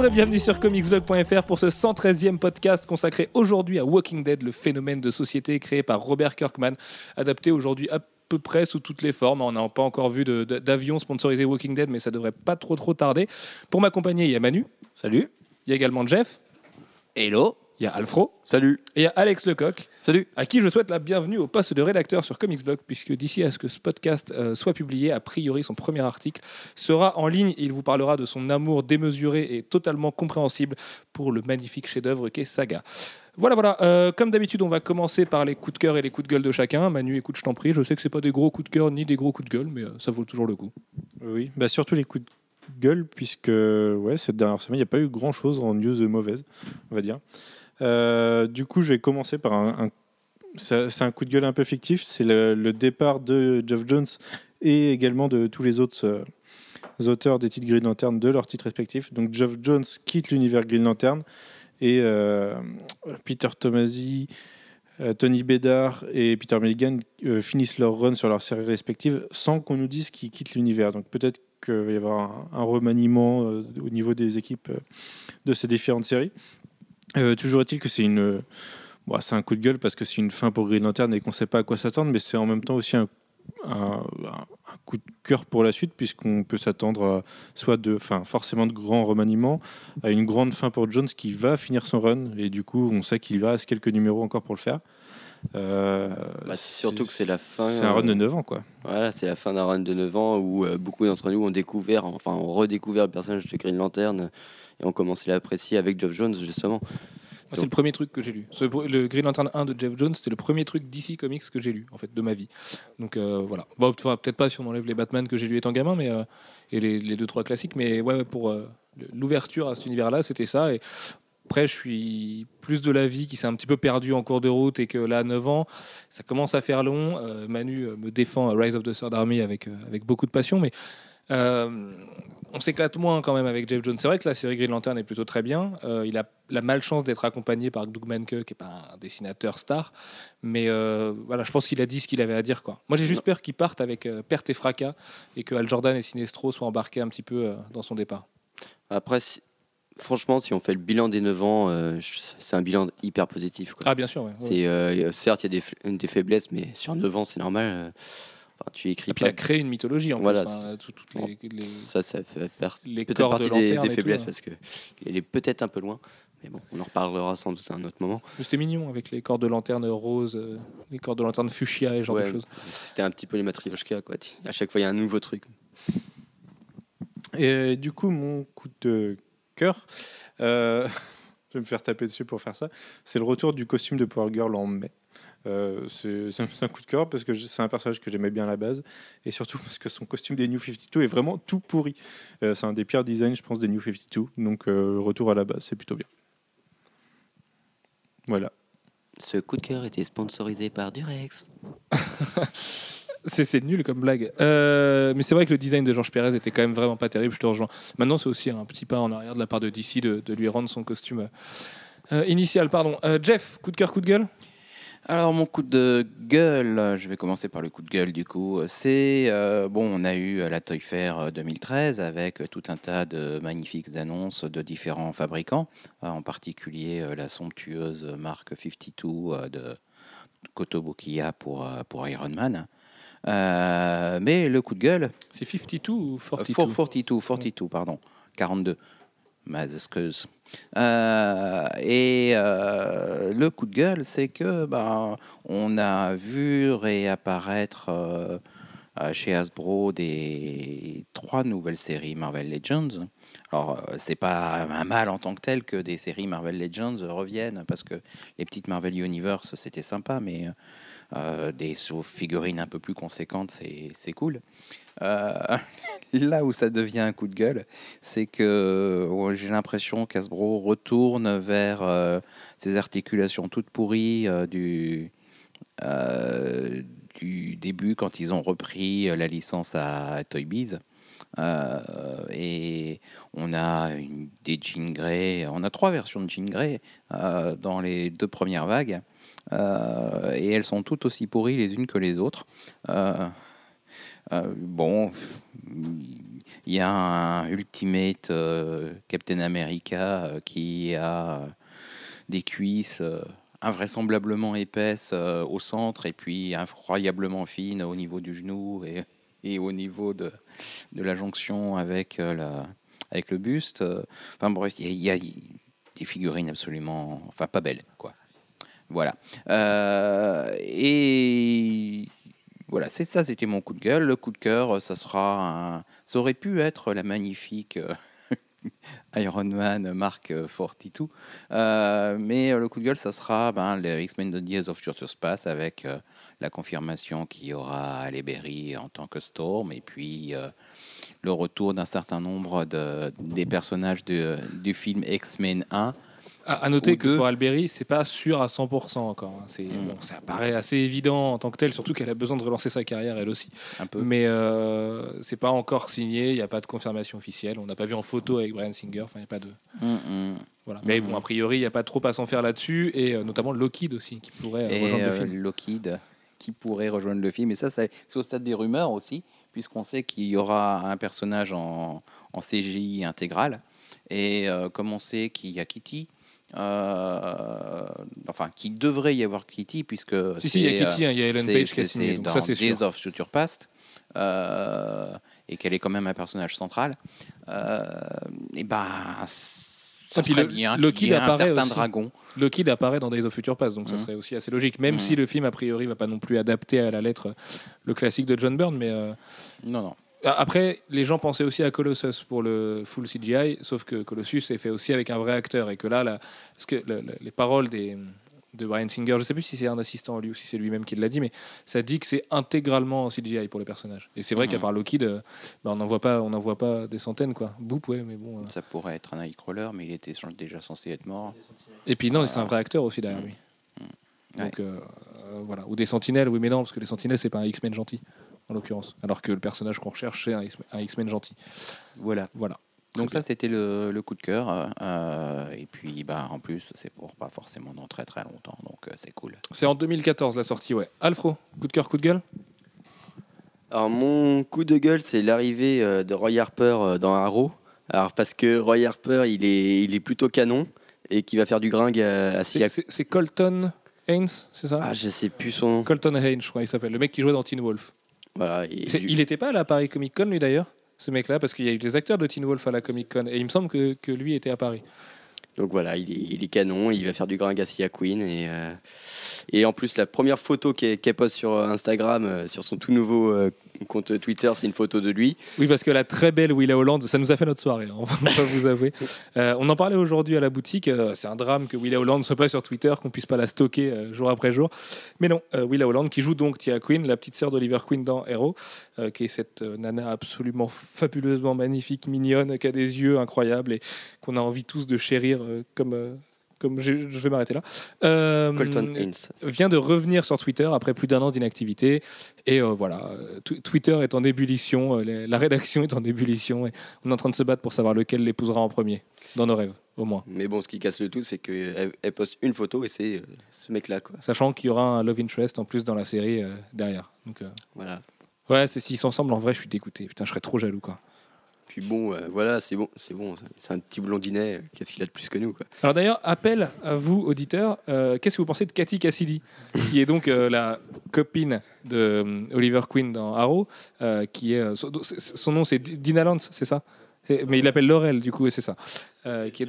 Bonjour et bienvenue sur comicsblog.fr pour ce 113e podcast consacré aujourd'hui à Walking Dead, le phénomène de société créé par Robert Kirkman, adapté aujourd'hui à peu près sous toutes les formes. On n'a pas encore vu d'avion sponsorisé Walking Dead, mais ça devrait pas trop trop tarder. Pour m'accompagner, il y a Manu. Salut. Il y a également Jeff. Hello. Il y a Alfro. Salut. Et il y a Alex Lecoq. Salut. à qui je souhaite la bienvenue au poste de rédacteur sur Comicsblog, puisque d'ici à ce que ce podcast euh, soit publié, a priori son premier article sera en ligne et il vous parlera de son amour démesuré et totalement compréhensible pour le magnifique chef-d'œuvre qu'est Saga. Voilà, voilà. Euh, comme d'habitude, on va commencer par les coups de cœur et les coups de gueule de chacun. Manu, écoute, je t'en prie. Je sais que c'est pas des gros coups de cœur ni des gros coups de gueule, mais euh, ça vaut toujours le coup. Oui, bah surtout les coups de gueule, puisque ouais, cette dernière semaine, il n'y a pas eu grand-chose en news mauvaise, on va dire. Euh, du coup, je vais commencer par un... c'est un coup de gueule un peu fictif, c'est le, départ de Geoff Jones et également de tous les autres euh, auteurs des titres Green Lantern de leurs titres respectifs. Donc Geoff Jones quitte l'univers Green Lantern et euh, Peter Tomasi, Tony Bedard et Peter Milligan finissent leur run sur leurs séries respectives sans qu'on nous dise qu'ils quittent l'univers. Donc peut-être qu'il va y avoir un, remaniement au niveau des équipes de ces différentes séries. Euh, toujours est-il que c'est une, euh, bon, c'est un coup de gueule parce que c'est une fin pour Green Lantern et qu'on ne sait pas à quoi s'attendre, mais c'est en même temps aussi un, un- un coup de cœur pour la suite puisqu'on peut s'attendre à soit de, enfin forcément de grands remaniements, à une grande fin pour Jones qui va finir son run et du coup on sait qu'il reste quelques numéros encore pour le faire. Euh, Bah, c'est surtout que c'est la fin. C'est un run de euh, 9 ans quoi. Voilà, c'est la fin d'un run de 9 ans où euh, beaucoup d'entre nous ont découvert, enfin, ont redécouvert le personnage de Green Lantern et ont commencé à l'apprécier avec Geoff Jones, justement. C'est le premier truc que j'ai lu. Ce- Le Green Lantern 1 de Jeff Jones, c'était le premier truc DC Comics que j'ai lu, en fait, de ma vie. Donc euh, voilà. Bon, enfin, peut-être pas si on enlève les Batman que j'ai lu étant gamin, mais euh, et les, les deux trois classiques, mais ouais, pour euh, l'ouverture à cet univers-là, c'était ça. Et après, je suis plus de l'avis qui s'est un petit peu perdu en cours de route et que là, à 9 ans, ça commence à faire long. Manu me défend Rise of the Third Army avec, avec beaucoup de passion, mais on s'éclate moins quand même avec Jeff Jones. C'est vrai que la série Green Lantern est plutôt très bien. Euh, il a la malchance d'être accompagné par Doug Manke, qui est pas un dessinateur star, mais euh, voilà, je pense qu'il a dit ce qu'il avait à dire. Quoi. Moi, j'ai juste peur qu'il parte avec euh, perte et fracas et que Al Jordan et Sinestro soient embarqués un petit peu dans son départ. Après, si- franchement, si on fait le bilan des 9 ans, c'est un bilan hyper positif. quoi. Ah, bien sûr. ouais. Ouais. C'est, certes, il y a des, des faiblesses, mais sur 9 ans, c'est normal. Enfin, tu écris Et puis, il a créé une mythologie en Voilà, plus. hein, tout- toutes les, les, Ça, ça fait per- les peut-être corps de partie des, lanterne des tout, faiblesses hein. parce que il est peut-être un peu loin. Mais bon, on en reparlera sans doute à un autre moment. C'était mignon avec les corps de lanterne rose, euh, les corps de lanterne fuchsia et ce genre Ouais, de choses. C'était un petit peu les matrioshka, quoi. À chaque fois, il y a un nouveau truc. Et du coup, mon coup de cœur, euh, je vais me faire taper dessus pour faire ça, c'est le retour du costume de Power Girl en mai. Euh, c'est un- coup de cœur parce que c'est un personnage que j'aimais bien à la base et surtout parce que son costume des New 52 est vraiment tout pourri. Euh, c'est un des pires designs, je pense, des New 52. Donc, euh, le retour à la base, c'est plutôt bien. Voilà. Ce coup de cœur était sponsorisé par Durex. C'est c'est nul comme blague. Euh, mais c'est vrai que le design de Georges Pérez était quand même vraiment pas terrible, je te rejoins. Maintenant, c'est aussi un petit pas en arrière de la part de DC de, de lui rendre son costume euh, initial. Pardon. Euh, Jeff, coup de cœur, coup de gueule? Alors mon coup de gueule, je vais commencer par le coup de gueule du coup. C'est euh, bon, on a eu euh, la Toy Fair euh, 2013 avec euh, tout un tas de magnifiques annonces de différents fabricants, en particulier la somptueuse marque 52 euh, de Kotobukiya pour pour Iron Man. Euh, mais le coup de gueule, C'est 52 ou euh, 42 for- 42, 42, pardon, 42. Mes. Euh, et euh, le coup de gueule, c'est que ben, on a vu réapparaître euh, chez Hasbro des trois nouvelles séries Marvel Legends. Alors, c'est pas un mal en tant que tel que des séries Marvel Legends reviennent, parce que les petites Marvel Universe, c'était sympa, mais des figurines un peu plus conséquentes, c'est cool. Euh, là où ça devient un coup de gueule, c'est que j'ai l'impression qu'Asbro retourne vers euh, ces articulations toutes pourries euh, du, euh, début quand ils ont repris euh, la licence à Toy Biz. Euh, et on a des Jean Grey, on a trois versions de Jean Grey euh, dans les deux premières vagues. Euh, et elles sont toutes aussi pourries les unes que les autres. Euh, bon, il y a un Ultimate euh, Captain America euh, qui a des cuisses invraisemblablement épaisses au centre et puis incroyablement fines au niveau du genou et, et au niveau de, de la jonction avec, la, avec le buste. Enfin bref, il y, y a des figurines absolument, enfin pas belles, quoi. Voilà. Et voilà, c'est ça, c'était mon coup de gueule. Le coup de cœur, ça sera. Ça aurait pu être la magnifique euh, Iron Man Mark 42. Euh, mais euh, le coup de gueule, ça sera ben, le X-Men The Years of Future Space avec euh, la confirmation qu'il y aura Halle Berry en tant que Storm et puis euh, le retour d'un certain nombre de, des personnages de- du film X-Men 1. À, à noter que deux. pour Alberi, c'est pas sûr à 100% encore. hein. C'est, Mm. bon, ça paraît assez évident en tant que tel, surtout qu'elle a besoin de relancer sa carrière elle aussi. Un peu. Mais euh, c'est pas encore signé, il n'y a pas de confirmation officielle. On n'a pas vu en photo avec Brian Singer. Enfin, il a pas de. Mm, mm. Voilà. Mais bon, a priori, il n'y a pas trop à s'en faire là-dessus, et euh, notamment Lockheed aussi, qui pourrait euh, et rejoindre le euh, film. Lockheed qui pourrait rejoindre le film. Et ça, c'est c'est au stade des rumeurs aussi, puisqu'on sait qu'il y aura un personnage en, en CGI intégral. Et euh, comme on sait qu'il y a Kitty, euh, enfin, qu'il devrait y avoir Kitty, puisque Si, si, il y a euh, Kitty, hein, il y a Ellen c'est- Page qui a signé, donc dans ça c'est sûr. Days of Future Past, euh, et qu'elle est quand même un personnage central. Euh, et ben, ça Et puis le- bien un apparaît aussi. dragon. Lockheed apparaît dans Days of Future Past, donc ça Mhm. serait aussi assez logique, même Mhm. si le film, a priori, va pas non plus adapter à la lettre le classique de John Byrne, mais... euh, Non, non. Après, les gens pensaient aussi à Colossus pour le full CGI, sauf que Colossus est fait aussi avec un vrai acteur et que là, la- parce que le- le- les paroles des, de Brian Singer, je sais plus si c'est un assistant à lui ou si c'est lui-même qui l'a dit, mais ça dit que c'est intégralement en CGI pour le personnage. Et c'est vrai qu'à part Lockheed, euh, bah, on n'en voit pas, on n'en voit pas des centaines quoi. Boop, ouais, mais bon. euh. Ça pourrait être un Nightcrawler, mais il était déjà censé être mort. Et puis non, Ah. c'est un vrai acteur aussi derrière Mhm. lui. Donc euh, euh, voilà, ou des Sentinelles, oui, mais non, parce que les Sentinelles c'est pas un X-Men gentil en l'occurrence, alors que le personnage qu'on recherche c'est un X-Men gentil. Voilà. Voilà. Donc ça, c'était le, le coup de cœur. euh, et puis, bah, en plus, c'est pour pas forcément dans très très longtemps. Donc, euh, c'est cool. C'est en 2014 la sortie, ouais. Alfro, coup de cœur, coup de gueule? Alors mon coup de gueule, c'est l'arrivée euh, de Roy Harper dans Arrow. Alors parce que Roy Harper, il est, il est plutôt canon et qui va faire du gringue à, c'est Colton Haynes, c'est ça? Ah, je sais plus son nom. Colton Haynes, je crois, il s'appelle. Le mec qui jouait dans Teen Wolf. Voilà, et C'est- du- Il était pas à la Paris Comic Con, lui d'ailleurs, ce mec-là, parce qu'il y a eu des acteurs de Teen Wolf à la Comic Con. Et il me semble que, que lui était à Paris. Donc voilà, il est, il est canon, il va faire du gringue à Queen. Et, euh, et en plus, la première photo qu'elle qu'elle poste sur Instagram, euh, sur son tout nouveau euh, compte Twitter, c'est une photo de lui. Oui, parce que la très belle Willa Holland, ça nous a fait notre soirée, hein, on va va vous avouer. Euh, on en parlait aujourd'hui à la boutique. euh, c'est un drame que Willa Holland ne soit pas sur Twitter, qu'on puisse pas la stocker euh, jour après jour. Mais non, Willa Holland qui joue donc Tia Queen, la petite sœur d'Oliver Queen dans Hero, qui est cette nana absolument fabuleusement magnifique, mignonne, qui a des yeux incroyables et qu'on a envie tous de chérir comme. Comme je, vais m'arrêter là. Euh, Colton Haynes. vient de revenir sur Twitter après plus d'un an d'inactivité. Et euh, voilà, euh, Tw- Twitter est en ébullition, euh, les- la rédaction est en ébullition. Et on est en train de se battre pour savoir lequel l'épousera en premier, dans nos rêves, au moins. Mais bon, ce qui casse le tout, c'est qu'elle elle poste une photo et c'est euh, ce mec-là. quoi. Sachant qu'il y aura un Love Interest en plus dans la série derrière. Donc, Voilà. ouais, c'est s'ils sont ensemble, en vrai, je suis dégoûté. Putain, je serais trop jaloux, quoi. Puis bon, euh, voilà, c'est bon, c'est bon. C'est un petit blondinet. euh, Qu'est-ce qu'il a de plus que nous, quoi. Alors d'ailleurs, appel à vous, auditeurs. euh, Qu'est-ce que vous pensez de Cathy Cassidy, qui est donc euh, la copine de euh, Oliver Queen dans Arrow, euh, qui est euh, son, son nom c'est Dina Lance, c'est ça? Mais il l'appelle Laurel, du coup, et c'est ça. Euh, qui est-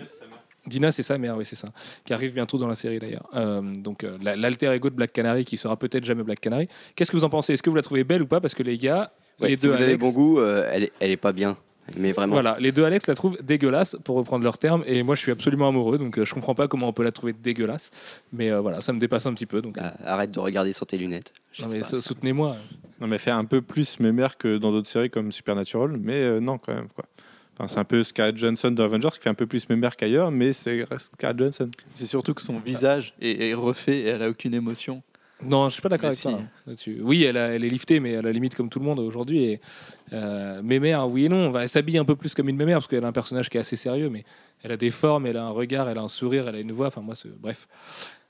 Dina, c'est sa mère, oui, c'est ça. Qui arrive bientôt dans la série d'ailleurs. Euh, donc euh, la- l'alter ego de Black Canary, qui sera peut-être jamais Black Canary. Qu'est-ce que vous en pensez? Est-ce que vous la trouvez belle ou pas? Parce que les gars, Ouais, les si deux vous avez bon goût, euh, elle, est, elle est pas bien. Mais vraiment. voilà, les deux Alex la trouvent dégueulasse, pour reprendre leur terme, et moi je suis absolument amoureux, donc euh, je comprends pas comment on peut la trouver dégueulasse, mais euh, voilà, ça me dépasse un petit peu, donc euh, Bah, arrête de regarder sur tes lunettes. Je non, sais mais pas. sou- soutenez-moi. Non, mais fait un peu plus mémère que dans d'autres séries comme Supernatural, mais euh, non, quand même. Quoi. Enfin, c'est un peu Scarlett Johansson de Avengers qui fait un peu plus mémère qu'ailleurs, mais c'est Scarlett Johansson. C'est surtout que son visage est, est refait et elle a aucune émotion. Non, je suis pas d'accord avec si. toi hein. Oui, elle, a- elle est liftée, mais à la limite comme tout le monde aujourd'hui. Et euh, mémère, oui et non. Elle s'habille un peu plus comme une mémère parce qu'elle a un personnage qui est assez sérieux, mais elle a des formes, elle a un regard, elle a un sourire, elle a une voix. Enfin, moi, bref.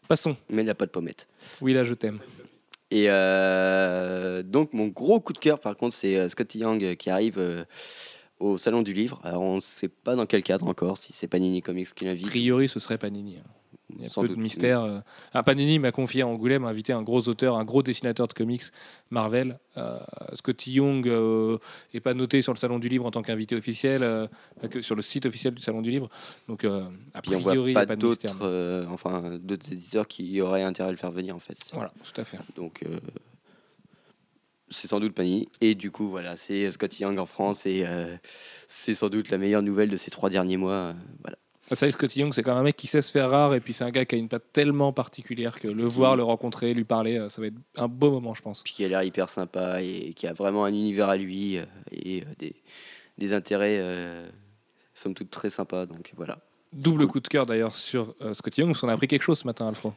Passons. Mais il n'a pas de pommette. Oui, là, je t'aime. Et euh, donc, mon gros coup de cœur, par contre, c'est euh, Scotty Young euh, qui arrive euh, au Salon du Livre. Alors, on ne sait pas dans quel cadre encore, si c'est Panini Comics qui A l'invite. priori, ce serait Panini. Il y a Sans peu doute. de mystère. euh. Ah, Panini m'a confié à Angoulême, a invité un gros auteur, un gros dessinateur de comics Marvel. Euh, Scotty Young n'est pas noté sur le Salon du Livre en tant qu'invité officiel, euh, pas que sur le site officiel du Salon du Livre. Donc, euh, a on priori, voit il n'y a pas pas de d'autres mystère. euh, enfin, d'autres éditeurs qui auraient intérêt à le faire venir, en fait. Voilà, tout à fait. Donc, euh, c'est sans doute Panini. Et du coup, voilà, c'est Scotty Young en France et euh, c'est sans doute la meilleure nouvelle de ces trois derniers mois. euh, voilà. Ah, Ça, Scotty Young, c'est quand même un mec qui sait se faire rare, et puis c'est un gars qui a une patte tellement particulière que le voir, le rencontrer, lui parler, euh, ça va être un beau moment, je pense. Puis qui a l'air hyper sympa et qui a vraiment un univers à lui euh, et euh, des, des intérêts, euh, somme toute, très sympas. Donc voilà. Double coup de cœur d'ailleurs sur euh, Scotty Young, parce qu'on a appris quelque chose ce matin, Alfred.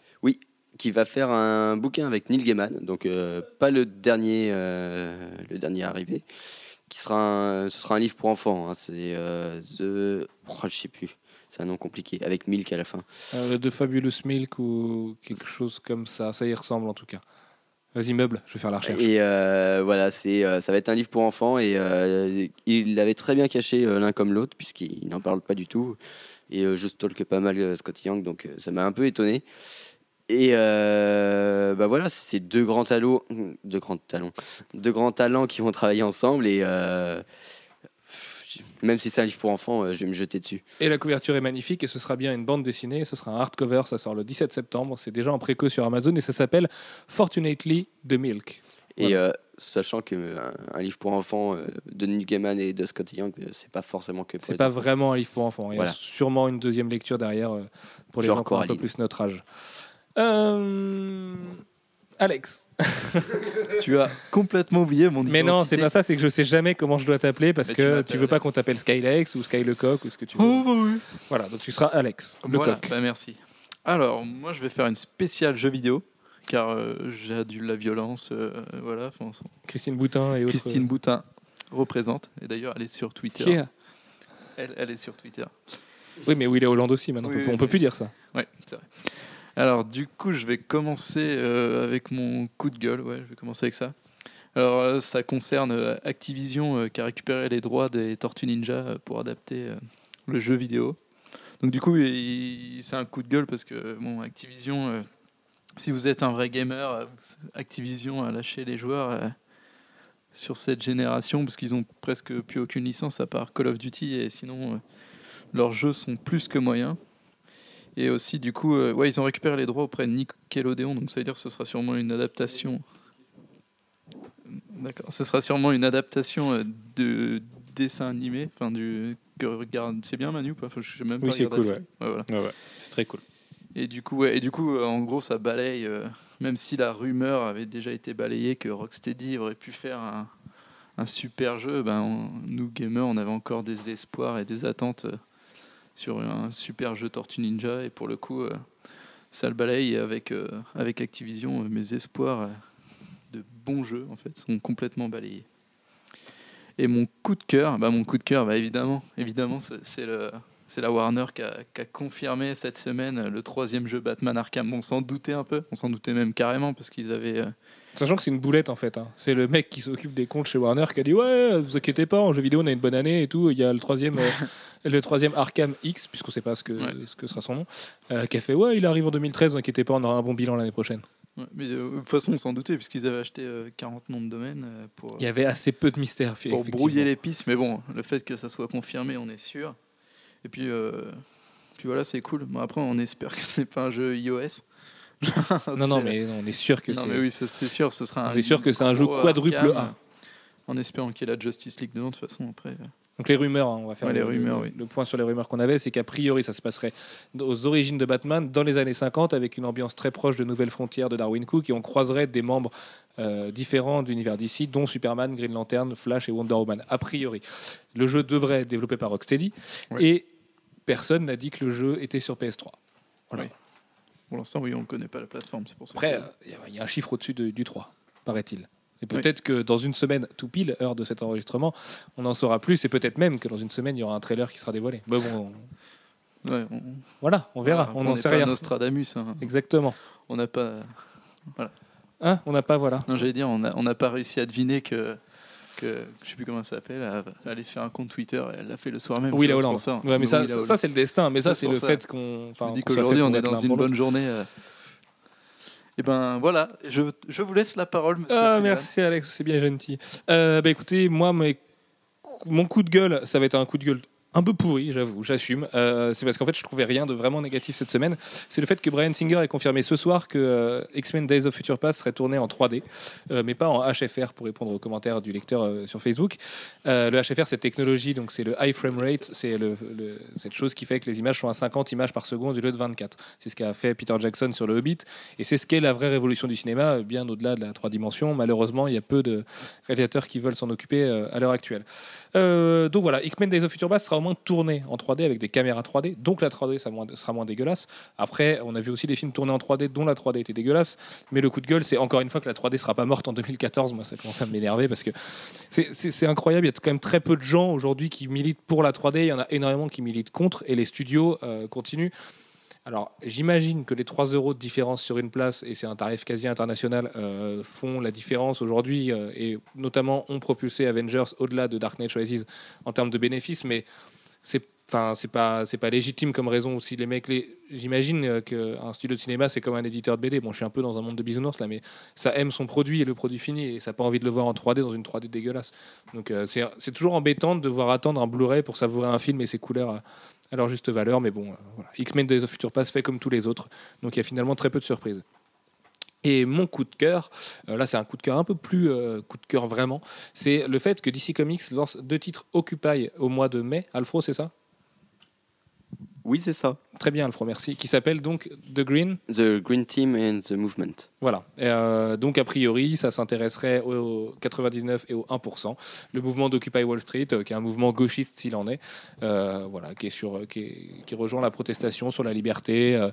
Qui va faire un bouquin avec Neil Gaiman, donc euh, pas le dernier, euh, le dernier arrivé, qui sera un, ce sera un livre pour enfants. hein, c'est euh, The, oh, je sais plus, c'est un nom compliqué, avec Milk à la fin. Euh, de Fabulous Milk ou quelque chose comme ça. Ça y ressemble en tout cas. Vas-y, meuble, je vais faire la recherche. Et euh, voilà, c'est, euh, ça va être un livre pour enfants et euh, il l'avait très bien caché euh, l'un comme l'autre puisqu'il n'en parle pas du tout. Et euh, je stalke pas mal euh, Scotty Young, donc euh, ça m'a un peu étonné. Et euh, bah voilà, c'est deux grands talons, deux grands talons, deux grands talents qui vont travailler ensemble et euh, même si c'est un livre pour enfants, euh, je vais me jeter dessus. Et la couverture est magnifique et ce sera bien une bande dessinée. Ce sera un hardcover. Ça sort le 17 septembre. C'est déjà en préco sur Amazon et ça s'appelle Fortunately the Milk. Et Voilà. euh, sachant que euh, un, livre pour enfants euh, de Neil Gaiman et de Scotty Young, c'est pas forcément que pour C'est pas enfants. vraiment un livre pour enfants. Il y a Voilà. sûrement une deuxième lecture derrière pour les Genre gens qui ont un peu plus notre âge. Euh, Alex. Tu as complètement oublié mon Mais non, c'est identité. pas ça. C'est que je sais jamais comment je dois t'appeler parce Mais tu que m'appelles tu veux pas Alex. qu'on t'appelle Skylex ou Sky le coq ou ce que tu veux. Oh, bah oui. Voilà, donc tu seras Alex le Voilà, coq. bah merci. Alors, moi, je vais faire une spéciale jeu vidéo, car euh, j'ai adulé la violence. euh, voilà, enfin, Christine Boutin et autres. Christine Boutin représente. Et d'ailleurs, elle est sur Twitter. Qui est- Elle, elle est sur Twitter. Oui, mais Will Hollande aussi maintenant. Oui, on peut, oui, on peut oui. plus dire ça. Ouais, c'est vrai. Alors, du coup, je vais commencer euh, avec mon coup de gueule. Ouais, je vais commencer avec ça. Alors, euh, ça concerne euh, Activision qui a récupéré les droits des Tortues Ninja pour adapter le jeu vidéo. Donc, du coup, c'est un coup de gueule parce que, bon, Activision, si vous êtes un vrai gamer, Activision a lâché les joueurs sur cette génération parce qu'ils ont presque plus aucune licence à part Call of Duty et sinon, leurs jeux sont plus que moyens. Et aussi, du coup, euh, ouais, ils ont récupéré les droits auprès de Nickelodeon, donc ça veut dire que ce sera sûrement une adaptation. D'accord, ce sera sûrement une adaptation euh, de dessin animé, enfin du que regarde, c'est bien Manu ou pas? Enfin, Je sais même Oui, pas c'est regarder cool. Ouais, voilà. Ouais, ouais, c'est très cool. Et du coup, ouais, et du coup, euh, en gros, ça balaye. même si la rumeur avait déjà été balayée que Rocksteady aurait pu faire un, un super jeu, ben on- nous gamers, on avait encore des espoirs et des attentes sur un super jeu Tortue Ninja. Et pour le coup, euh, ça le balaye et avec euh, avec Activision. euh, mes espoirs de bons jeux en fait sont complètement balayés. Et mon coup de cœur, bah mon coup de cœur, bah évidemment, évidemment, c'est c'est le c'est la Warner qui a, qui a confirmé cette semaine le troisième jeu Batman Arkham. Bon, on s'en doutait un peu, on s'en doutait même carrément parce qu'ils avaient. euh, Sachant que c'est une boulette en fait. hein. C'est le mec qui s'occupe des comptes chez Warner qui a dit Ouais, vous inquiétez pas, en jeu vidéo on a une bonne année et tout. Il y a le troisième, euh, le troisième Arkham X, puisqu'on sait pas ce que, Ouais. ce que sera son nom, euh, qui a fait Ouais, il arrive en 2013, vous inquiétez pas, on aura un bon bilan l'année prochaine. ouais, mais euh, de toute façon, on s'en doutait puisqu'ils avaient acheté euh, 40 noms de domaines euh, pour, Il y avait assez peu de mystère. pour brouiller les pistes. Mais bon, le fait que ça soit confirmé, on est sûr. Et puis, euh, puis voilà, c'est cool. Bon, après, on espère que c'est pas un jeu iOS. Non, non, mais non, on est sûr que Non, c'est. mais oui, c'est sûr, ce sera un. On est sûr que c'est un jeu quadruple A. En espérant qu'il y ait la Justice League dedans, de toute façon, après. Donc les rumeurs, hein, on va faire Ouais, les le, rumeurs, le- oui. le point sur les rumeurs qu'on avait, c'est qu'a priori ça se passerait aux origines de Batman dans les années 50 avec une ambiance très proche de Nouvelles Frontières de Darwin Cook et on croiserait des membres euh, différents de l'univers d'ici, dont Superman, Green Lantern, Flash et Wonder Woman. A priori, le jeu devrait être développé par Rocksteady Ouais. et personne n'a dit que le jeu était sur PS3. Voilà. Oui. Pour l'instant, oui, on ne connaît pas la plateforme, c'est pour ça. Après, euh, il y a- il y, a un chiffre au-dessus de- du 3, paraît-il. Et peut-être que dans une semaine, tout pile, heure de cet enregistrement, on en saura plus. Et peut-être même que dans une semaine, il y aura un trailer qui sera dévoilé. Mais bon, on- Ouais, on, voilà, on verra. voilà, on n'en sait rien. Nostradamus. hein. Exactement. On n'a pas. Hein on n'a pas, voilà. Non, j'allais dire, on n'a on pas réussi à deviner que que je sais plus comment ça s'appelle, elle allait faire un compte Twitter et elle l'a fait le soir même. Oui, la Hollande. ça. Ouais, mais ça, Oui, ça, c'est le destin. Mais ça, c'est le fait qu'on. Enfin, soit qu'aujourd'hui on pour est dans une bonne journée. euh. Et ben voilà, je, je vous laisse la parole, monsieur. Ah, merci Alex, c'est bien gentil. Euh, bah écoutez, moi, mes- mon coup de gueule, ça va être un coup de gueule un peu pourri, j'avoue, j'assume. Euh, c'est parce qu'en fait, je trouvais rien de vraiment négatif cette semaine. C'est le fait que Brian Singer ait confirmé ce soir que euh, X-Men Days of Future Past serait tourné en 3D, euh, mais pas en HFR pour répondre aux commentaires du lecteur sur Facebook. Le HFR, c'est technologie, donc c'est le high frame rate, c'est cette chose qui fait que les images sont à 50 images par seconde au lieu de 24. C'est ce qu'a fait Peter Jackson sur le Hobbit, et c'est ce qu'est la vraie révolution du cinéma, bien au-delà de la 3 dimensions. Malheureusement, il y a peu de réalisateurs qui veulent s'en occuper à l'heure actuelle. Donc voilà, X-Men Days of Future Past sera au moins tourné en 3D avec des caméras 3D, donc la 3D sera moins, sera moins dégueulasse. Après, on a vu aussi des films tournés en 3D dont la 3D était dégueulasse, mais le coup de gueule, c'est encore une fois que la 3D sera pas morte en 2014. Moi, ça commence à m'énerver parce que c'est incroyable. Il y a quand même très peu de gens aujourd'hui qui militent pour la 3D. Il y en a énormément qui militent contre, et les studios euh, continuent. Alors, j'imagine que les 3 euros de différence sur une place, et c'est un tarif quasi international, euh, font la différence aujourd'hui, euh, et notamment ont propulsé Avengers au-delà de Dark Knight Rises en termes de bénéfices, mais c'est Enfin, c'est pas c'est pas légitime comme raison aussi. Les mecs les j'imagine qu'un studio de cinéma c'est comme un éditeur de BD bon je suis un peu dans un monde de bisounours là mais ça aime son produit et le produit fini et ça n'a pas envie de le voir en 3D dans une 3D dégueulasse. Donc euh, c'est toujours embêtant de devoir attendre un Blu-ray pour savourer un film et ses couleurs à, leur juste valeur. Mais bon euh. X-Men Days of Future Past fait comme tous les autres. Donc il y a finalement très peu de surprises et mon coup de cœur, euh, là c'est un coup de cœur un peu plus euh, coup de cœur vraiment, c'est le fait que DC Comics lance deux titres Occupy au mois de mai. Alfro, c'est ça? Oui, c'est ça. Très bien, Alfro, merci. Qui s'appelle donc The Green. The Green Team and the Movement. Voilà. Et, euh, donc, a priori, ça s'intéresserait au 99 et au 1%. Le mouvement d'Occupy Wall Street, euh, qui est un mouvement gauchiste s'il en est, euh, voilà, qui, est sur, qui, est- qui rejoint la protestation sur la liberté, euh,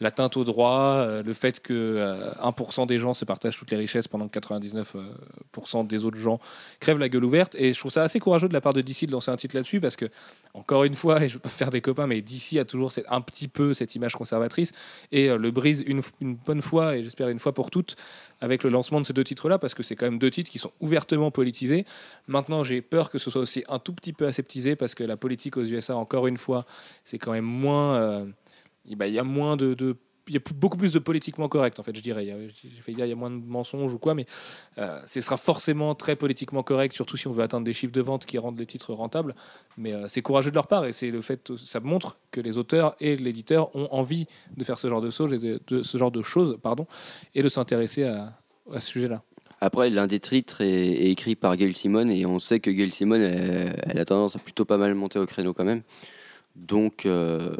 l'atteinte au droit, euh, le fait que euh, 1% des gens se partagent toutes les richesses pendant que 99% des autres gens crèvent la gueule ouverte. Et je trouve ça assez courageux de la part de DC de lancer un titre là-dessus parce que, encore une fois, et je veux pas faire des copains, mais DC a toujours un petit peu cette image conservatrice et euh, le brise une, une bonne fois et j'espère une fois pour toutes avec le lancement de ces deux titres-là parce que c'est quand même deux titres qui sont ouvertement politisés. Maintenant, j'ai peur que ce soit aussi un tout petit peu aseptisé parce que la politique aux USA, encore une fois, c'est quand même moins. euh, Il y a moins de. de- il y a beaucoup plus de politiquement correct, en fait, je dirais. Il y a- moins de mensonges ou quoi, mais euh, ce sera forcément très politiquement correct, surtout si on veut atteindre des chiffres de vente qui rendent les titres rentables. Mais euh, c'est courageux de leur part et c'est le fait, ça montre que les auteurs et l'éditeur ont envie de faire ce genre de choses, et de, ce genre de choses, pardon, et de s'intéresser à, ce sujet-là. Après, l'un des titres est, écrit par Gail Simon et on sait que Gail Simon, elle, elle a tendance à plutôt pas mal monter au créneau quand même. Donc, euh,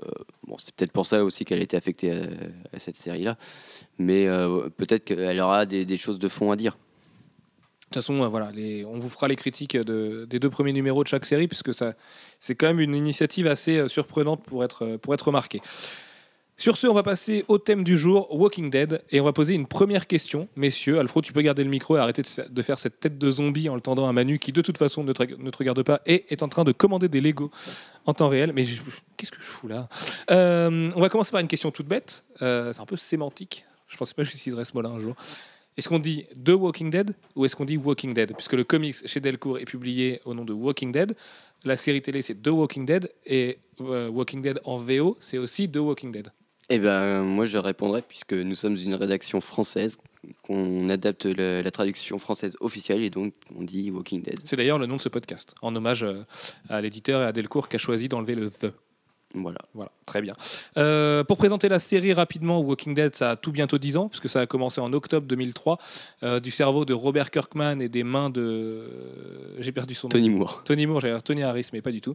bon, c'est peut-être pour ça aussi qu'elle a été affectée à, cette série-là. Mais euh, peut-être qu'elle aura des, choses de fond à dire. De toute façon, euh, voilà, on vous fera les critiques de- des deux premiers numéros de chaque série, puisque c'est quand même une initiative assez surprenante pour être, pour être remarquée. Sur ce, on va passer au thème du jour, Walking Dead, et on va poser une première question. Messieurs, Alfro, tu peux garder le micro et arrêter de fa- de faire cette tête de zombie en le tendant à Manu, qui de toute façon ne te, regarde pas et est en train de commander des Lego en temps réel. Mais qu'est-ce que je fous là? Euh, On va commencer par une question toute bête. Euh, c'est un peu sémantique. Je pensais pas que j'utiliserais ce mot-là un jour. Est-ce qu'on dit The Walking Dead ou est-ce qu'on dit Walking Dead? Puisque le comics chez Delcourt est publié au nom de Walking Dead, la série télé c'est The Walking Dead et euh, Walking Dead en VO c'est aussi The Walking Dead. Eh ben, moi, je répondrai, puisque nous sommes une rédaction française, qu'on adapte la, la traduction française officielle, et donc on dit Walking Dead. C'est d'ailleurs le nom de ce podcast, en hommage euh, à l'éditeur et à Delcourt qui a choisi d'enlever le The. Voilà. Voilà, très bien. Euh, pour présenter la série rapidement, Walking Dead, ça a tout bientôt 10 ans, puisque ça a commencé en octobre 2003, euh, du cerveau de Robert Kirkman et des mains de... J'ai perdu son nom. Tony Moore. Tony Moore, j'allais dire Tony Harris, mais pas du tout.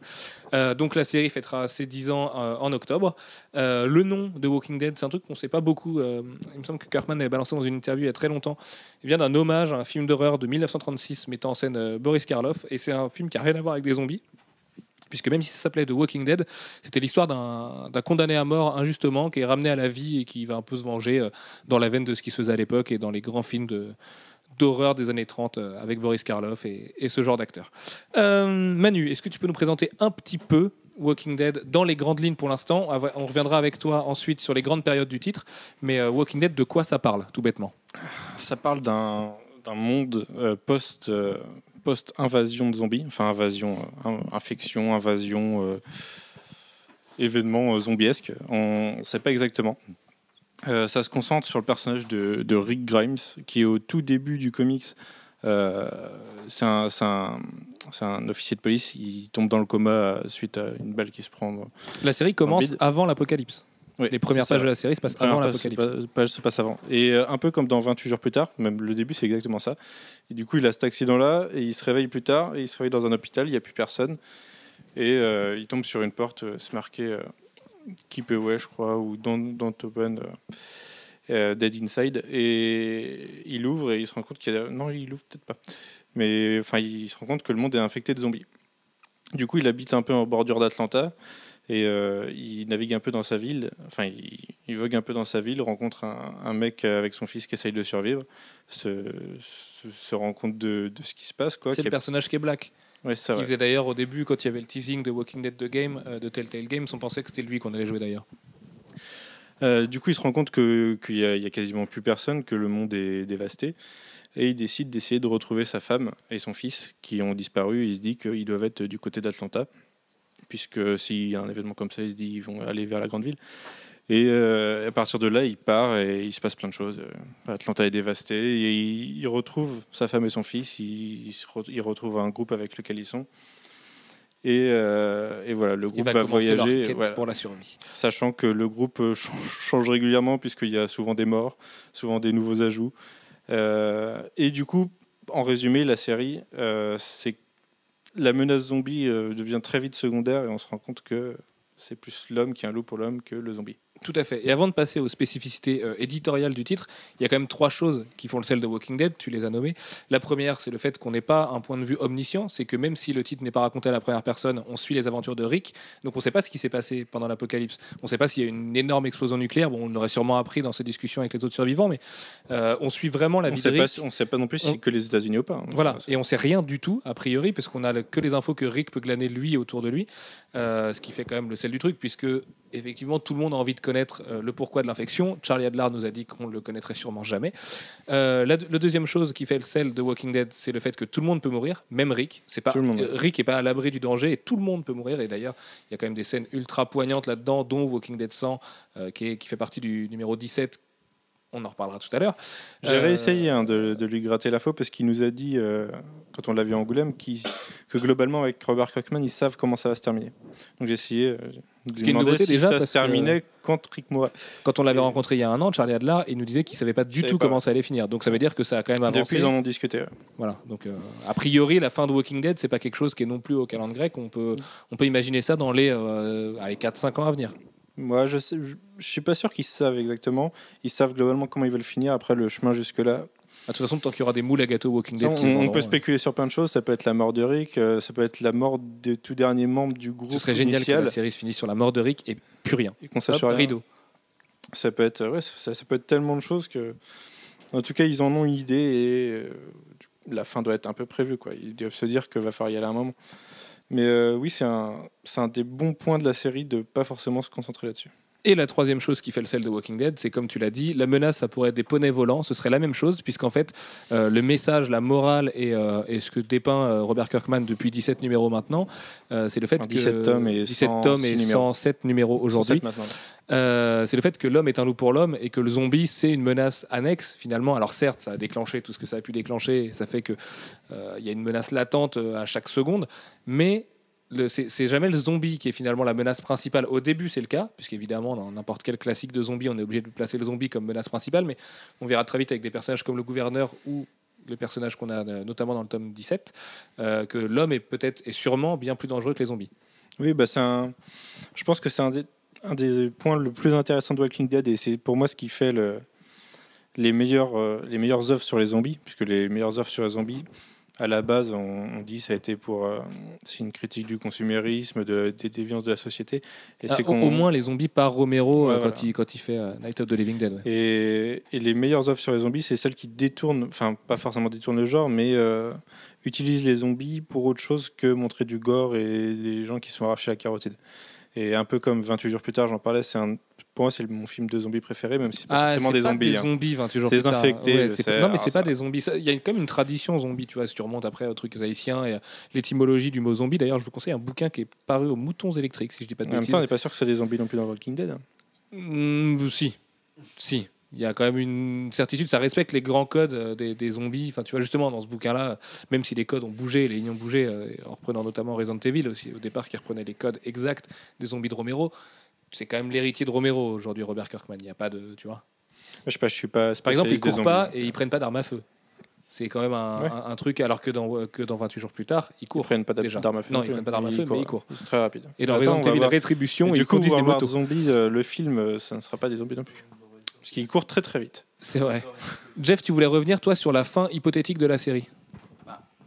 Euh, donc la série fêtera ses 10 ans en octobre. Le nom de Walking Dead, c'est un truc qu'on ne sait pas beaucoup. il me semble que Kirkman avait balancé dans une interview il y a très longtemps. Il vient d'un hommage à un film d'horreur de 1936 mettant en scène Boris Karloff. Et c'est un film qui n'a rien à voir avec des zombies. Puisque même si ça s'appelait The Walking Dead, c'était l'histoire d'un condamné à mort injustement qui est ramené à la vie et qui va un peu se venger euh, dans la veine de ce qui se faisait à l'époque et dans les grands films d'horreur des années 30 euh, avec Boris Karloff et, ce genre d'acteurs. Euh, Manu, est-ce que tu peux nous présenter un petit peu Walking Dead dans les grandes lignes pour l'instant? On va- On reviendra avec toi ensuite sur les grandes périodes du titre. Mais Walking Dead, de quoi ça parle, tout bêtement? Ça parle d'un monde post, post-invasion de zombies, enfin invasion, euh, in- infection, invasion, euh, événement euh, zombiesque. On ne sait pas exactement. Ça se concentre sur le personnage de, de Rick Grimes, qui est au tout début du comics. c'est un, officier de police. Il tombe dans le coma suite à une balle qui se prend. La série commence avant l'apocalypse. Les premières pages de la série se passent avant l'apocalypse. se passe- page se passe avant. Et euh, un peu comme dans 28 jours plus tard, même le début, c'est exactement ça. Et du coup, il a cet accident-là, et il se réveille plus tard, et il se réveille dans un hôpital, il n'y a plus personne. Et euh, il tombe sur une porte, euh, c'est marqué Keep Away, je crois, ou Don't, don't Open, Dead Inside. Et il ouvre, et il se rend compte qu'il y a. Non, il ouvre peut-être pas. Mais enfin, il se rend compte que le monde est infecté de zombies. Du coup, il habite un peu en bordure d'Atlanta. Et euh, il navigue un peu dans sa ville, enfin il, il vogue un peu dans sa ville, rencontre un, un mec avec son fils qui essaye de survivre, se, se, se rend compte de, de ce qui se passe. Quoi, C'est le personnage qui est Black. Ouais, c'est ça, Qui faisait d'ailleurs au début, quand il y avait le teasing de Walking Dead de Game, euh, de Telltale Games, on pensait que c'était lui qu'on allait jouer d'ailleurs. Euh, du coup, il se rend compte que- qu'il y, a- il y a quasiment plus personne, que le monde est dévasté. Et il décide d'essayer de retrouver sa femme et son fils qui ont disparu. Il se dit qu'ils doivent être du côté d'Atlanta, puisque s'il y a un événement comme ça, il se dit qu'ils vont aller vers la grande ville. Et euh, à partir de là, il part et il se passe plein de choses. Euh, Atlanta est dévasté et il, il retrouve sa femme et son fils. Il, il se re- il retrouve un groupe avec lequel ils sont. Et, euh, et voilà, le groupe va voyager. voilà pour la survie. sachant que le groupe change, change régulièrement puisqu'il y a souvent des morts, souvent des nouveaux ajouts. Euh, et du coup, en résumé, la série, c'est la menace zombie euh, devient très vite secondaire et on se rend compte que c'est plus l'homme qui est un loup pour l'homme que le zombie. Tout à fait. Et avant de passer aux spécificités euh, éditoriales du titre, il y a quand même trois choses qui font le sel de Walking Dead, tu les as nommées. La première, c'est le fait qu'on n'ait pas un point de vue omniscient, c'est que même si le titre n'est pas raconté à la première personne, on suit les aventures de Rick, donc on ne sait pas ce qui s'est passé pendant l'apocalypse. On ne sait pas s'il y a eu une énorme explosion nucléaire, bon, on l'aurait sûrement appris dans ces discussions avec les autres survivants, mais euh, on suit vraiment la On vie sait de pas, Rick. si- on sait pas non plus si On- c'est que les États-Unis ou pas. hein. Voilà, et on sait rien du tout, a priori, parce qu'on a que les infos que Rick peut glaner lui autour de lui, euh, ce qui fait quand même le sel du truc, puisque effectivement tout le monde a envie de connaître euh, le pourquoi de l'infection. Charlie Adler nous a dit qu'on le connaîtrait sûrement jamais. Euh, la, le deuxième chose qui fait le sel de Walking Dead, c'est le fait que tout le monde peut mourir, même Rick. C'est pas euh. Rick est pas à l'abri du danger et tout le monde peut mourir. Et d'ailleurs, il y a quand même des scènes ultra poignantes là-dedans, dont Walking Dead 100, euh, qui, est- qui fait partie du numéro 17. On en reparlera tout à l'heure. J'ai Euh, réessayé hein, de, de lui gratter la faute parce qu'il nous a dit, euh, quand on l'a vu à Angoulême, que globalement, avec Robert Kirkman, ils savent comment ça va se terminer. Donc j'ai essayé euh, Ce qui est lui une demander nouveauté si déjà, ça parce se terminait quand Rick mourait. Quand on l'avait rencontré il y a un an, Charlie Adler, il nous disait qu'il savait pas du tout pas, comment ça allait finir. Donc ça veut dire que ça a quand même avancé. Depuis, ils en ont discuté. ouais. Voilà. Donc euh, a priori, la fin de Walking Dead, c'est pas quelque chose qui est non plus au calendrier grec. On peut, on peut imaginer ça dans les, euh, allez, 4-5 ans à venir. Moi, je, je, je suis pas sûr qu'ils savent exactement. Ils savent globalement comment ils veulent finir. Après, le chemin jusque-là. De toute façon, tant qu'il y aura des moules à gâteau Walking Dead, on, on vendront, peut euh, spéculer sur plein de choses. Ça peut être la mort de Rick, euh, ça peut être la mort des tout derniers membres du groupe Ce serait génial initial que la série se finisse sur la mort de Rick et plus rien. et qu'on sache rideau. Ça peut être, ouais, ça, ça peut être tellement de choses que, en tout cas, ils en ont une idée et euh, la fin doit être un peu prévue. Quoi. Ils doivent se dire que va falloir y aller à un moment. Mais euh, oui, c'est un, c'est un des bons points de la série de pas forcément se concentrer là-dessus. Et la troisième chose qui fait le sel de Walking Dead, c'est comme tu l'as dit, la menace, ça pourrait être des poneys volants. Ce serait la même chose, puisqu'en fait, euh, le message, la morale et, euh, et ce que dépeint euh, Robert Kirkman depuis 17 numéros maintenant, c'est le fait que 17 tomes et 17 tomes et 106 numéros. 107 numéros aujourd'hui. 107 maintenant. C'est le fait que l'homme est un loup pour l'homme et que le zombie c'est une menace annexe finalement. Alors certes, ça a déclenché tout ce que ça a pu déclencher, et ça fait que euh, il y a une menace latente à chaque seconde, mais c'est jamais le zombie qui est finalement la menace principale. Au début, c'est le cas, puisqu'évidemment, dans n'importe quel classique de zombie, on est obligé de placer le zombie comme menace principale, mais on verra très vite avec des personnages comme le gouverneur ou le personnage qu'on a euh, notamment dans le tome 17, euh, que l'homme est peut-être et sûrement bien plus dangereux que les zombies. Oui, bah c'est un. Je pense que c'est un des, points le plus intéressants de Walking Dead et c'est pour moi ce qui fait le, les meilleures euh, les meilleures œuvres sur les zombies, puisque les meilleures œuvres sur les zombies, à la base, on, on dit ça a été pour euh, c'est une critique du consumérisme, de, des déviances de la société. Et Ah, c'est au, au moins les zombies par Romero Ouais, euh, voilà. quand, il, quand il fait euh, Night of the Living Dead. ouais. Et, et les meilleures œuvres sur les zombies, c'est celles qui détournent, enfin pas forcément détournent le genre, mais utilisent les zombies pour autre chose que montrer du gore et des gens qui sont arrachés à la carotide. Et un peu comme 28 jours plus tard, j'en parlais, c'est un, pour moi, c'est mon film de zombies préféré, même si c'est pas Ah, forcément des pas zombies. des hein. zombies 28 jours C'est plus tard. Ouais, c'est Non, mais c'est pas des zombies. Il y a comme une tradition zombie, tu vois, si tu remontes après aux trucs haïtiens et l'étymologie du mot zombie. D'ailleurs, je vous conseille un bouquin qui est paru aux moutons électriques, si je dis pas de En même temps, on n'est pas sûr que c'est des zombies non plus dans Walking Dead. hein. Mm, si, si. Il y a quand même une certitude, ça respecte les grands codes euh, des, des zombies. Enfin, tu vois, justement, dans ce bouquin-là, même si les codes ont bougé, les lignes ont bougé, euh, en reprenant notamment Resident Evil aussi, au départ, qui reprenait les codes exacts des zombies de Romero, c'est quand même l'héritier de Romero aujourd'hui, Robert Kirkman. Il n'y a pas de, tu vois. Je sais pas, je suis pas. Par exemple, ils courent pas et ils prennent pas d'armes à feu. C'est quand même un, Ouais. un- un truc, alors que dans, que dans 28 jours plus tard, ils Ils courent. prennent pas d'armes à feu. Non, non ils prennent pas d'armes à feu, mais ils courent. C'est très rapide. Et dans Attends, Resident Evil. Rétribution, du ils coup, conduisent des motos. Zombies, euh, le film, euh, ça ne sera pas des zombies non plus. Parce qu'ils courent très très vite. C'est vrai. Jeff, tu voulais revenir, toi, sur la fin hypothétique de la série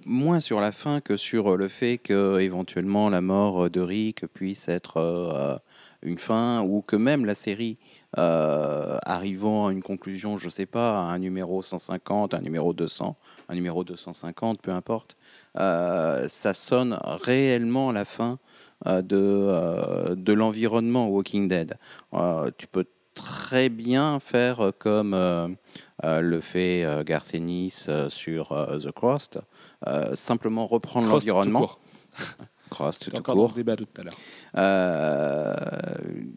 moins sur la fin que sur euh, le fait que éventuellement la mort de Rick puisse être euh, une fin ou que même la série euh, arrivant à une conclusion, je sais pas, à un numéro 150, un numéro 200, un numéro 250, peu importe, euh, ça sonne réellement la fin euh, de, de l'environnement Walking Dead. Tu peux très bien faire comme le fait Garth Ennis sur The Crossed, euh, simplement reprendre Cross, tout tout court. débat tout à l'heure. Euh,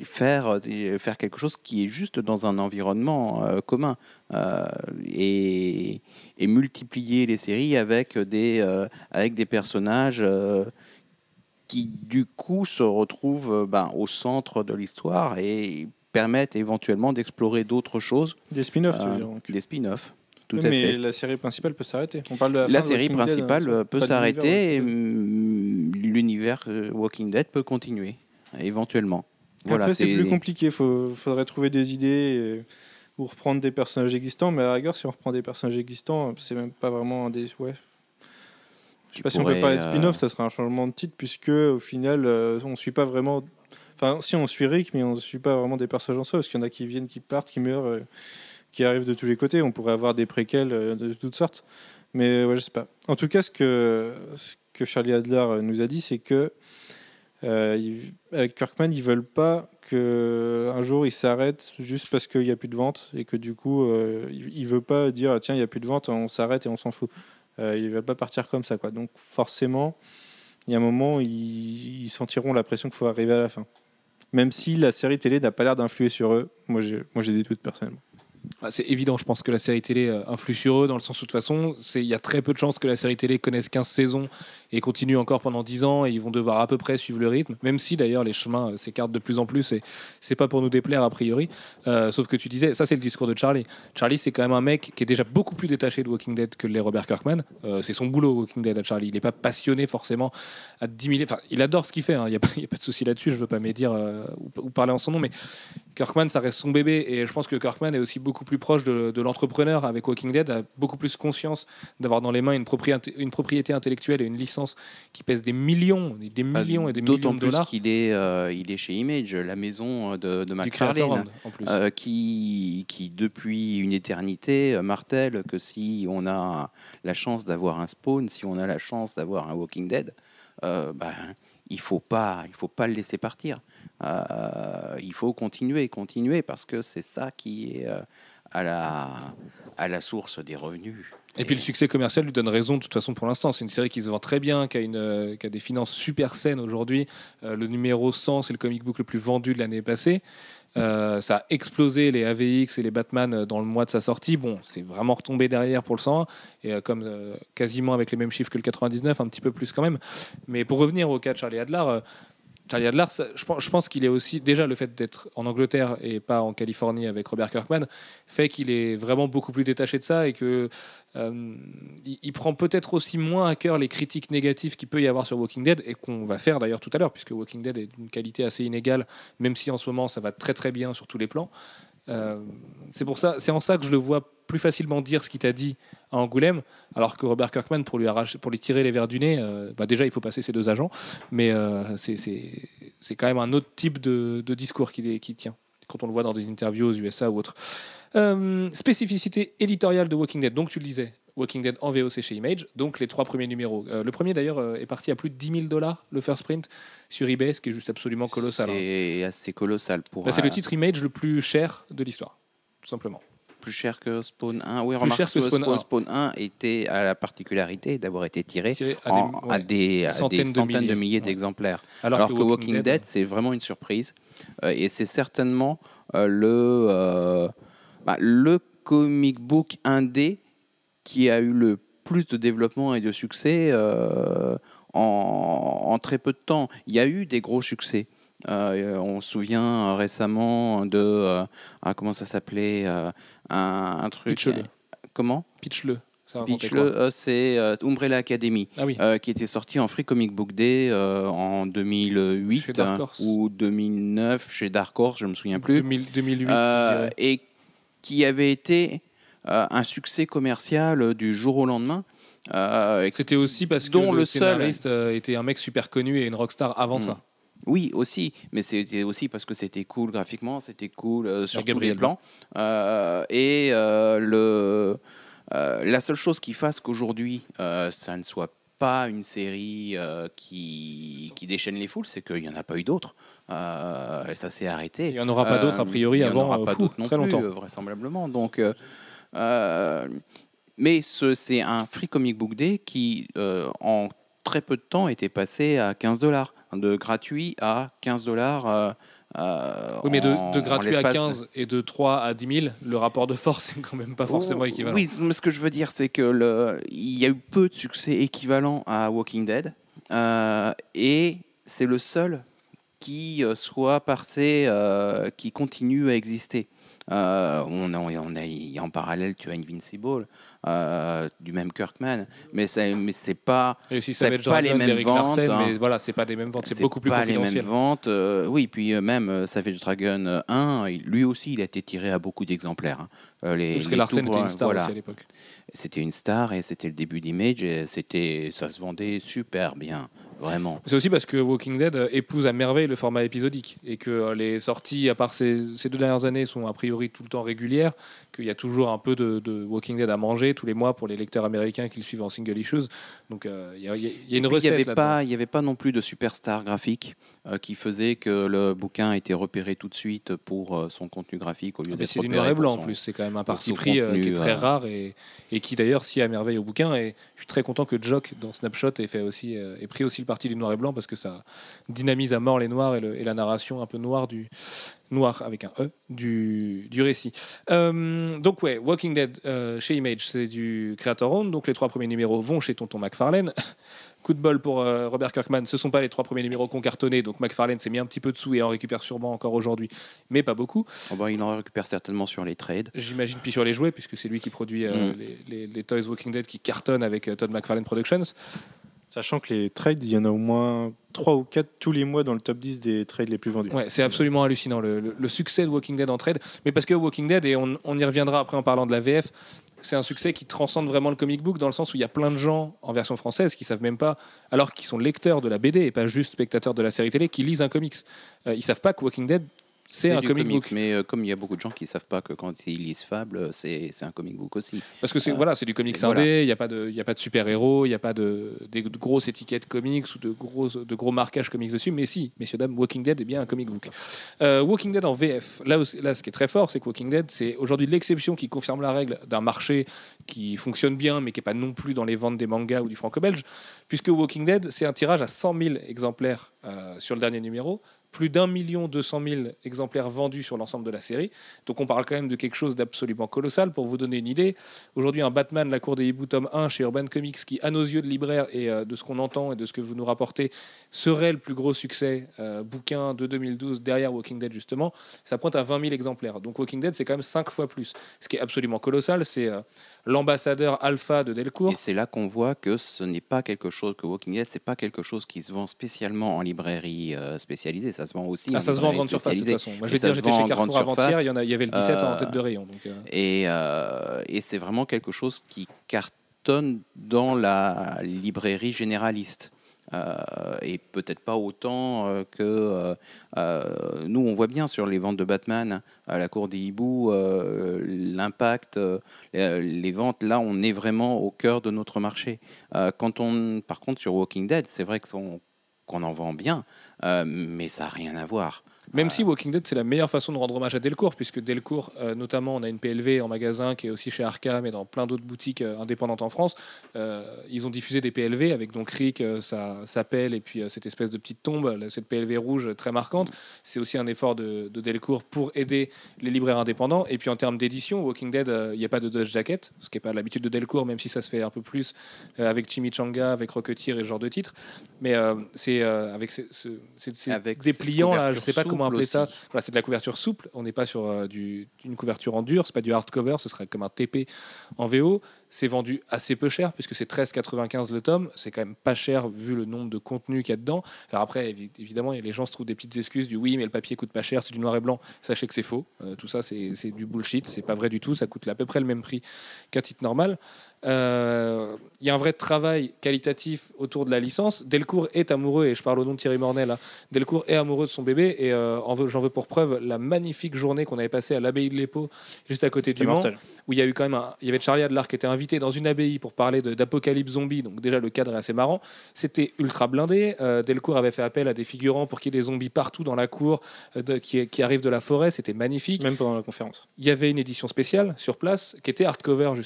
faire, des- faire quelque chose qui est juste dans un environnement euh, commun euh, et, et multiplier les séries avec des, euh, avec des personnages euh, qui du coup se retrouvent euh, ben, au centre de l'histoire et permettent éventuellement d'explorer d'autres choses, Des spin-offs, tu euh, veux dire. donc. des spin-offs. Tout Oui, à mais fait. la série principale peut s'arrêter. On parle de la, La fin de série principale hein, euh, peut s'arrêter et mm, l'univers euh, Walking Dead peut continuer, éventuellement. Voilà, Après, c'est plus compliqué. Il faudrait trouver des idées et- ou reprendre des personnages existants. Mais à la rigueur, si on reprend des personnages existants, c'est même pas vraiment un des. Ouais. Je sais pas si on peut parler de spin-off, ça serait un changement de titre, puisque au final, euh, on suit pas vraiment. Enfin, si on suit Rick, mais on suit pas vraiment des personnages en soi, parce qu'il y en a qui viennent, qui partent, qui meurent, euh, qui arrivent de tous les côtés. On pourrait avoir des préquels euh, de toutes sortes. Mais ouais, je sais pas. En tout cas, ce que, ce que Charlie Adler euh, nous a dit, c'est que euh, ils- avec Kirkman, ils veulent pas que un jour il s'arrête juste parce qu'il n'y a plus de vente et que du coup, euh, il, il veut pas dire ah, tiens, il n'y a plus de vente, on s'arrête et on s'en fout. Euh, ils veulent pas partir comme ça, quoi. Donc forcément, il y a un moment, ils, ils sentiront la pression qu'il faut arriver à la fin. Même si la série télé n'a pas l'air d'influer sur eux, moi j'ai des doutes personnellement. Ah, C'est évident, je pense que la série télé euh, influe sur eux, dans le sens où, de toute façon, il y a très peu de chances que la série télé connaisse 15 saisons et continue encore pendant 10 ans, et ils vont devoir à peu près suivre le rythme, même si d'ailleurs les chemins euh, s'écartent de plus en plus, et c'est pas pour nous déplaire a priori. Euh, sauf que tu disais, ça c'est le discours de Charlie. Charlie, c'est quand même un mec qui est déjà beaucoup plus détaché de Walking Dead que les Robert Kirkman. Euh, c'est son boulot, Walking Dead, à Charlie. Il n'est pas passionné forcément à 10 000. Enfin, il adore ce qu'il fait, hein. il n'y a, pas- de souci là-dessus, je veux pas médire ou, parler en son nom, mais Kirkman, ça reste son bébé, et je pense que Kirkman est aussi beaucoup plus proche de, l'entrepreneur avec Walking Dead, a beaucoup plus conscience d'avoir dans les mains une propriété intellectuelle et une licence qui pèse des millions, des millions et des millions D'autant de plus dollars qu'il est, euh, il est chez Image, la maison euh, de, de McFarlane, euh, qui, qui depuis une éternité euh, martèle que si on a la chance d'avoir un Spawn, si on a la chance d'avoir un Walking Dead, euh, ben, il faut pas, il faut pas le laisser partir. Il faut continuer, continuer parce que c'est ça qui est à la, à la source des revenus. Et puis le succès commercial lui donne raison de toute façon pour l'instant. C'est une série qui se vend très bien, qui a, une, euh, qui a des finances super saines aujourd'hui. Euh, le numéro 100, c'est le comic book le plus vendu de l'année passée. Euh, ça a explosé les AVX et les Batman dans le mois de sa sortie. Bon, c'est vraiment retombé derrière pour le 101, et euh, comme euh, quasiment avec les mêmes chiffres que le 99, un petit peu plus quand même. Mais pour revenir au cas de Charlie Adler, Charlie Adler, je pense, je pense qu'il est aussi déjà le fait d'être en Angleterre et pas en Californie avec Robert Kirkman fait qu'il est vraiment beaucoup plus détaché de ça et que euh, prend peut-être aussi moins à cœur les critiques négatives qu'il peut y avoir sur Walking Dead et qu'on va faire d'ailleurs tout à l'heure puisque Walking Dead est d'une qualité assez inégale même si en ce moment ça va très très bien sur tous les plans. Euh, c'est pour ça, c'est en ça que je le vois plus facilement dire ce qu'il t'a dit à Angoulême, alors que Robert Kirkman pour lui arracher, tirer les verres du nez, euh, bah déjà il faut passer ses deux agents, mais euh, c'est, quand même un autre type de, discours qui, qui tient quand on le voit dans des interviews aux USA ou autres. Spécificité éditoriale de Walking Dead. Donc tu le disais, Walking Dead en VOC chez Image, donc les trois premiers numéros. Euh, le premier d'ailleurs euh, est parti à plus de 10 000 dollars, le first print, sur eBay, ce qui est juste absolument colossal. hein. C'est assez colossal pour. Bah, c'est le titre Image le plus cher de l'histoire, tout simplement. plus cher que Spawn 1. Oui, remarque cher que Spawn 1. Spawn 1 était à la particularité d'avoir été tiré Tiré à en- des- à des, à des Centaines de de milliers. Ouais. d'exemplaires. Alors, Alors, que Walking, Dead, c'est vraiment une surprise. Euh, et c'est certainement le, bah, le comic book indé qui a eu le plus de développement et de succès euh, en, en très peu de temps. Il y a eu des gros succès. Euh, on se souvient récemment de euh, ah, comment ça s'appelait euh, un, un truc Pitch-le. comment? Pitch-le. Pitch-le, euh, c'est euh, Umbrella Academy Ah oui. euh, qui était sorti en Free Comic Book Day euh, en 2008 Chez Dark hein, ou 2009 chez Dark Horse, je me souviens plus, 2000 2008, Euh, je dirais. et qui avait été euh, un succès commercial euh, du jour au lendemain. Euh, C'était aussi parce que dont le, scénariste euh, était un mec super connu et une rockstar avant Hmm. ça. oui, aussi, mais c'était aussi parce que c'était cool graphiquement, c'était cool euh, sur tous Gabriel les plans. Euh, et euh, le, euh, la seule chose qui fasse qu'aujourd'hui, euh, ça ne soit pas une série euh, qui, qui déchaîne les foules, c'est qu'il n'y en a pas eu d'autres. Euh, ça s'est arrêté. Il n'y en aura pas d'autres, a Euh, priori, avant aura euh, pas fou, d'autres non très plus, longtemps. euh, vraisemblablement. Donc, euh, mais ce- c'est un Free Comic Book Day qui, euh, en très peu de temps, était passé à 15 dollars, de gratuit à 15 dollars. euh, Oui, mais de, en- de en gratuit à l'espace de- 15 et de 3 à 10 000, le rapport de force est quand même pas forcément Oh, équivalent. Oui, mais ce que je veux dire, c'est que le, il y a eu peu de succès équivalent à Walking Dead, euh, et c'est le seul qui soit passé, euh, qui continue à exister. Euh, on a, on en parallèle, tu as Invincible euh, du même Kirkman, mais c'est, mais c'est pas, les mêmes ventes, Larsen, hein. mais voilà, c'est pas des mêmes ventes, c'est beaucoup plus pas les mêmes ventes. euh, oui, puis euh, même Savage Dragon euh, 1, il- lui aussi, il a été tiré à beaucoup d'exemplaires. hein. Les, Parce que les Larsen était une star voilà. aussi à l'époque. C'était une star et c'était le début d'Image et c'était, ça se vendait super bien, vraiment. C'est aussi parce que Walking Dead épouse à merveille le format épisodique et que les sorties, à part ces, ces deux dernières années, sont a priori tout le temps régulières, qu'il y a toujours un peu de, de Walking Dead à manger tous les mois pour les lecteurs américains qui le suivent en single issues. Donc euh, il y, a- y y une recette Il n'y avait, pas- non plus de superstar graphique euh, qui faisait que le bouquin était repéré tout de suite pour euh, son contenu graphique au lieu Ah, mais d'être c'est du noir et blanc en plus, c'est quand même un parti pris qui est très rare et, et qui d'ailleurs s'y à merveille au bouquin. Et je suis très content que Jock dans Snapshot ait, fait aussi, ait pris aussi le parti du noir et blanc parce que ça dynamise à mort les noirs et, le- et la narration un peu noire du noir avec un E du, du récit. Euh, donc ouais, Walking Dead euh, chez Image, c'est du Creator Owned, donc les trois premiers numéros vont chez Tonton McFarlane. Coup de bol pour euh, Robert Kirkman, ce sont pas les trois premiers numéros qu'on cartonné, donc McFarlane s'est mis un petit peu de sous et en récupère sûrement encore aujourd'hui, mais pas beaucoup. Oh, bah, il en récupère certainement sur les trades. J'imagine puis sur les jouets, puisque c'est lui qui produit Mm. les, les- les Toys Walking Dead qui cartonnent avec Todd McFarlane Productions. Sachant que les trades, il y en a au moins 3 ou 4 tous les mois dans le top 10 des trades les plus vendus. Ouais, c'est absolument hallucinant le, succès de Walking Dead en trade. Mais parce que Walking Dead, et on, y reviendra après en parlant de la VF, c'est un succès qui transcende vraiment le comic book dans le sens où il y a plein de gens en version française qui savent même pas, alors qu'ils sont lecteurs de la BD et pas juste spectateurs de la série télé, qui lisent un comics. Euh, ils savent pas que Walking Dead c'est un comic comics, book. mais euh, comme il y a beaucoup de gens qui savent pas que quand ils lisent Fable, euh, c'est un comic book aussi. Parce que c'est Euh, voilà, c'est du comics voilà. indé, il n'y a pas de, il y a pas de super héros, il n'y a pas de, de grosses étiquettes comics ou de gros, de gros marquages comics dessus. Mais si, messieurs dames, Walking Dead est bien un comic book. Euh, Walking Dead en VF. Là, aussi- là, ce qui est très fort, c'est que Walking Dead, c'est aujourd'hui l'exception qui confirme la règle d'un marché qui fonctionne bien, mais qui n'est pas non plus dans les ventes des mangas ou du franco-belge, puisque Walking Dead, c'est un tirage à 100 000 exemplaires sur le dernier numéro. Plus d'un million deux cent mille exemplaires vendus sur l'ensemble de la série. Donc on parle quand même de quelque chose d'absolument colossal. Pour vous donner une idée, Aujourd'hui, un Batman, la cour des hiboux, tome 1 chez Urban Comics, qui, à nos yeux de libraire et euh, de ce qu'on entend et de ce que vous nous rapportez, serait le plus gros succès euh, bouquin de 2012 derrière Walking Dead, justement, ça pointe à 20 000 exemplaires. Donc Walking Dead, c'est quand même 5 fois plus. Ce qui est absolument colossal, c'est euh, l'ambassadeur alpha de Delcourt. Et c'est là qu'on voit que ce n'est pas quelque chose que Walking Dead, c'est pas quelque chose qui se vend spécialement en librairie euh, euh, ça se vend aussi Ah, en ça se vend en grande surface, de toute spécialisée. façon. Moi, je vais dire, j'étais chez Carrefour avant-hier, il il y avait le 17 en tête de rayon. Donc, euh, Et, euh, et c'est vraiment quelque chose qui cartonne dans la librairie généraliste. Euh, et peut-être pas autant euh, que euh, nous, on voit bien sur les ventes de Batman à la cour des hiboux l'impact, les ventes. Là, on est vraiment au cœur de notre marché. Quand on, par contre, sur Walking Dead, c'est vrai qu'on en vend bien, mais ça n'a rien à voir. Même si Walking Dead, c'est la meilleure façon de rendre hommage à Delcourt, puisque Delcourt, euh, notamment, on a une PLV en magasin qui est aussi chez Arkham et dans plein d'autres boutiques euh, indépendantes en France. Euh, ils ont diffusé des PLV avec donc Rick, sa, sa pelle et puis cette espèce de petite tombe, cette PLV rouge très marquante. C'est aussi un effort de, de Delcourt pour aider les libraires indépendants. Et puis en termes d'édition, Walking Dead, il n'y a pas de Dodge Jacket, ce qui n'est pas l'habitude de Delcourt, même si ça se fait un peu plus avec Chimichanga, avec Rocketeer et ce genre de titres. Mais c'est avec ces, ce- ces- ces Avec ces dépliants là, je ne sais pas couvertures comment appeler ça. souples Voilà, c'est de la couverture souple. On n'est pas sur euh, du, une couverture en dur. C'est pas du hardcover. Ce serait comme un TP en VO. C'est vendu assez peu cher puisque c'est 13,95 le tome. C'est quand même pas cher vu le nombre de contenus qu'il y a dedans. Alors après, évi- évidemment, les gens se trouvent des petites excuses du oui, mais le papier coûte pas cher, c'est du noir et blanc. Sachez que c'est faux. Euh, tout ça, c'est c'est du bullshit. C'est pas vrai du tout. Ça coûte à peu près le même prix qu'un titre normal. Euh, Il y a un vrai travail qualitatif autour de la licence. Delcourt est amoureux, et je parle au nom de Thierry Mornay là, Delcourt est amoureux de son bébé, et euh, j'en veux pour preuve la magnifique journée qu'on avait passée à l'abbaye de l'Épau, juste à côté du Mans, où il y a eu quand même un- il y avait Charlie Adler qui était invité dans une abbaye pour parler d'apocalypse zombie, donc déjà le cadre est assez marrant. C'était ultra blindé. Euh, Delcourt avait fait appel à des figurants pour qu'il y ait des zombies partout dans la cour euh, de- qui, qui arrivent de la forêt, c'était magnifique. Même pendant la conférence. Il y avait une édition spéciale sur place qui était hardcover justement.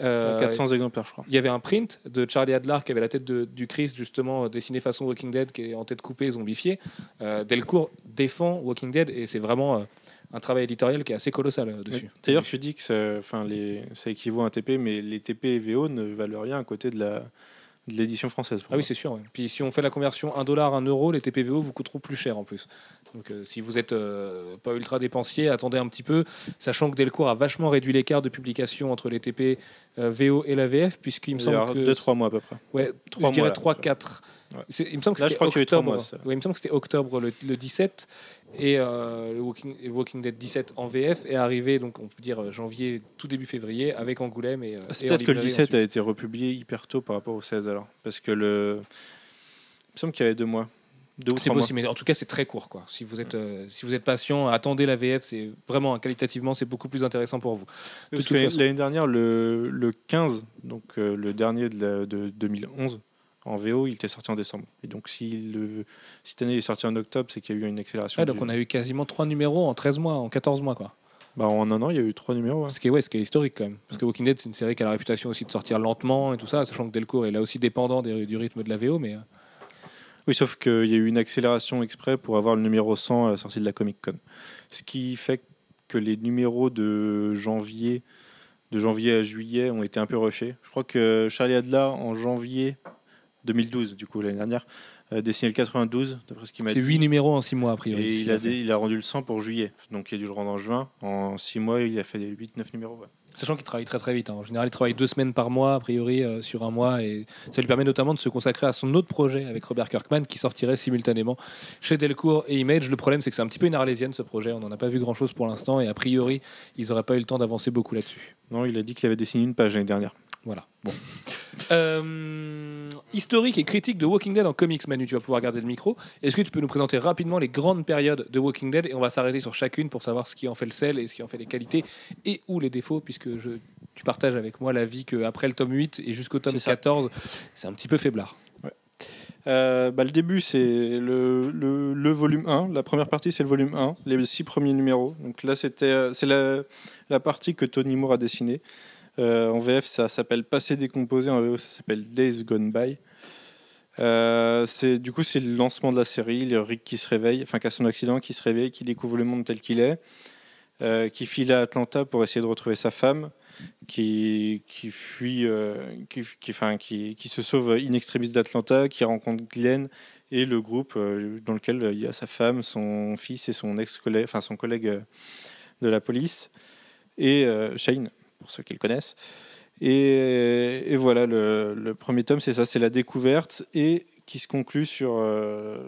Euh, 400 exemplaires, je crois. il y avait un print de Charlie Adler qui avait la tête de- du Christ, justement, euh, dessiné façon Walking Dead, qui est en tête coupée, zombifié. Euh, Delcourt défend Walking Dead et c'est vraiment euh, un travail éditorial qui est assez colossal euh, dessus. D'ailleurs, tu dis que ça, enfin, les, ça équivaut à un TP, mais les TP et VO ne valent rien à côté de la de l'édition française. Ah oui, c'est sûr. ouais. Puis si on fait la conversion 1 dollar, 1 euro, les TPVO vous coûteront plus cher en plus. Donc euh, si vous êtes euh, pas ultra dépensier, attendez un petit peu, sachant que Delcourt a vachement réduit l'écart de publication entre les TP euh, VO et la VF, puisqu'il me Il y a semble que 2-3 mois à peu près. Ouais, Trois je dirais mois, là. 3, 4. Ouais. Il me semble que c'était octobre. Ouais, il me semble que c'était octobre le, le 17 et euh, le Walking, Walking Dead 17 en VF est arrivé donc on peut dire euh, janvier tout début février avec Angoulême et. euh, C'est et en peut-être que le librairie 17 a été republié hyper tôt par rapport au 16 alors. Parce que le. Il me semble qu'il y avait deux mois. C'est mois. possible, mais en tout cas c'est très court quoi. Si vous êtes euh, si vous êtes patient, attendez la VF, c'est vraiment qualitativement c'est beaucoup plus intéressant pour vous. De Parce que l'année dernière, le, le 15, donc euh, le dernier de, la- de 2011, en VO, il était sorti en décembre. Et donc, si, le, si cette année il est sorti en octobre, c'est qu'il y a eu une accélération. Donc du- on a eu quasiment 3 numéros en 13 mois, en 14 mois quoi. bah, en un an, il y a eu trois numéros. ouais. Ce qui est, ouais, ce qui est historique quand même. Parce que Walking Dead, c'est une série qui a la réputation aussi de sortir lentement et tout ça, sachant que Delcourt est là aussi dépendant des- du rythme de la VO. Mais euh, Oui, sauf qu'il y a eu une accélération exprès pour avoir le numéro 100 à la sortie de la Comic Con. Ce qui fait que les numéros de janvier, de janvier à juillet ont été un peu rushés. Je crois que Charlie Adler, en janvier 2012, du coup l'année dernière, a dessiné le 92, d'après ce qu'il m'a c'est dit. 8 numéros en 6 mois a priori. Et il a, fait. dé- il a rendu le 100 pour juillet. Donc il a dû le rendre en juin. En 6 mois, il a fait 8-9 numéros. ouais. Sachant qu'il travaille très très vite. hein. En général, il travaille deux semaines par mois, a priori, euh, sur un mois. Et ça lui permet notamment de se consacrer à son autre projet avec Robert Kirkman qui sortirait simultanément chez Delcourt et Image. Le problème, c'est que c'est un petit peu une arlésienne ce projet. On n'en a pas vu grand chose pour l'instant. Et a priori, ils n'auraient pas eu le temps d'avancer beaucoup là-dessus. Non, il a dit qu'il avait dessiné une page l'année dernière. Voilà. Bon. Euh, historique et critique de Walking Dead en comics, Manu, tu vas pouvoir garder le micro. Est-ce que tu peux nous présenter rapidement les grandes périodes de Walking Dead? Et on va s'arrêter sur chacune pour savoir ce qui en fait le sel et ce qui en fait les qualités et ou les défauts, puisque je, tu partages avec moi l'avis qu'après le tome 8 et jusqu'au tome C'est ça. 14, c'est un petit peu faiblard. Euh, bah, le début, c'est le, le, le volume 1. La première partie, c'est le volume 1, les six premiers numéros. Donc là, c'était, euh, c'est la, la partie que Tony Moore a dessinée. Euh, en VF, ça s'appelle Passé décomposé. En VO, ça s'appelle Days Gone By. Euh, du coup, c'est le lancement de la série. Le Rick qui se réveille, enfin, qui a son accident, qui se réveille, qui découvre le monde tel qu'il est, euh, qui file à Atlanta pour essayer de retrouver sa femme, qui, fuit, qui, qui, se sauve in extremis d'Atlanta, qui rencontre Glenn et le groupe dans lequel il y a sa femme, son fils et son ex-collègue, enfin son collègue de la police, et Shane, pour ceux qui le connaissent. Et, voilà, le, premier tome, c'est ça, c'est la découverte et qui se conclut sur euh,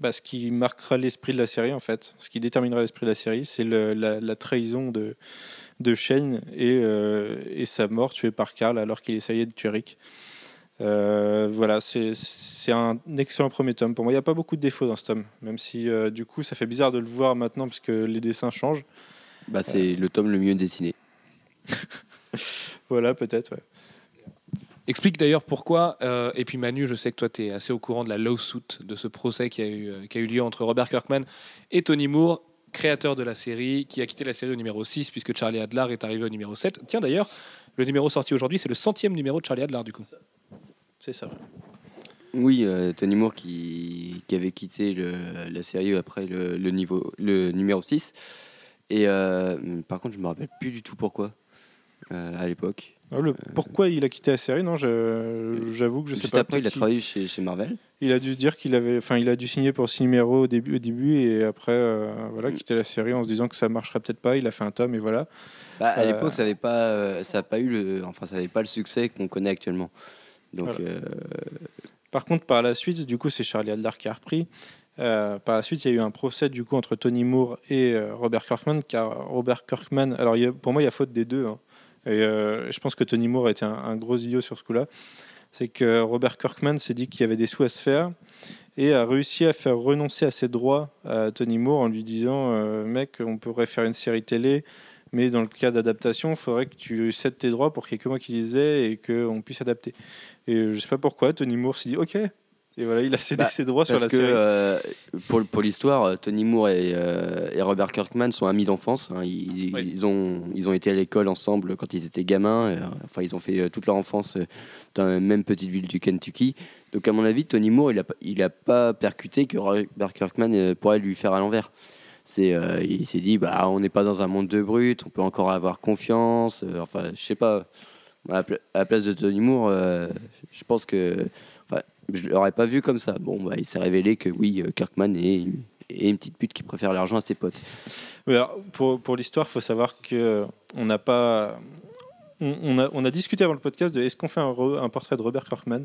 bah, ce qui marquera l'esprit de la série, en fait. Ce qui déterminera l'esprit de la série, c'est la, trahison de, de Shane et, euh, sa mort tuée par Carl alors qu'il essayait de tuer Rick. Euh, voilà, c'est un excellent premier tome. Pour moi, il n'y a pas beaucoup de défauts dans ce tome, même si du coup, ça fait bizarre de le voir maintenant parce que les dessins changent. Bah, c'est le tome le mieux dessiné. Voilà, peut-être. ouais. Explique d'ailleurs pourquoi, euh, et puis Manu, je sais que toi tu es assez au courant de la lawsuit, de ce procès qui a, eu, euh, qui a eu lieu entre Robert Kirkman et Tony Moore, créateur de la série, qui a quitté la série au numéro 6 puisque Charlie Adler est arrivé au numéro 7. Tiens d'ailleurs, le numéro sorti aujourd'hui, c'est le centième numéro de Charlie Adler du coup. C'est ça. Oui, euh, Tony Moore qui, qui avait quitté le- la série après le, le niveau, le numéro 6. Et euh, par contre, je me rappelle plus du tout pourquoi à l'époque. Ah, le- pourquoi il a quitté la série Non, j'avoue que je sais Juste pas. après, il a travaillé chez, chez Marvel. Il a dû se dire qu'il avait, enfin, il a dû signer pour six numéros au début, au début et après, euh, voilà, quitter la série en se disant que ça marcherait peut-être pas. Il a fait un tome et voilà. Bah, à Euh, l'époque, ça n'avait pas, euh, ça a pas eu le, enfin, ça avait pas le succès qu'on connaît actuellement. Donc, Voilà. euh, Par contre, par la suite, du coup, c'est Charlie Adler qui a repris. Euh, par la suite, il y a eu un procès du coup entre Tony Moore et euh, Robert Kirkman, car Robert Kirkman, alors a- pour moi, il y a faute des deux. hein. Et euh, je pense que Tony Moore était un, un gros idiot sur ce coup-là. C'est que Robert Kirkman s'est dit qu'il y avait des sous à se faire et a réussi à faire renoncer à ses droits à Tony Moore en lui disant euh, Mec, on pourrait faire une série télé, mais dans le cas d'adaptation, il faudrait que tu cèdes tes droits pour qu'il n'y ait que moi qui les ai et qu'on puisse adapter. Et je sais pas pourquoi, Tony Moore s'est dit Ok. Et voilà, il a cédé Bah, ses droits sur la que série. euh, pour, pour l'histoire, euh, Tony Moore et, euh, et Robert Kirkman sont amis d'enfance. hein. Ils, Oui. ils ont, ils ont été à l'école ensemble quand ils étaient gamins. et, enfin, ils ont fait toute leur enfance dans la même petite ville du Kentucky. Donc, à mon avis, Tony Moore, il a, pas- il a pas percuté que Robert Kirkman pourrait lui faire à l'envers. C'est, euh, il s'est dit, bah, on n'est pas dans un monde de brutes, on peut encore avoir confiance. enfin, je sais pas. À la, place de Tony Moore, je pense que je l'aurais pas vu comme ça. Bon, bah, il s'est révélé que oui, euh, Kirkman est, une petite pute qui préfère l'argent à ses potes. Alors, pour, l'histoire, il faut savoir que on n'a pas. On, on a, on a discuté avant le podcast de est-ce qu'on fait un, re- un portrait de Robert Kirkman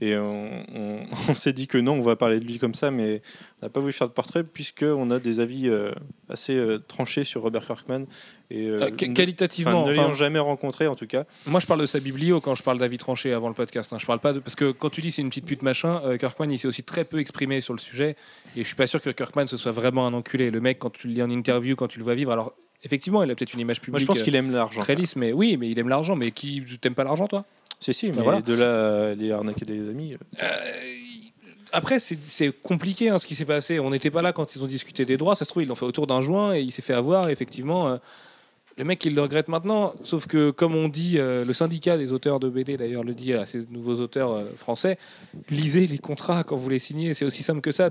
et on, s'est dit que non, on va parler de lui comme ça, mais on n'a pas voulu faire de portrait puisqu'on a des avis euh, assez euh, tranchés sur Robert Kirkman et euh, Euh, qualitativement, ne l'ayant jamais rencontré en tout cas. Moi, je parle de sa biblio quand je parle d'avis tranché avant le podcast. hein. Je parle pas de parce que quand tu dis c'est une petite pute machin, Kirkman il s'est aussi très peu exprimé sur le sujet et je suis pas sûr que Kirkman ce soit vraiment un enculé. Le mec, quand tu le lis en interview, quand tu le vois vivre, alors effectivement, il a peut-être une image publique Moi, je pense euh, qu'il aime l'argent. très lisse, mais oui, mais il aime l'argent. Mais qui t'aimes pas l'argent, toi? Si, si, mais voilà. de là, euh, les arnaquer des amis. euh, Après, c'est c'est compliqué hein, ce qui s'est passé. On n'était pas là quand ils ont discuté des droits. Ça se trouve, ils l'ont fait autour d'un joint et il s'est fait avoir. Et effectivement, euh, le mec, il le regrette maintenant. Sauf que, comme on dit, euh, le syndicat des auteurs de BD, d'ailleurs, le dit à ces nouveaux auteurs euh, français lisez les contrats quand vous les signez. C'est aussi simple que ça.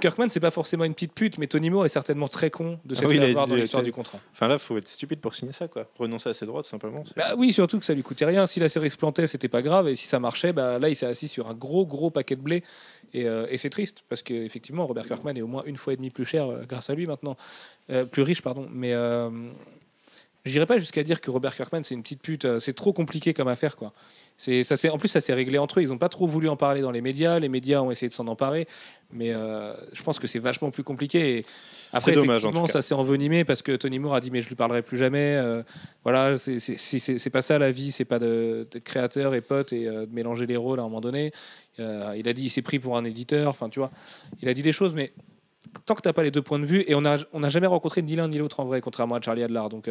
Kirkman, c'est pas forcément une petite pute, mais Tony Moore est certainement très con de Ah s'être oui, fait avoir dans l'histoire du contrat. Enfin là, faut être stupide pour signer ça, quoi. Renoncer à ses droits, tout simplement. Bah oui, surtout que ça lui coûtait rien. Si la série se plantait, c'était pas grave. Et si ça marchait, bah là, il s'est assis sur un gros, gros paquet de blé. Et, euh, et c'est triste parce qu'effectivement, Robert Kirkman est au moins une fois et demie plus cher euh, grâce à lui maintenant. Euh, plus riche, pardon. Mais j'irai pas jusqu'à dire que Robert Kirkman, c'est une petite pute. C'est trop compliqué comme affaire, quoi. Ça, en plus, ça s'est réglé entre eux. Ils n'ont pas trop voulu en parler dans les médias. Les médias ont essayé de s'en emparer. Mais euh, je pense que c'est vachement plus compliqué. Et après, C'est dommage, en effectivement, ça s'est envenimé parce que Tony Moore a dit Mais je lui parlerai plus jamais. Euh, voilà, c'est pas ça la vie, c'est pas de- d'être créateur et pote et euh, de mélanger les rôles à un moment donné. Euh, il a dit il s'est pris pour un éditeur, enfin tu vois, il a dit des choses, mais tant que t'as pas les deux points de vue, et on n'a on n'a jamais rencontré ni l'un ni l'autre en vrai, contrairement à Charlie Adler, donc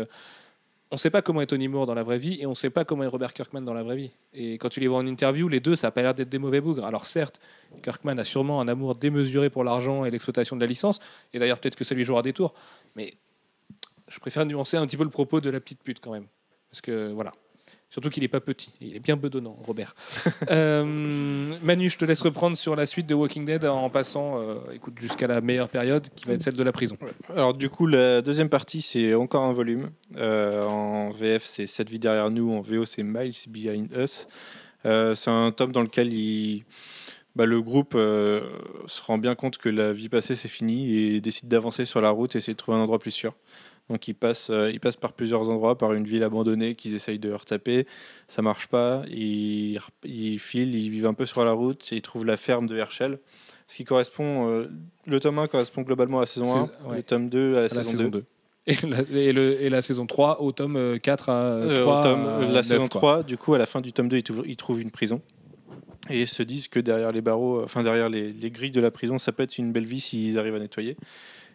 on sait pas comment est Tony Moore dans la vraie vie et on sait pas comment est Robert Kirkman dans la vraie vie. Et quand tu les vois en interview, les deux, ça a pas l'air d'être des mauvais bougres. Alors certes, Kirkman a sûrement un amour démesuré pour l'argent et l'exploitation de la licence, et d'ailleurs peut-être que ça lui jouera des tours, mais je préfère nuancer un petit peu le propos de la petite pute quand même. Parce que voilà. Surtout qu'il est pas petit, il est bien bedonnant, Robert. Euh, Manu, je te laisse reprendre sur la suite de Walking Dead en passant, euh, écoute, jusqu'à la meilleure période, qui va être celle de la prison. Alors du coup, la deuxième partie, c'est encore un volume. Euh, en VF, c'est 7 vies derrière nous. En VO, c'est Miles Behind Us. C'est un tome dans lequel il- bah, le groupe se rend bien compte que la vie passée, c'est fini et décide d'avancer sur la route et essayer de trouver un endroit plus sûr. Donc ils passent, euh, ils passent par plusieurs endroits, par une ville abandonnée qu'ils essayent de retaper. Ça marche pas. Ils, ils filent, ils vivent un peu sur la route et ils trouvent la ferme de Herschel. Ce qui correspond, euh, le tome 1 correspond globalement à la saison 1, C'est- ouais. le tome 2 à la, À la saison, saison 2. 2. Et la, et le- et la saison 3 au tome euh, 4 à Euh, 3 au tome- à la 9, saison quoi. 3, du coup, à la fin du tome 2, il trouve, il trouve une prison. et se disent que derrière les barreaux, enfin derrière les, les grilles de la prison, ça peut être une belle vie s'ils arrivent à nettoyer.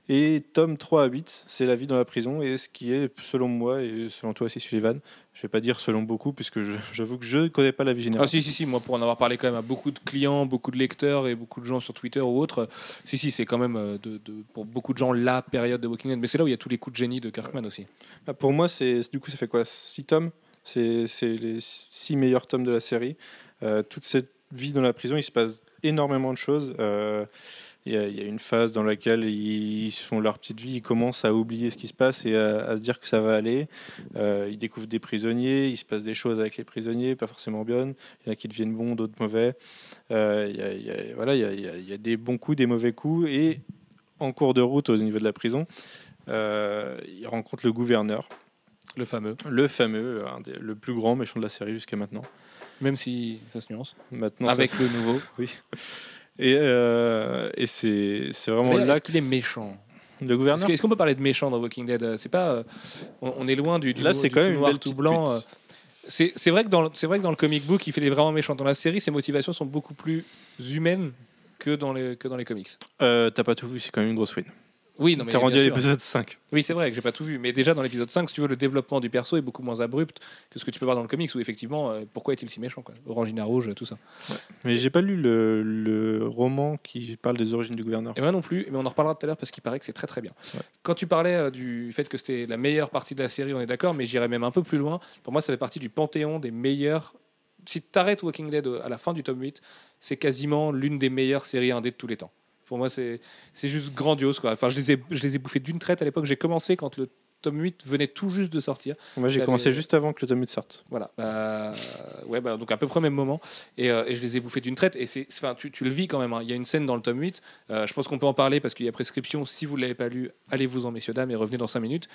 Et tome 3 à 8, c'est la vie dans la prison, et ce qui est, selon moi, et selon toi aussi, Sullivan, je vais pas dire selon beaucoup, puisque j'avoue que je ne connais pas la vie générale. Ah si si si moi pour en avoir parlé quand même à beaucoup de clients, beaucoup de lecteurs et beaucoup de gens sur Twitter ou autres, si si c'est quand même euh, de, de- pour beaucoup de gens la période de Walking Dead. Mais c'est là où il y a tous les coups de génie de Kirkman aussi. Pour moi, c'est du coup, ça fait quoi? 6 tomes? C'est c'est les 6 meilleurs tomes de la série. Euh, toute cette vie dans la prison, il se passe énormément de choses. Euh, Il y, a- il y a une phase dans laquelle ils font leur petite vie, ils commencent à oublier ce qui se passe et à, à se dire que ça va aller. Euh, ils découvrent des prisonniers, il se passe des choses avec les prisonniers, pas forcément bien. Il y en a qui deviennent bons, d'autres mauvais. Euh, il y a- il y a- voilà, il y a- des bons coups, des mauvais coups. Et en cours de route au niveau de la prison, euh, ils rencontrent le gouverneur Le fameux. le fameux, des- le plus grand méchant de la série jusqu'à maintenant. Même si ça se nuance. Maintenant, Avec le nouveau. ça- et, euh, et c'est c'est vraiment là qu'il est méchant? le Est-ce gouverneur. que- est-ce qu'on peut parler de méchant dans Walking Dead? C'est pas. euh, on, on est loin du. du Là, c'est du quand tout même une noir, belle tout petite blanc. pute. euh, C'est c'est vrai que dans le- c'est vrai que dans le comic book, il fait les vraiment méchants. Dans la série, ses motivations sont beaucoup plus humaines que dans les que dans les comics. Euh, T'as pas tout vu, c'est quand même une grosse win. Oui, non mais T'es rendu à l'épisode 5. Oui, c'est vrai que j'ai pas tout vu, mais déjà dans l'épisode 5, si tu veux, le développement du perso est beaucoup moins abrupt que ce que tu peux voir dans le comics où effectivement, euh, pourquoi est-il si méchant quoi? Orangina rouge, tout ça. Mais j'ai pas lu le, le roman qui parle des origines du gouverneur. Et moi non plus, mais on en reparlera tout à l'heure parce qu'il paraît que c'est très très bien. Ouais. Quand tu parlais euh, du fait que c'était la meilleure partie de la série, on est d'accord, mais j'irais même un peu plus loin. Pour moi, ça fait partie du panthéon des meilleurs. Si tu arrêtes Walking Dead à la fin du tome 8, c'est quasiment l'une des meilleures séries indé de tous les temps. Pour moi, c'est juste grandiose. Quoi. Enfin, je les ai, je les ai bouffés d'une traite à l'époque. J'ai commencé quand le tome 8 venait tout juste de sortir. Moi, j'ai commencé juste avant que le tome 8 sorte. Voilà. Bah, ouais, bah, donc à peu près au même moment. Et, euh, et je les ai bouffés d'une traite. Et c'est, enfin, tu, tu le vis quand même. hein. Il y a une scène dans le tome 8. euh, je pense qu'on peut en parler parce qu'il y a prescription. Si vous ne l'avez pas lu, allez-vous en, messieurs, dames, et revenez dans 5 minutes.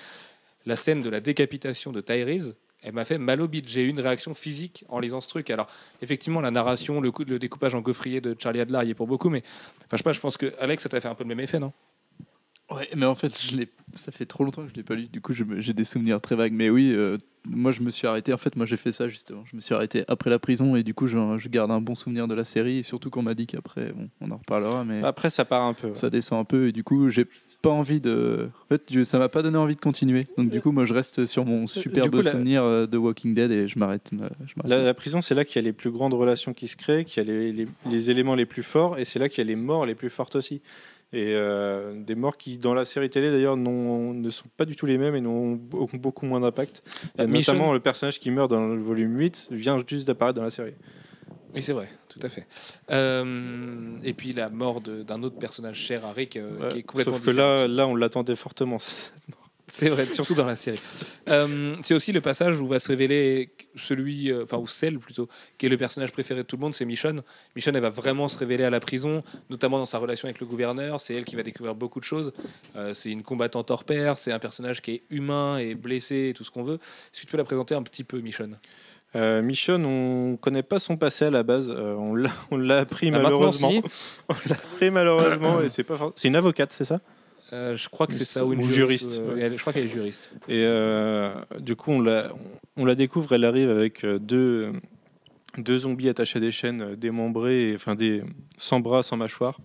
La scène de la décapitation de Tyrese, elle m'a fait mal au bide. J'ai eu une réaction physique en lisant ce truc. Alors, effectivement, la narration, le, coup- le découpage en gaufrier de Charlie Adler y est pour beaucoup. Mais enfin, je sais pas, je pense que Alex, ça t'a fait un peu le même effet, non? Ouais, mais en fait, je l'ai. Ça fait trop longtemps que je l'ai pas lu. Du coup, j'ai des souvenirs très vagues. Mais oui, euh, moi, je me suis arrêté. En fait, moi, j'ai fait ça justement. Je me suis arrêté après la prison et du coup, je, je garde un bon souvenir de la série. Et surtout qu'on m'a dit qu'après, bon, on en reparlera, mais Après, ça part un peu. ouais. ça descend un peu et du coup, j'ai pas envie de. En fait, ça m'a pas donné envie de continuer. Donc, du coup, moi, je reste sur mon superbe coup, la- souvenir euh, de Walking Dead et je m'arrête. euh. La, la prison, c'est là qu'il y a les plus grandes relations qui se créent, qu'il y a les, les- les éléments les plus forts, et c'est là qu'il y a les morts les plus fortes aussi. Et euh, des morts qui, dans la série télé d'ailleurs, ne sont pas du tout les mêmes et n'ont ont beaucoup moins d'impact. Euh, Michonne- Notamment, le personnage qui meurt dans le volume 8 vient juste d'apparaître dans la série. Oui, c'est vrai, tout à fait. Euh, et puis la mort d'un autre personnage cher à Rick, euh, qui est complètement Sauf que différente. là, là, on l'attendait fortement. C'est vrai, surtout dans la série. Euh, c'est aussi le passage où va se révéler celui, enfin, ou celle plutôt, qui est le personnage préféré de tout le monde, c'est Michonne. Michonne, elle va vraiment se révéler à la prison, notamment dans sa relation avec le gouverneur. C'est elle qui va découvrir beaucoup de choses. C'est une combattante hors pair, c'est un personnage qui est humain et blessé et tout ce qu'on veut. Est-ce que tu peux la présenter un petit peu, Michonne? Euh, Michonne, on connaît pas son passé à la base. Euh, on l'a- on l'a appris Ah, malheureusement. si. on l'a appris malheureusement et c'est pas. for- C'est une avocate, c'est ça? Euh, Je crois que c'est ça, ou une juriste. juriste, ouais. elle- je crois qu'elle est juriste. Et du coup, on la, on la découvre. Elle arrive avec deux, deux zombies attachés à des chaînes, démembrés, et- enfin des sans bras, sans mâchoire,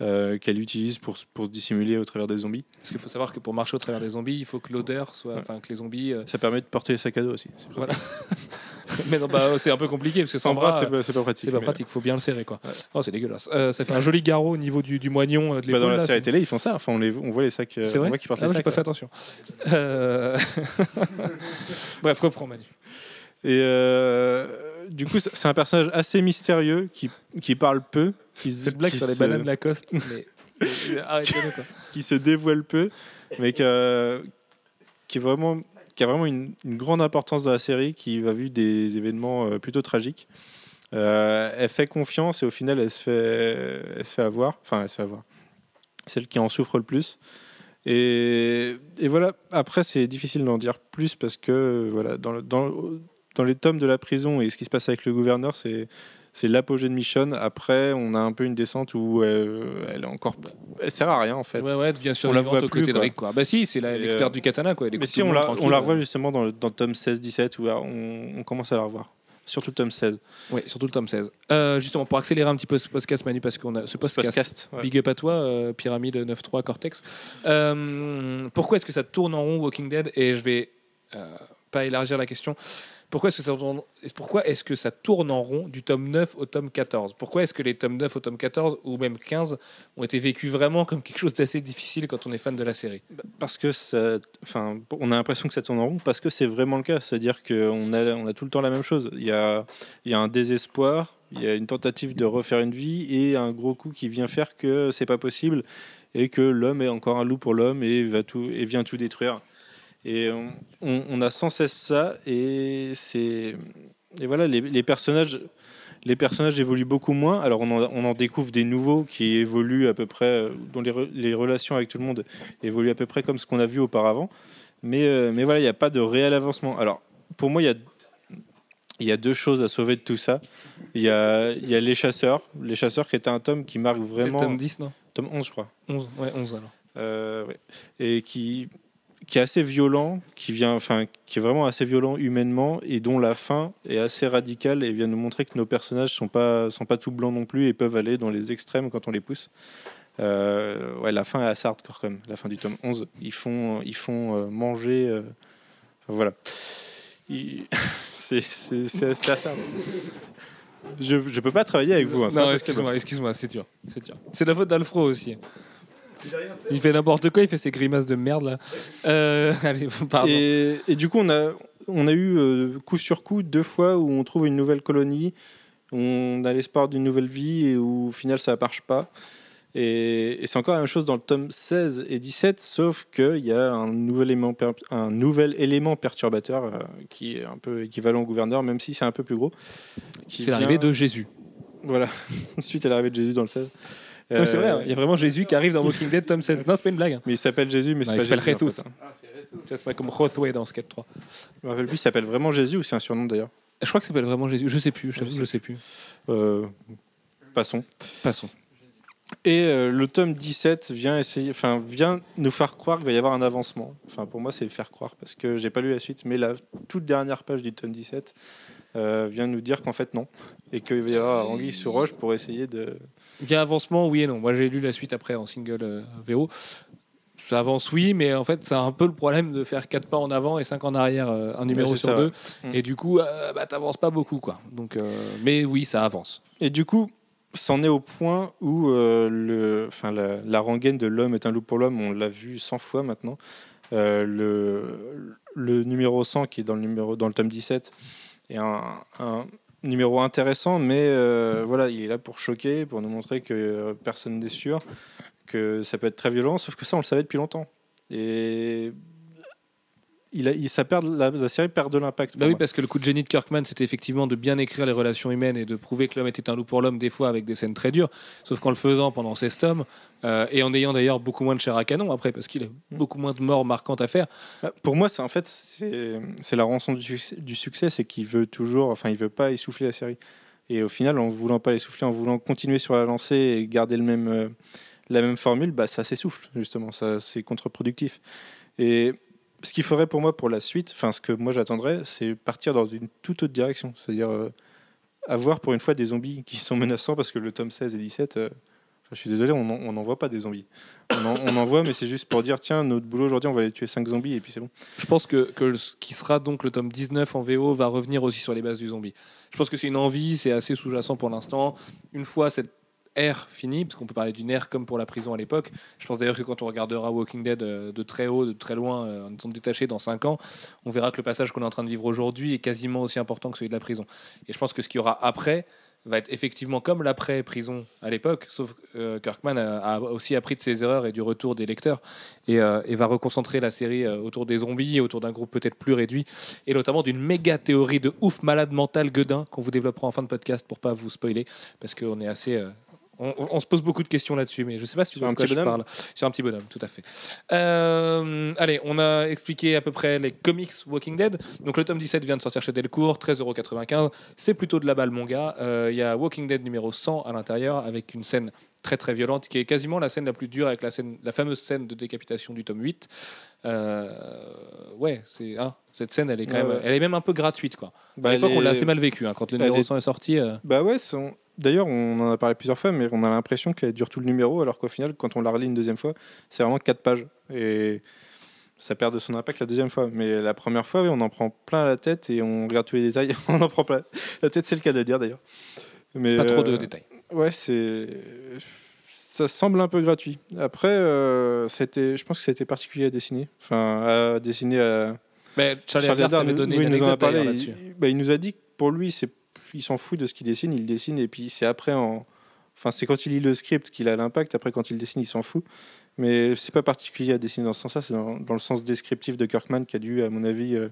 euh, qu'elle utilise pour, pour se dissimuler au travers des zombies. Parce qu'il faut savoir que pour marcher au travers des zombies, il faut que l'odeur soit, Ouais. enfin que les zombies. euh, Ça permet de porter les sacs à dos aussi. Voilà. Mais non, bah, c'est un peu compliqué parce que Sans sans bras, c'est pas, pas pratique. c'est pas pratique. Faut bien le serrer, quoi. Ouais. Oh, c'est dégueulasse. Euh, ça fait un joli garrot au niveau du, du moignon de Bah, dans la là, série télé, ils font ça. Enfin, on, les, on voit les sacs. C'est on vrai voit qu'ils portent Ah, les moi, j'ai sacs. pas ouais. fait attention. Bref, reprends Manu. Et euh, du coup, c'est un personnage assez mystérieux qui, qui parle peu, qui, se- Cette blague qui sur les se- bananes Lacoste, mais quoi. qui se dévoile peu, mais qui a, qui est vraiment, qui a vraiment une, une grande importance dans la série, qui va vivre des événements euh, plutôt tragiques. Euh, elle fait confiance et au final, elle se fait, elle se fait avoir. Enfin, elle se fait avoir. Celle qui en souffre le plus. Et, et voilà, après, c'est difficile d'en dire plus parce que voilà, dans, le- dans, dans les tomes de la prison et ce qui se passe avec le gouverneur, c'est. C'est l'apogée de Michonne. Après, on a un peu une descente où elle, elle est encore. Elle sert à rien en fait. Ouais, ouais, elle devient On la voit aux plus, côtés de. Rick, quoi. Bah si, c'est euh, du katana, quoi. Elle Mais si, on la, on la euh. revoit justement dans, le- dans le tome 16-17 où là, on, on commence à la revoir. surtout le tome 16. Oui, surtout le tome 16. Euh, justement, pour accélérer un petit peu ce podcast, Manu, parce qu'on a ce podcast. Podcast, ouais. Big up à toi, euh, Pyramide 9.3 Cortex. Euh, pourquoi est-ce que ça tourne en rond Walking Dead? Et je vais euh, pas élargir la question. Pourquoi est-ce que ça tourne, en rond du tome 9 au tome 14 Pourquoi est-ce que les tomes 9 au tome 14 ou même 15 ont été vécus vraiment comme quelque chose d'assez difficile quand on est fan de la série? Parce que ça, enfin, on a l'impression que ça tourne en rond parce que c'est vraiment le cas. C'est-à-dire qu'on a, on a tout le temps la même chose. Il y a, il y a un désespoir, il y a une tentative de refaire une vie et un gros coup qui vient faire que c'est pas possible et que l'homme est encore un loup pour l'homme et va tout et vient tout détruire. Et on, a sans cesse ça et c'est et voilà les, les personnages. Les personnages évoluent beaucoup moins. Alors on en, on en découvre des nouveaux qui évoluent à peu près, dont les, re- les relations avec tout le monde évoluent à peu près comme ce qu'on a vu auparavant. Mais, euh, mais voilà, il n'y a pas de réel avancement. Alors pour moi, il y a, il y a deux choses à sauver de tout ça. Il y a, il y a Les Chasseurs. Les Chasseurs qui était un tome qui marque C'est le vraiment... tome 10, non? Tome 11, je crois. 11, ouais, 11 alors. Euh, ouais. et qui, qui est assez violent, qui vient, enfin, qui est vraiment assez violent humainement et dont la fin est assez radicale et vient nous montrer que nos personnages sont pas sont pas tout blancs non plus et peuvent aller dans les extrêmes quand on les pousse. Euh, ouais, la fin est assez hardcore quand même. La fin du tome 11, ils font ils font euh, manger. euh, enfin, voilà. Ils- C'est assez. hardcore. Je je peux pas travailler avec vous. hein, Non, excuse-moi, excuse-moi, c'est dur. C'est dur. C'est la faute d'Alfro aussi. Il fait n'importe quoi, il fait ses grimaces de merde là. Euh, allez, pardon. Et, et du coup, on a, on a eu euh, coup sur coup deux fois où on trouve une nouvelle colonie, on a l'espoir d'une nouvelle vie et où au final ça ne marche pas. Et, et c'est encore la même chose dans le tome 16 et 17, sauf qu'il y a un nouvel élément, un nouvel élément perturbateur euh, qui est un peu équivalent au gouverneur, même si c'est un peu plus gros. qui C'est l'arrivée vient- de Jésus. Voilà, suite à l'arrivée de Jésus dans le 16. Ouais, c'est Euh, vrai, hein. il y a vraiment Jésus qui arrive dans Walking Dead tome 16. Non, c'est pas une blague. hein. Mais il s'appelle Jésus, mais c'est pas il s'appelle Jésus. en Jesus. fait, hein. C'est pas comme Rothway dans Skate 3. Je me rappelle plus, il s'appelle vraiment Jésus ou c'est un surnom d'ailleurs Je crois que ça s'appelle vraiment Jésus. Je sais plus, je t'avoue, je sais plus. Euh, Passons. Passons. Et euh, le tome 17 vient essayer, enfin vient nous faire croire qu'il va y avoir un avancement. Enfin pour moi c'est faire croire parce que j'ai pas lu la suite, mais la toute dernière page du tome 17 euh, vient nous dire qu'en fait non et qu'il va y avoir Anguille sur roche pour essayer de. Il y a avancement, oui et non. Moi j'ai lu la suite après en single euh, VO. Ça avance, oui, mais en fait, c'est un peu le problème de faire 4 pas en avant et 5 en arrière, euh, un numéro sur ça, deux. ouais. Mm. Et du coup, euh, bah, t'avances pas beaucoup, quoi. Donc, mais oui, ça avance. Et du coup, c'en est au point où euh, le, enfin la, la rengaine de l'homme est un loup pour l'homme, on l'a vu 100 fois maintenant. Euh, le, le numéro 100 qui est dans le numéro dans le tome 17 est un, un numéro intéressant, mais euh, voilà, il est là pour choquer, pour nous montrer que euh, personne n'est sûr, que ça peut être très violent, sauf que ça on le savait depuis longtemps. Et il a, il, ça perd, la, la série perd de l'impact. Bah oui, moi. parce que le coup de génie de Kirkman, c'était effectivement de bien écrire les relations humaines et de prouver que l'homme était un loup pour l'homme, des fois avec des scènes très dures. Sauf qu'en le faisant pendant 16 tomes, euh, et en ayant d'ailleurs beaucoup moins de chair à canon après, parce qu'il a beaucoup moins de morts marquantes à faire. Bah, Pour moi, c'est en fait c'est c'est la rançon du succès, du succès, c'est qu'il veut toujours, enfin, il veut pas essouffler la série. Et au final, en voulant pas essouffler, en voulant continuer sur la lancée et garder le même, euh, la même formule, bah, ça s'essouffle justement, ça c'est contre-productif. Et ce qu'il faudrait pour moi pour la suite, enfin, ce que moi j'attendrais, c'est partir dans une toute autre direction, c'est-à-dire euh, avoir pour une fois des zombies qui sont menaçants, parce que le tome 16 et 17. euh, je suis désolé, on n'en voit pas des zombies. On en, on en voit, mais c'est juste pour dire tiens, notre boulot aujourd'hui, on va aller tuer 5 zombies et puis c'est bon. Je pense que, que ce qui sera donc le tome 19 en VO va revenir aussi sur les bases du zombie. Je pense que c'est une envie, c'est assez sous-jacent pour l'instant. Une fois cette ère finie, parce qu'on peut parler d'une ère comme pour la prison à l'époque, je pense d'ailleurs que quand on regardera Walking Dead euh, de très haut, de très loin, euh, en étant détaché dans 5 ans, on verra que le passage qu'on est en train de vivre aujourd'hui est quasiment aussi important que celui de la prison. Et je pense que ce qu'il y aura après va être effectivement comme l'après-prison à l'époque, sauf que euh, Kirkman a, aussi appris de ses erreurs et du retour des lecteurs et, va reconcentrer la série autour des zombies, autour d'un groupe peut-être plus réduit, et notamment d'une méga théorie de ouf malade mental gueudin qu'on vous développera en fin de podcast pour pas vous spoiler, parce qu'on est assez... on, on se pose beaucoup de questions là-dessus, mais je sais pas si tu vois de quoi je parle. Sur un petit bonhomme, tout à fait. Euh, allez, on a expliqué à peu près les comics Walking Dead. Donc le tome 17 vient de sortir chez Delcourt, 13,95€. C'est plutôt de la balle, mon gars. Euh, Il y a Walking Dead numéro 100 à l'intérieur, avec une scène très très violente, qui est quasiment la scène la plus dure, avec la, scène, la fameuse scène de décapitation du tome 8. Euh, ouais, c'est ah, cette scène, elle est quand Ouais, même, ouais. elle est même un peu gratuite quoi. Bah, à l'époque, on l'a assez mal vécu hein, quand le numéro est- 100 est sorti. euh, Bah ouais, d'ailleurs, on en a parlé plusieurs fois, mais on a l'impression qu'elle dure tout le numéro, alors qu'au final, quand on la relit une deuxième fois, c'est vraiment quatre pages. Et ça perd de son impact la deuxième fois. Mais la première fois, oui, on en prend plein la tête et on regarde tous les détails. on en prend plein la tête, c'est le cas de dire d'ailleurs. Mais, pas trop de euh, détails. Ouais, c'est. Ça semble un peu gratuit. Après, euh, c'était, je pense que c'était particulier à dessiner. Enfin, à dessiner à. Mais Charlie, Charlie Adler Adler t'avait nous- donné oui, une il nous en a parlé. Il, là-dessus. bah, il nous a dit que pour lui, c'est, il s'en fout de ce qu'il dessine, il dessine et puis c'est après en. Enfin, c'est quand il lit le script qu'il a l'impact. Après, quand il dessine, il s'en fout. Mais c'est pas particulier à dessiner dans ce sens-là. C'est dans, dans le sens descriptif de Kirkman qui a dû, à mon avis, euh,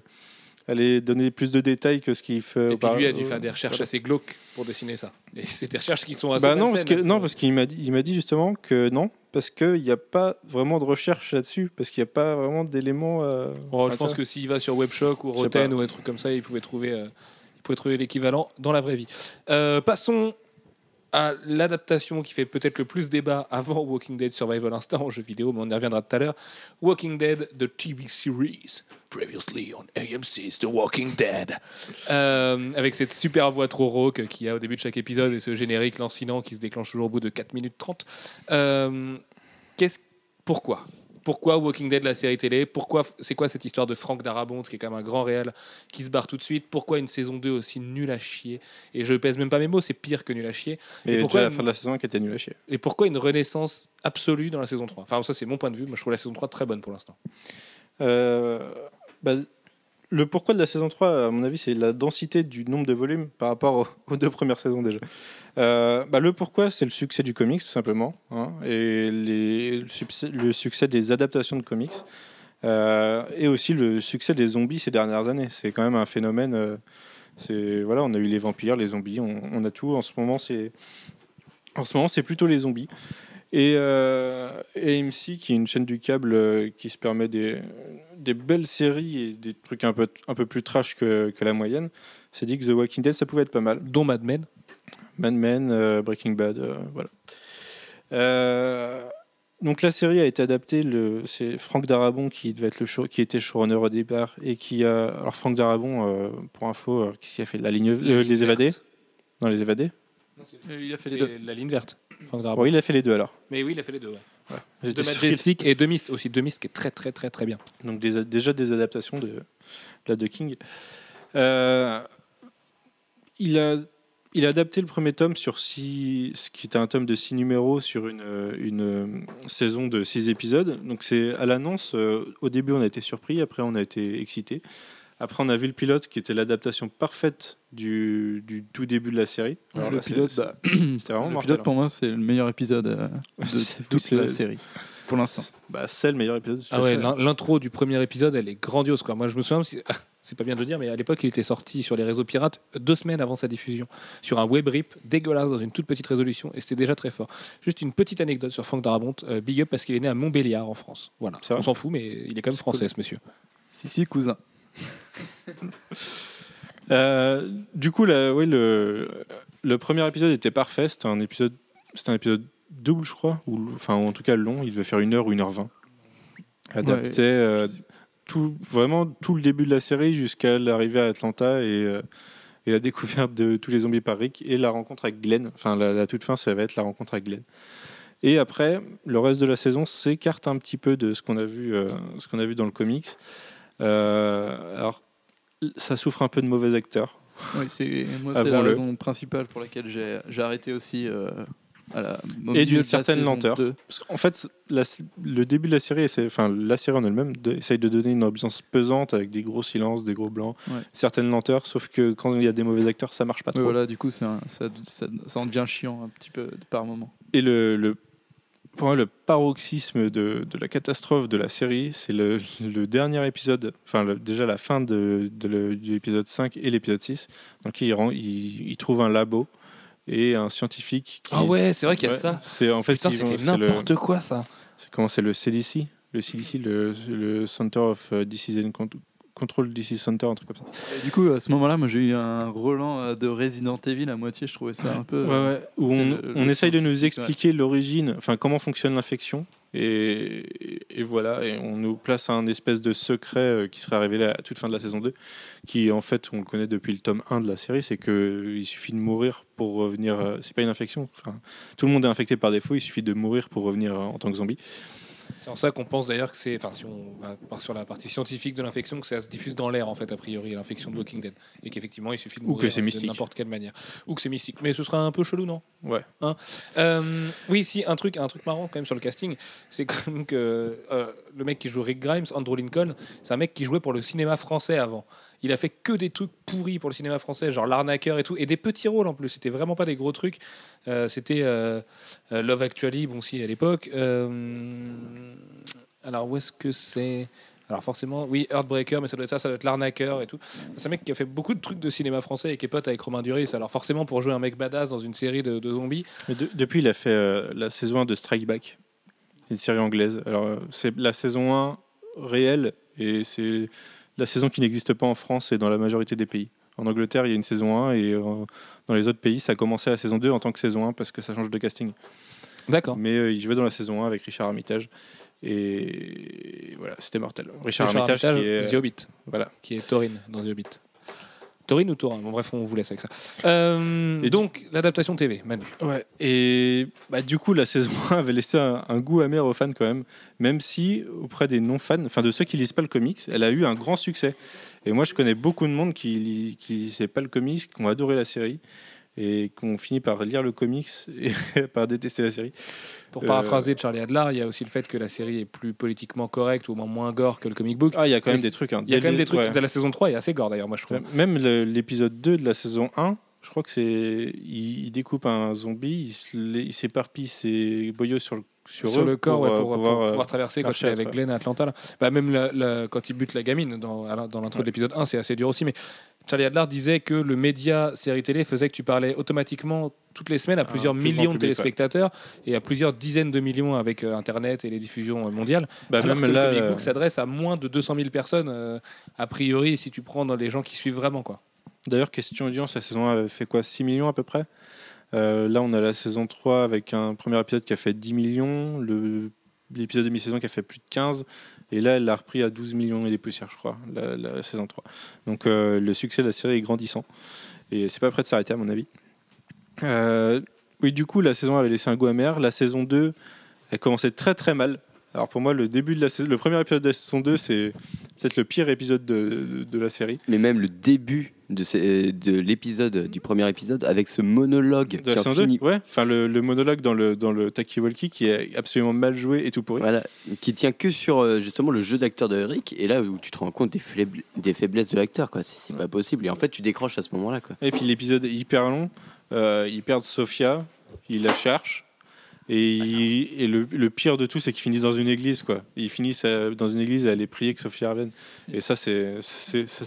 aller donner plus de détails que ce qu'il fait. Et puis lui a dû faire des recherches Voilà. assez glauques pour dessiner ça. Et c'est des recherches qui sont assez Bah non, parce que, non, parce qu'il m'a dit, il m'a dit justement que non, parce qu'il n'y a pas vraiment de recherche là-dessus, parce qu'il n'y a pas vraiment d'éléments. euh, Oh, je pense que s'il va sur Webshock ou pas. ou un truc comme ça, il pouvait trouver, euh, il pouvait trouver l'équivalent dans la vraie vie. Euh, passons à l'adaptation qui fait peut-être le plus débat avant Walking Dead Survival Instinct en jeu vidéo, mais on y reviendra tout à l'heure. Walking Dead, the TV series, previously on AMC's The Walking Dead, Euh, avec cette super voix trop rauque qu'il y a au début de chaque épisode et ce générique lancinant qui se déclenche toujours au bout de 4 minutes 30. Euh, qu'est-ce, pourquoi? Pourquoi Walking Dead, la série télé? Pourquoi c'est quoi cette histoire de Franck Darabont, qui est quand même un grand réel, qui se barre tout de suite? Pourquoi une saison 2 aussi nulle à chier? Et je pèse même pas mes mots, c'est pire que nul à chier. Et, pourquoi déjà la fin de la saison qui était nulle à chier. Et pourquoi une renaissance absolue dans la saison 3 Enfin, ça c'est mon point de vue. Moi, je trouve la saison 3 très bonne pour l'instant. Euh, bah, le pourquoi de la saison 3, à mon avis, c'est la densité du nombre de volumes par rapport aux deux premières saisons déjà. Euh, bah, le pourquoi, c'est le succès du comics, tout simplement, hein, et le, succès, des adaptations de comics, euh, et aussi le succès des zombies ces dernières années. C'est quand même un phénomène. euh, voilà, on a eu les vampires, les zombies, on, a tout. En ce moment, c'est en ce moment, c'est plutôt les zombies. Et, AMC, qui est une chaîne du câble qui se permet des, des belles séries et des trucs un peu, un peu plus trash que, que la moyenne, s'est dit que The Walking Dead, ça pouvait être pas mal. Dont Mad Men. Mad Men, euh, Breaking Bad, euh, voilà. Euh, donc la série a été adaptée. Le, c'est Frank Darabont qui devait être le show, qui était showrunner au départ et qui a. Alors Frank Darabont, euh, pour info, euh, qu'est-ce qu'il a fait? La ligne, La euh, les évadés? Non, les évadés? Il a fait C'est les deux. la ligne verte. Franck Darabont. Bon, il a fait les deux alors. Mais oui, il a fait les deux. Ouais. J'étais De Majestic et de Mist aussi. De Mist qui est très très très très bien. Donc des- déjà des adaptations de, de la de King. Euh, il, a, il a adapté le premier tome sur six, ce qui était un tome de six numéros sur une, euh, une euh, saison de six épisodes. Donc c'est à l'annonce, euh, au début on a été surpris, après on a été excité. Après on a vu le pilote qui était l'adaptation parfaite du, du tout début de la série. Alors le là, pilote, c'est- bah, le pilote pour moi, c'est le meilleur épisode euh, de toute la série. Pour l'instant. Bah, c'est le meilleur épisode. de Ah ouais, l'intro du premier épisode, elle est grandiose. Quoi. Moi, je me souviens, c'est- c'est pas bien de le dire, mais à l'époque, il était sorti sur les réseaux pirates deux semaines avant sa diffusion, sur un web rip dégueulasse dans une toute petite résolution, et c'était déjà très fort. Juste une petite anecdote sur Franck Darabont, euh, big up parce qu'il est né à Montbéliard en France. Voilà, on s'en fout, mais il est quand même français, ce monsieur. Si, si, cousin. Euh, du coup, là, oui, le, le premier épisode était parfait. C'était un épisode, c'était un épisode double, je crois, ou enfin, en tout cas long. Il devait faire une heure ou une heure vingt. Adapté euh, tout, vraiment tout le début de la série jusqu'à l'arrivée à Atlanta et, euh, et la découverte de tous les zombies par Rick et la rencontre avec Glenn. Enfin, la, la toute fin, ça va être la rencontre avec Glenn. Et après, le reste de la saison s'écarte un petit peu de ce qu'on a vu, euh, ce qu'on a vu dans le comics. Euh, alors, ça souffre un peu de mauvais acteurs. Oui, c'est moi c'est la raison principale pour laquelle j'ai arrêté aussi à la, Et d'une certaine lenteur. 2. Parce qu'en fait, la- le début de la série, enfin la série en elle-même, essaye de donner une ambiance pesante avec des gros silences, des gros blancs, Ouais. certaines lenteurs. Sauf que quand il y a des mauvais acteurs, ça marche pas trop. voilà, du coup, un- ça, ça, ça en devient chiant un petit peu par moment. Et le, le, pour moi, le paroxysme de, de la catastrophe de la série, c'est le, le dernier épisode, enfin le- déjà la fin de, de l'épisode 5 et l'épisode 6. Donc il, rend- il, il trouve un labo et un scientifique. Qui, Ah ouais, c'est vrai qu'il y a Ouais, ça. C'est en fait c'était le- n'importe quoi, ça. C'est comment c'est le CDC, le CDC, le, le Center of euh, Disease and Con- Control Disease Center, un truc comme ça. Et du coup, à ce moment-là, moi, j'ai eu un relan euh, de Resident Evil à moitié. Je trouvais ça un peu. Ouais, ouais, Où c'est on, le- on le essaye de nous expliquer l'origine, enfin comment fonctionne l'infection, Et, voilà, et on nous place un espèce de secret euh, qui serait révélé à toute fin de la saison 2, qui en fait, on le connaît depuis le tome 1 de la série, c'est qu'il suffit de mourir pour revenir. euh, C'est pas une infection, tout le monde est infecté par défaut, il suffit de mourir pour revenir euh, en tant que zombie. C'est en ça qu'on pense d'ailleurs que c'est, enfin si on va part sur la partie scientifique de l'infection, que ça se diffuse dans l'air en fait a priori l'infection de Walking Dead et qu'effectivement il suffit de Ou que c'est de n'importe quelle manière ou que c'est mystique. Mais ce sera un peu chelou non? Ouais. Hein? Euh, oui, si un truc, un truc marrant quand même sur le casting, c'est quand même que euh, le mec qui joue Rick Grimes, Andrew Lincoln, c'est un mec qui jouait pour le cinéma français avant. Il a fait que des trucs pourris pour le cinéma français, genre l'arnaqueur et tout, et des petits rôles en plus. C'était vraiment pas des gros trucs. Euh, C'était euh, euh, Love Actually, bon si à l'époque. Alors où est-ce que c'est? Alors forcément, oui, Heartbreaker, mais ça doit être ça, ça doit être l'arnaqueur et tout. C'est un mec qui a fait beaucoup de trucs de cinéma français et qui est pote avec Romain Duris. Alors forcément, pour jouer un mec badass dans une série de, zombies, depuis, il a fait la saison 1 de Strike Back, une série anglaise. Alors, c'est la saison 1 réelle et c'est la saison qui n'existe pas en France et dans la majorité des pays. En Angleterre, il y a une saison 1 et euh, dans les autres pays, ça a commencé à la saison 2 en tant que saison 1 parce que ça change de casting. D'accord. Mais euh, il jouait dans la saison 1 avec Richard Armitage et voilà, c'était mortel. Richard, Armitage, qui est, The Hobbit, voilà. qui est Thorin dans The Hobbit. Thorin ou Bon, bref, on vous laisse avec ça. Euh, Et donc, l'adaptation TV, Manu. Ouais, et bah, du coup, la saison 1 avait laissé un, un goût amer aux fans quand même, même si auprès des non-fans, enfin de ceux qui lisent pas le comics, elle a eu un grand succès. Et moi, je connais beaucoup de monde qui, qui lisait pas le comics, qui ont adoré la série et qui ont fini par lire le comics et par détester la série. Pour Euh, paraphraser Charlie Adler, il y a aussi le fait que la série est plus politiquement correcte ou au moins moins gore que le comic book. Ah, il y a quand même des trucs. hein. Il y a quand même des trucs. ouais. De la saison 3, il est assez gore d'ailleurs, moi je trouve. Même l'épisode 2 de la saison 1, je crois que c'est. Il, il découpe un zombie, il s'éparpille ses boyaux sur le, sur, le corps, pour, ouais, euh, pour, pour pouvoir, pouvoir, euh, traverser quand il est avec. Glenn à Atlanta. Bah, même la- la- quand il bute la gamine dans, dans l'intro de l'épisode 1, c'est assez dur aussi. Mais Charlie Adler disait que le média série télé faisait que tu parlais automatiquement toutes les semaines à plusieurs plus grand millions de ouais. téléspectateurs et à plusieurs dizaines de millions avec euh, Internet et les diffusions euh, mondiales. Bah, Alors même que là, le comic euh, book s'adresse à moins de 200 000 personnes, euh, a priori, si tu prends dans les gens qui suivent vraiment. quoi. D'ailleurs, question audience, la saison 1 avait fait quoi 6 millions à peu près? Là, on a la saison 3 avec un premier épisode qui a fait 10 millions, l'épisode de mi-saison qui a fait plus de 15, et là, elle l'a repris à 12 millions et des poussières, je crois, la, saison 3. Donc, euh, le succès de la série est grandissant, et c'est pas prêt de s'arrêter, à mon avis. Euh, oui, du coup, la saison 1 avait laissé un goût amer. La saison 2, elle commençait très très mal. Alors pour moi, le début de la saison, le premier épisode de la saison 2, c'est peut-être le pire épisode de- de- de la série. Mais même le début de, ces- de l'épisode, du premier épisode, avec ce monologue De la qui en saison 2 finit- Ouais, enfin le, le monologue dans le, dans le Taki Walkie qui est absolument mal joué et tout pourri. Voilà, qui tient que sur euh, justement le jeu d'acteur de Eric, et là où tu te rends compte des, des faiblesses de l'acteur, quoi. C'est c'est pas possible. Et en fait, tu décroches à ce moment-là, quoi. Et puis l'épisode est hyper long. Euh, ils perdent Sophia, ils la cherchent. Et, il- et le, le pire de tout, c'est qu'ils finissent dans une église. Quoi. Ils finissent euh, dans une église à aller prier que Sophia revienne. Et ça, c'est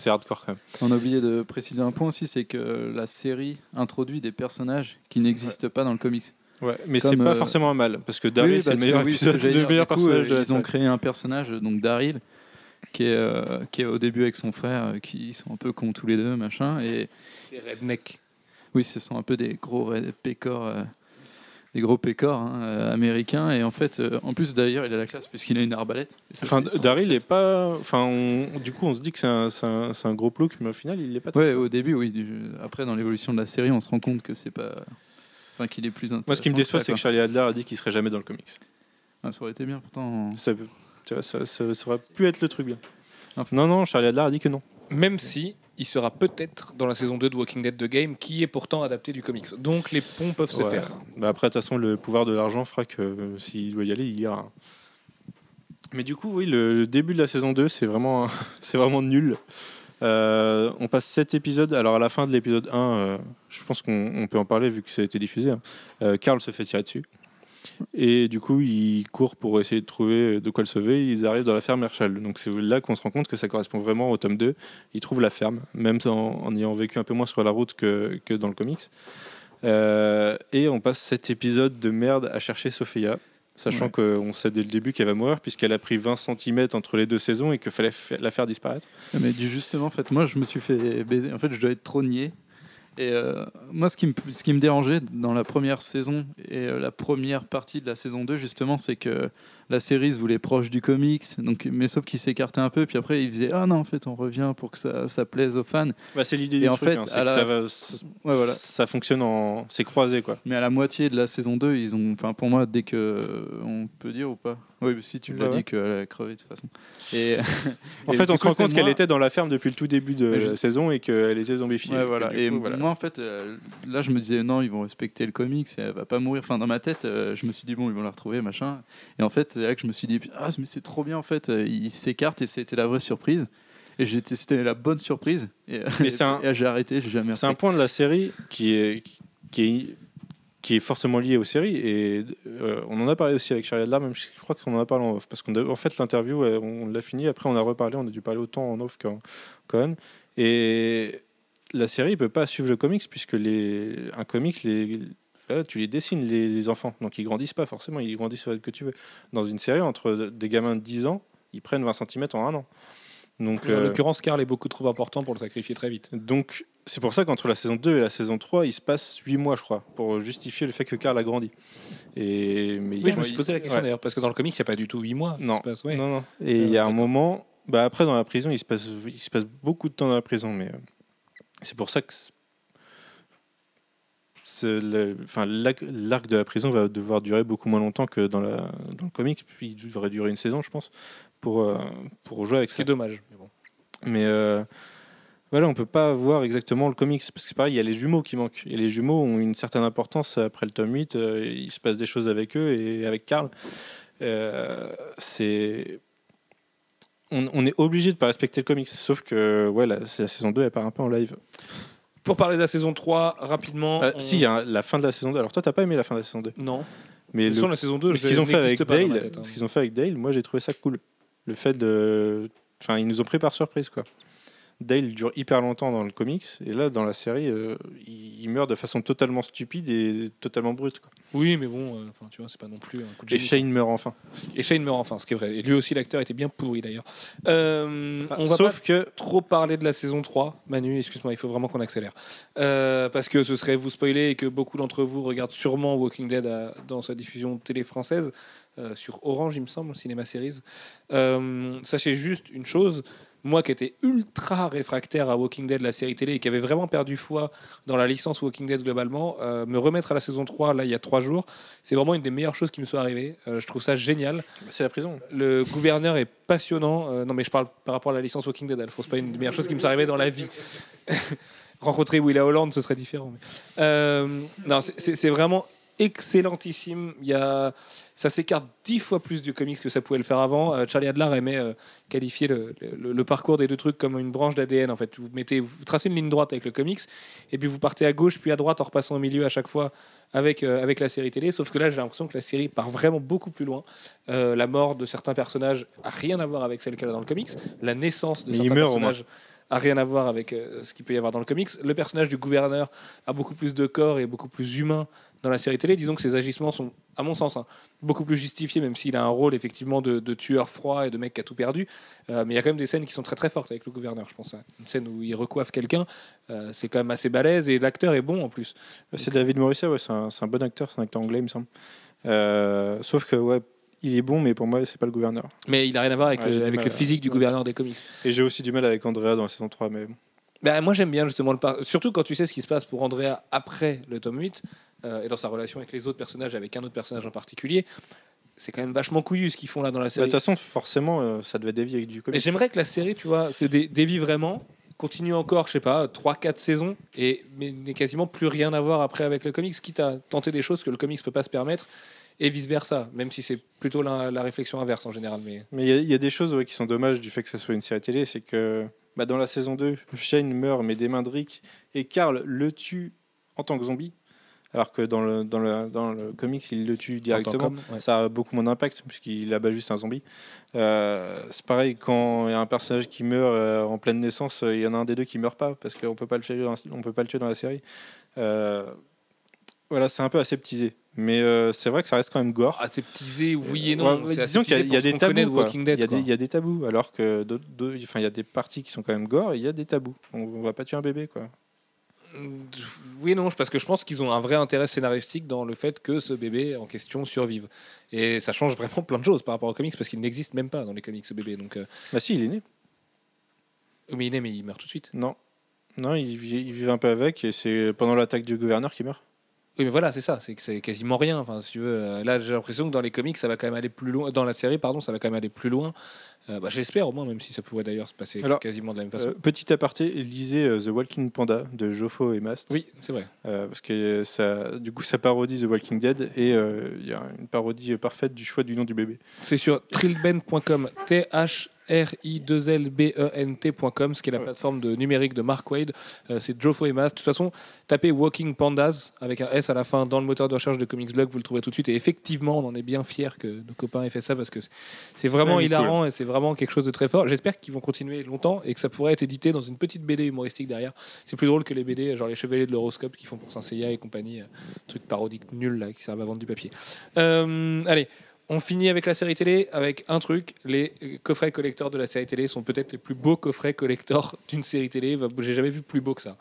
hardcore quand même. On a oublié de préciser un point aussi, c'est que la série introduit des personnages qui n'existent pas dans le comics. Ouais, mais c'est pas euh, forcément un mal. Parce que Daryl, Oui, c'est le que meilleur, oui, épisode- le Du personnage euh, de la Ils ont créé un personnage, donc Daryl, qui est, euh, qui est au début avec son frère, euh, qui sont un peu cons tous les deux, machin. Et Les rednecks. oui, ce sont un peu des gros red- pécores. euh, des gros pécores hein, euh, américains et en fait euh, en plus d'ailleurs il a la classe puisqu'il a une arbalète ça, Enfin, trop Daryl classe. est pas. Enfin, on- du coup, on se dit que c'est un, gros plouc, mais au final, il l'est pas. ouais ça. au début oui du- après dans l'évolution de la série on se rend compte que c'est pas enfin qu'il est plus intéressant Moi, ce qui me déçoit, c'est que. Charlie Adler a dit qu'il serait jamais dans le comics. Ah, ça aurait été bien pourtant Ça, peut- tu vois, ça, ça, ça aurait pu être le truc bien. Enfin. Non, non, Charlie Adler a dit que non. Même si il sera peut-être dans la saison 2 de Walking Dead The Game, qui est pourtant adapté du comics. Donc les ponts peuvent se Ouais. faire. Bah après, de toute façon, le pouvoir de l'argent fera que euh, s'il doit y aller, il ira. Mais du coup, oui, le, le début de la saison 2, c'est vraiment, c'est vraiment nul. Euh, on passe 7 épisodes. Alors, à la fin de l'épisode 1, euh, je pense qu'on on peut en parler vu que ça a été diffusé. hein. Carl se fait tirer dessus. Et du coup, il court pour essayer de trouver de quoi le sauver. Ils arrivent dans la ferme Herschel. Donc, c'est là qu'on se rend compte que ça correspond vraiment au tome 2. Ils trouvent la ferme, même en, en ayant vécu un peu moins sur la route que, que dans le comics. Euh, et on passe cet épisode de merde à chercher Sophia, sachant Ouais. qu'on sait dès le début qu'elle va mourir, puisqu'elle a pris 20 cm entre les deux saisons et qu'il fallait fa- la faire disparaître. Mais du justement, en fait, moi, je me suis fait baiser. En fait, je dois être trop niais. Et euh, moi, ce qui, me, ce qui me dérangeait dans la première saison et euh, la première partie de la saison 2, justement, c'est que la série se voulait proche du comics, donc, mais sauf qu'il s'écartait un peu, puis après il faisait Ah non, en fait, on revient pour que ça, ça plaise aux fans. Bah, c'est l'idée Et du en truc, fait, hein, c'est à que la- ça, va- ça- Ouais, voilà. ça fonctionne en. C'est croisé, quoi. Mais à la moitié de la saison 2, ils ont. Enfin, pour moi, dès que. On peut dire ou pas Oui, si tu l'as Ouais, dit qu'elle a crevé de toute façon. Et, En et fait, on se rend compte qu'elle moi- était dans la ferme depuis le tout début de je- la saison et qu'elle était zombifiée. Ouais, voilà. Et coup, voilà. moi, en fait, euh, là, je me disais, non, ils vont respecter le comics et elle va pas mourir. Enfin, dans ma tête, euh, je me suis dit, bon, ils vont la retrouver, machin. Et en fait, c'est là que je me suis dit, ah, mais c'est trop bien, en fait. euh, Ils s'écartent et c'était la vraie surprise. Et j'étais- c'était la bonne surprise. Et, Mais c'est un- et j'ai arrêté, j'ai jamais C'est un point de la série qui est, qui est, qui est forcément lié aux séries. Et euh, on en a parlé aussi avec Charlie Adler, même je crois qu'on en a parlé en off. Parce qu'en en fait, l'interview, euh, on l'a fini. Après, on a reparlé. On a dû parler autant en off qu'en qu'en on. Et la série ne peut pas suivre le comics, puisque les, un comics, les, voilà, tu les dessines, les, les enfants. Donc, ils grandissent pas forcément. Ils grandissent rythme que tu veux. Dans une série, entre des gamins de 10 ans, ils prennent 20 cm en un an. Donc, En euh, l'occurrence, Carl est beaucoup trop important pour le sacrifier très vite. donc, c'est pour ça qu'entre la saison 2 et la saison 3, il se passe 8 mois, je crois, pour justifier le fait que Karl a grandi. Et, mais Oui, je me suis posé la question ouais. d'ailleurs, parce que dans le comics, il n'y a pas du tout 8 mois. Non. ouais. Non, non. Et il y a un moment, bah après dans la prison, il se passe, il se passe beaucoup de temps dans la prison, mais euh, c'est pour ça que c'est- c'est le- enfin, l'arc de la prison va devoir durer beaucoup moins longtemps que dans, la, dans le comics, puis il devrait durer une saison, je pense, pour, euh, pour jouer avec ça. est dommage. mais bon. Mais euh, voilà, on peut pas voir exactement le comics parce que c'est pareil, il y a les jumeaux qui manquent. Et les jumeaux ont une certaine importance après le tome 8. euh, il se passe des choses avec eux et avec Karl. C'est on, on est obligé de pas respecter le comics. Sauf que ouais, la, c'est la saison 2, elle part un peu en live. Pour parler de la saison 3, rapidement. On- Si, il y a un- la fin de la saison 2. Alors toi, t'as pas aimé la fin de la saison 2. Non. Mais le- la saison 2, mais ce je- qu'ils ont fait avec Dale, tête, hein. ce qu'ils ont fait avec Dale, moi j'ai trouvé ça cool. Le fait de, enfin, ils nous ont pris par surprise quoi. Dale dure hyper longtemps dans le comics et là dans la série, euh, il, il meurt de façon totalement stupide et totalement brute. Quoi. Oui, mais bon, euh, enfin, tu vois, c'est pas non plus un coup de Et génie. Shane meurt enfin. Et Shane meurt enfin, ce qui est vrai. Et lui aussi, l'acteur était bien pourri d'ailleurs. Euh, on va Sauf que trop parler de la saison 3. Manu, excuse-moi, il faut vraiment qu'on accélère. Euh, parce que ce serait vous spoiler et que beaucoup d'entre vous regardent sûrement Walking Dead à- dans sa diffusion télé française. euh, sur Orange, il me semble, Cinéma Series. Euh, sachez juste une chose. Moi qui étais ultra réfractaire à Walking Dead, la série télé, et qui avait vraiment perdu foi dans la licence Walking Dead globalement, euh, me remettre à la saison 3, là, il y a trois jours, c'est vraiment une des meilleures choses qui me soit arrivée. Euh, je trouve ça génial. bah, c'est la prison. Le gouverneur est passionnant. Euh, non, mais je parle par rapport à la licence Walking Dead. Alphonse, pas une des meilleures choses qui me sont arrivées dans la vie. Rencontrer Willa Holland, ce serait différent. mais- non, c'est vraiment excellentissime. Il y a, ça s'écarte dix fois plus du comics que ça pouvait le faire avant. Euh, Charlie Adler aimait euh, qualifier le, le- le parcours des deux trucs comme une branche d'ADN. En fait, vous mettez, vous tracez une ligne droite avec le comics, et puis vous partez à gauche puis à droite en repassant au milieu à chaque fois avec euh, avec la série télé. Sauf que là, j'ai l'impression que la série part vraiment beaucoup plus loin. Euh, la mort de certains personnages a rien à voir avec celle qu'elle a dans le comics. La naissance de Mais certains meurt, personnages a rien à voir avec euh, ce qu'il peut y avoir dans le comics. Le personnage du gouverneur a beaucoup plus de corps et beaucoup plus humain dans la série télé. Disons que ses agissements sont, à mon sens, hein, beaucoup plus justifiés, même s'il a un rôle effectivement de, de tueur froid et de mec qui a tout perdu. Euh, mais il y a quand même des scènes qui sont très très fortes avec le gouverneur. Je pense à une scène où il recoiffe quelqu'un, euh, c'est quand même assez balèze et l'acteur est bon en plus. C'est David Morrissey, ouais, c'est un, bon acteur, c'est un acteur anglais, il me semble. Euh, sauf que ouais, il est bon, mais pour moi, c'est pas le gouverneur. Mais il a rien à voir avec, Ouais, le, avec mal physique du ouais. gouverneur des comics. Et j'ai aussi du mal avec Andrea dans la saison 3, mais bon. Bah, moi j'aime bien justement le par- surtout quand tu sais ce qui se passe pour Andrea après le tome 8 euh, et dans sa relation avec les autres personnages, avec un autre personnage en particulier. C'est quand même vachement couillu ce qu'ils font là dans la Bah, De série. toute façon, forcément, euh, ça devait dévier avec du Mais comics. j'aimerais que la série, tu vois, se dé- dévie vraiment, continue encore, je sais pas, 3-4 saisons, et mais n'ait quasiment plus rien à voir après avec le comics, quitte à tenter des choses que le comics peut pas se permettre, et vice versa, même si c'est plutôt la, la réflexion inverse en général. Mais Mais il y a- il y, a des choses ouais, qui sont dommages du fait que ce soit une série télé, c'est que bah, dans la saison 2, Shane meurt mais des mains de Rick et Carl le tue en tant que zombie, alors que dans le, dans le, dans le comics, il le tue directement. ouais. Ça a beaucoup moins d'impact puisqu'il abat juste un zombie. Euh, c'est pareil quand il y a un personnage qui meurt euh, en pleine naissance, euh, il y en a un des deux qui meurt pas parce qu'on on peut pas le tuer dans la série. Euh, voilà, c'est un peu aseptisé. Mais euh, c'est vrai que ça reste quand même gore. aseptisé, oui et non. Ouais, disons qu'il y a, y des tabous. Il y, a des- quoi. il y a des tabous, alors que il y a des parties qui sont quand même gore et il y a des tabous. On, on va pas tuer un bébé, quoi. Oui non, parce que je pense qu'ils ont un vrai intérêt scénaristique dans le fait que ce bébé en question survive. Et ça change vraiment plein de choses par rapport aux comics, parce qu'il n'existe même pas dans les comics, ce bébé. Donc, euh, Bah si, il est né. mais il est, mais il meurt tout de suite. Non. Non, il vit, il vit un peu avec et c'est pendant l'attaque du gouverneur qu'il meurt. Oui, mais voilà, c'est ça, c'est que c'est quasiment rien. Enfin, si tu veux, euh, là, j'ai l'impression que dans les comics, ça va quand même aller plus loin. Dans la série, pardon, ça va quand même aller plus loin. Euh, bah, J'espère au moins, même si ça pourrait d'ailleurs se passer Alors, quasiment de la même façon. Euh, petit aparté, lisez euh, The Walking Panda de Joffo et Mast. oui, c'est vrai. Euh, parce que ça, du coup, ça parodie The Walking Dead et il y a une parodie parfaite du choix du nom du bébé. C'est sur trilben.com, T-H-R-I-2-L-B-E-N-T.com, ce qui est la Ouais. plateforme de numérique de Mark Wade. Euh, c'est Joffo et Mas. De toute façon, tapez Walking Pandas avec un S à la fin dans le moteur de recherche de Comics Blog, vous le trouvez tout de suite. Et effectivement, on en est bien fiers que nos copains aient fait ça parce que c'est- vraiment Ouais, hilarant et c'est vraiment quelque chose de très fort. J'espère qu'ils vont continuer longtemps et que ça pourrait être édité dans une petite BD humoristique derrière. C'est plus drôle que les BD, genre les Chevaliers de l'Horoscope qui font pour Saint Seiya et compagnie, euh, trucs parodiques nuls là qui servent à vendre du papier. Euh, allez. On finit avec la série télé avec un truc. Les coffrets collector de la série télé sont peut-être les plus beaux coffrets collector d'une série télé. J'ai jamais vu plus beau que ça.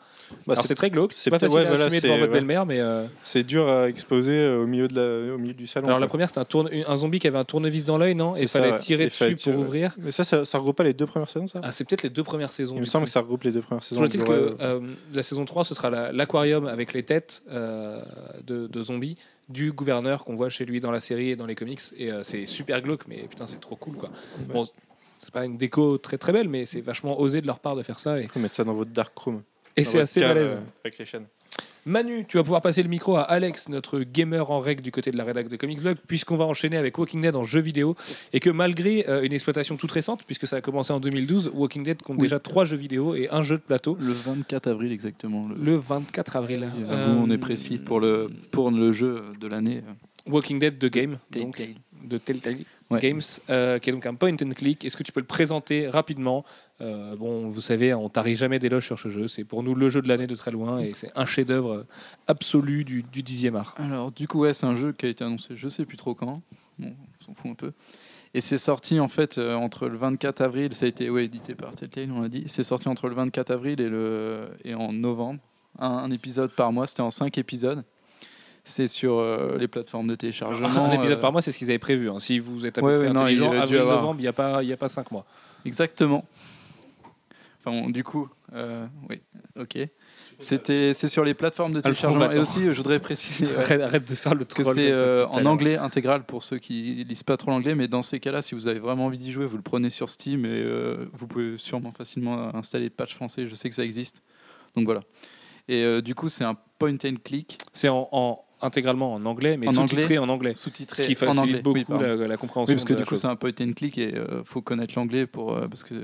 Bah, Alors c'est- très glauque. C'est pas facile ouais, à voilà, devant votre ouais. belle-mère, mais euh, C'est dur à exposer euh, au milieu, de la, au milieu du salon. alors la première c'était un, tourne- un zombie qui avait un tournevis dans l'œil, non? Et il ça, fallait ouais. tirer fallait dessus pour ouvrir. Mais ça, ça, ça regroupe pas les deux premières saisons, ça? Ah, c'est peut-être les deux premières saisons. Il me semble coup. que ça regroupe les deux premières saisons. J'aurais- que euh, la saison 3, ce sera la- l'aquarium avec les têtes de zombies du gouverneur qu'on voit chez lui dans la série et dans les comics. Et euh, c'est super glauque, mais putain, c'est trop cool quoi. Bon, c'est pas une déco très très belle, mais c'est vachement osé de leur part de faire ça. Et, faut mettre ça dans votre dark room. et c'est assez balèze. euh, avec les chaînes. Manu, tu vas pouvoir passer le micro à Alex, notre gamer en règle du côté de la rédac de Comics Blog, puisqu'on va enchaîner avec Walking Dead en jeu vidéo, et que malgré euh, une exploitation toute récente, puisque ça a commencé en 2012, Walking Dead compte Oui. déjà trois jeux vidéo et un jeu de plateau Le 24 avril exactement. Le, le 24 avril. Euh, vous, on est précis pour le, pour le jeu de l'année. Walking Dead The Game, Telltale. de Telltale Ouais. Games, euh, qui est donc un point and click. Est-ce que tu peux le présenter rapidement Euh, Bon, vous savez, on tarit jamais d'éloges sur ce jeu. C'est pour nous le jeu de l'année de très loin, et c'est un chef-d'œuvre absolu du, du 10e art. Alors, du coup, ouais, c'est un jeu qui a été annoncé, je sais plus trop quand. Bon, on s'en fout un peu. Et c'est sorti en fait euh, entre le 24 avril, ça a été ouais, édité par Telltale, on l'a dit. C'est sorti entre le 24 avril et, le, et en novembre. Un, un épisode par mois, c'était en 5 épisodes. C'est sur euh, les plateformes de téléchargement. un épisode euh, par mois, c'est ce qu'ils avaient prévu. hein. Si vous êtes à peu Ouais, près ouais, non, intelligent, il aurait dû avril, avoir- novembre, il n'y a pas, il y a pas cinq mois. Exactement. Enfin, bon, du coup, euh, oui, ok. C'était, c'est sur les plateformes de téléchargement. Et aussi, je voudrais préciser ouais, Arrête, arrête de faire le que troll. c'est comme ça euh, en anglais intégral pour ceux qui lisent pas trop l'anglais. Mais dans ces cas-là, si vous avez vraiment envie d'y jouer, vous le prenez sur Steam et euh, vous pouvez sûrement facilement installer le patch français. Je sais que ça existe. Donc voilà. Et euh, du coup, c'est un point and click C'est en, en- intégralement en anglais, mais En sous-titré en anglais. Ce sous-titré qui en facilite anglais. beaucoup Oui, la, la compréhension. Oui, parce que de du coup, chose. c'est un point and click et euh, faut connaître l'anglais pour euh, parce que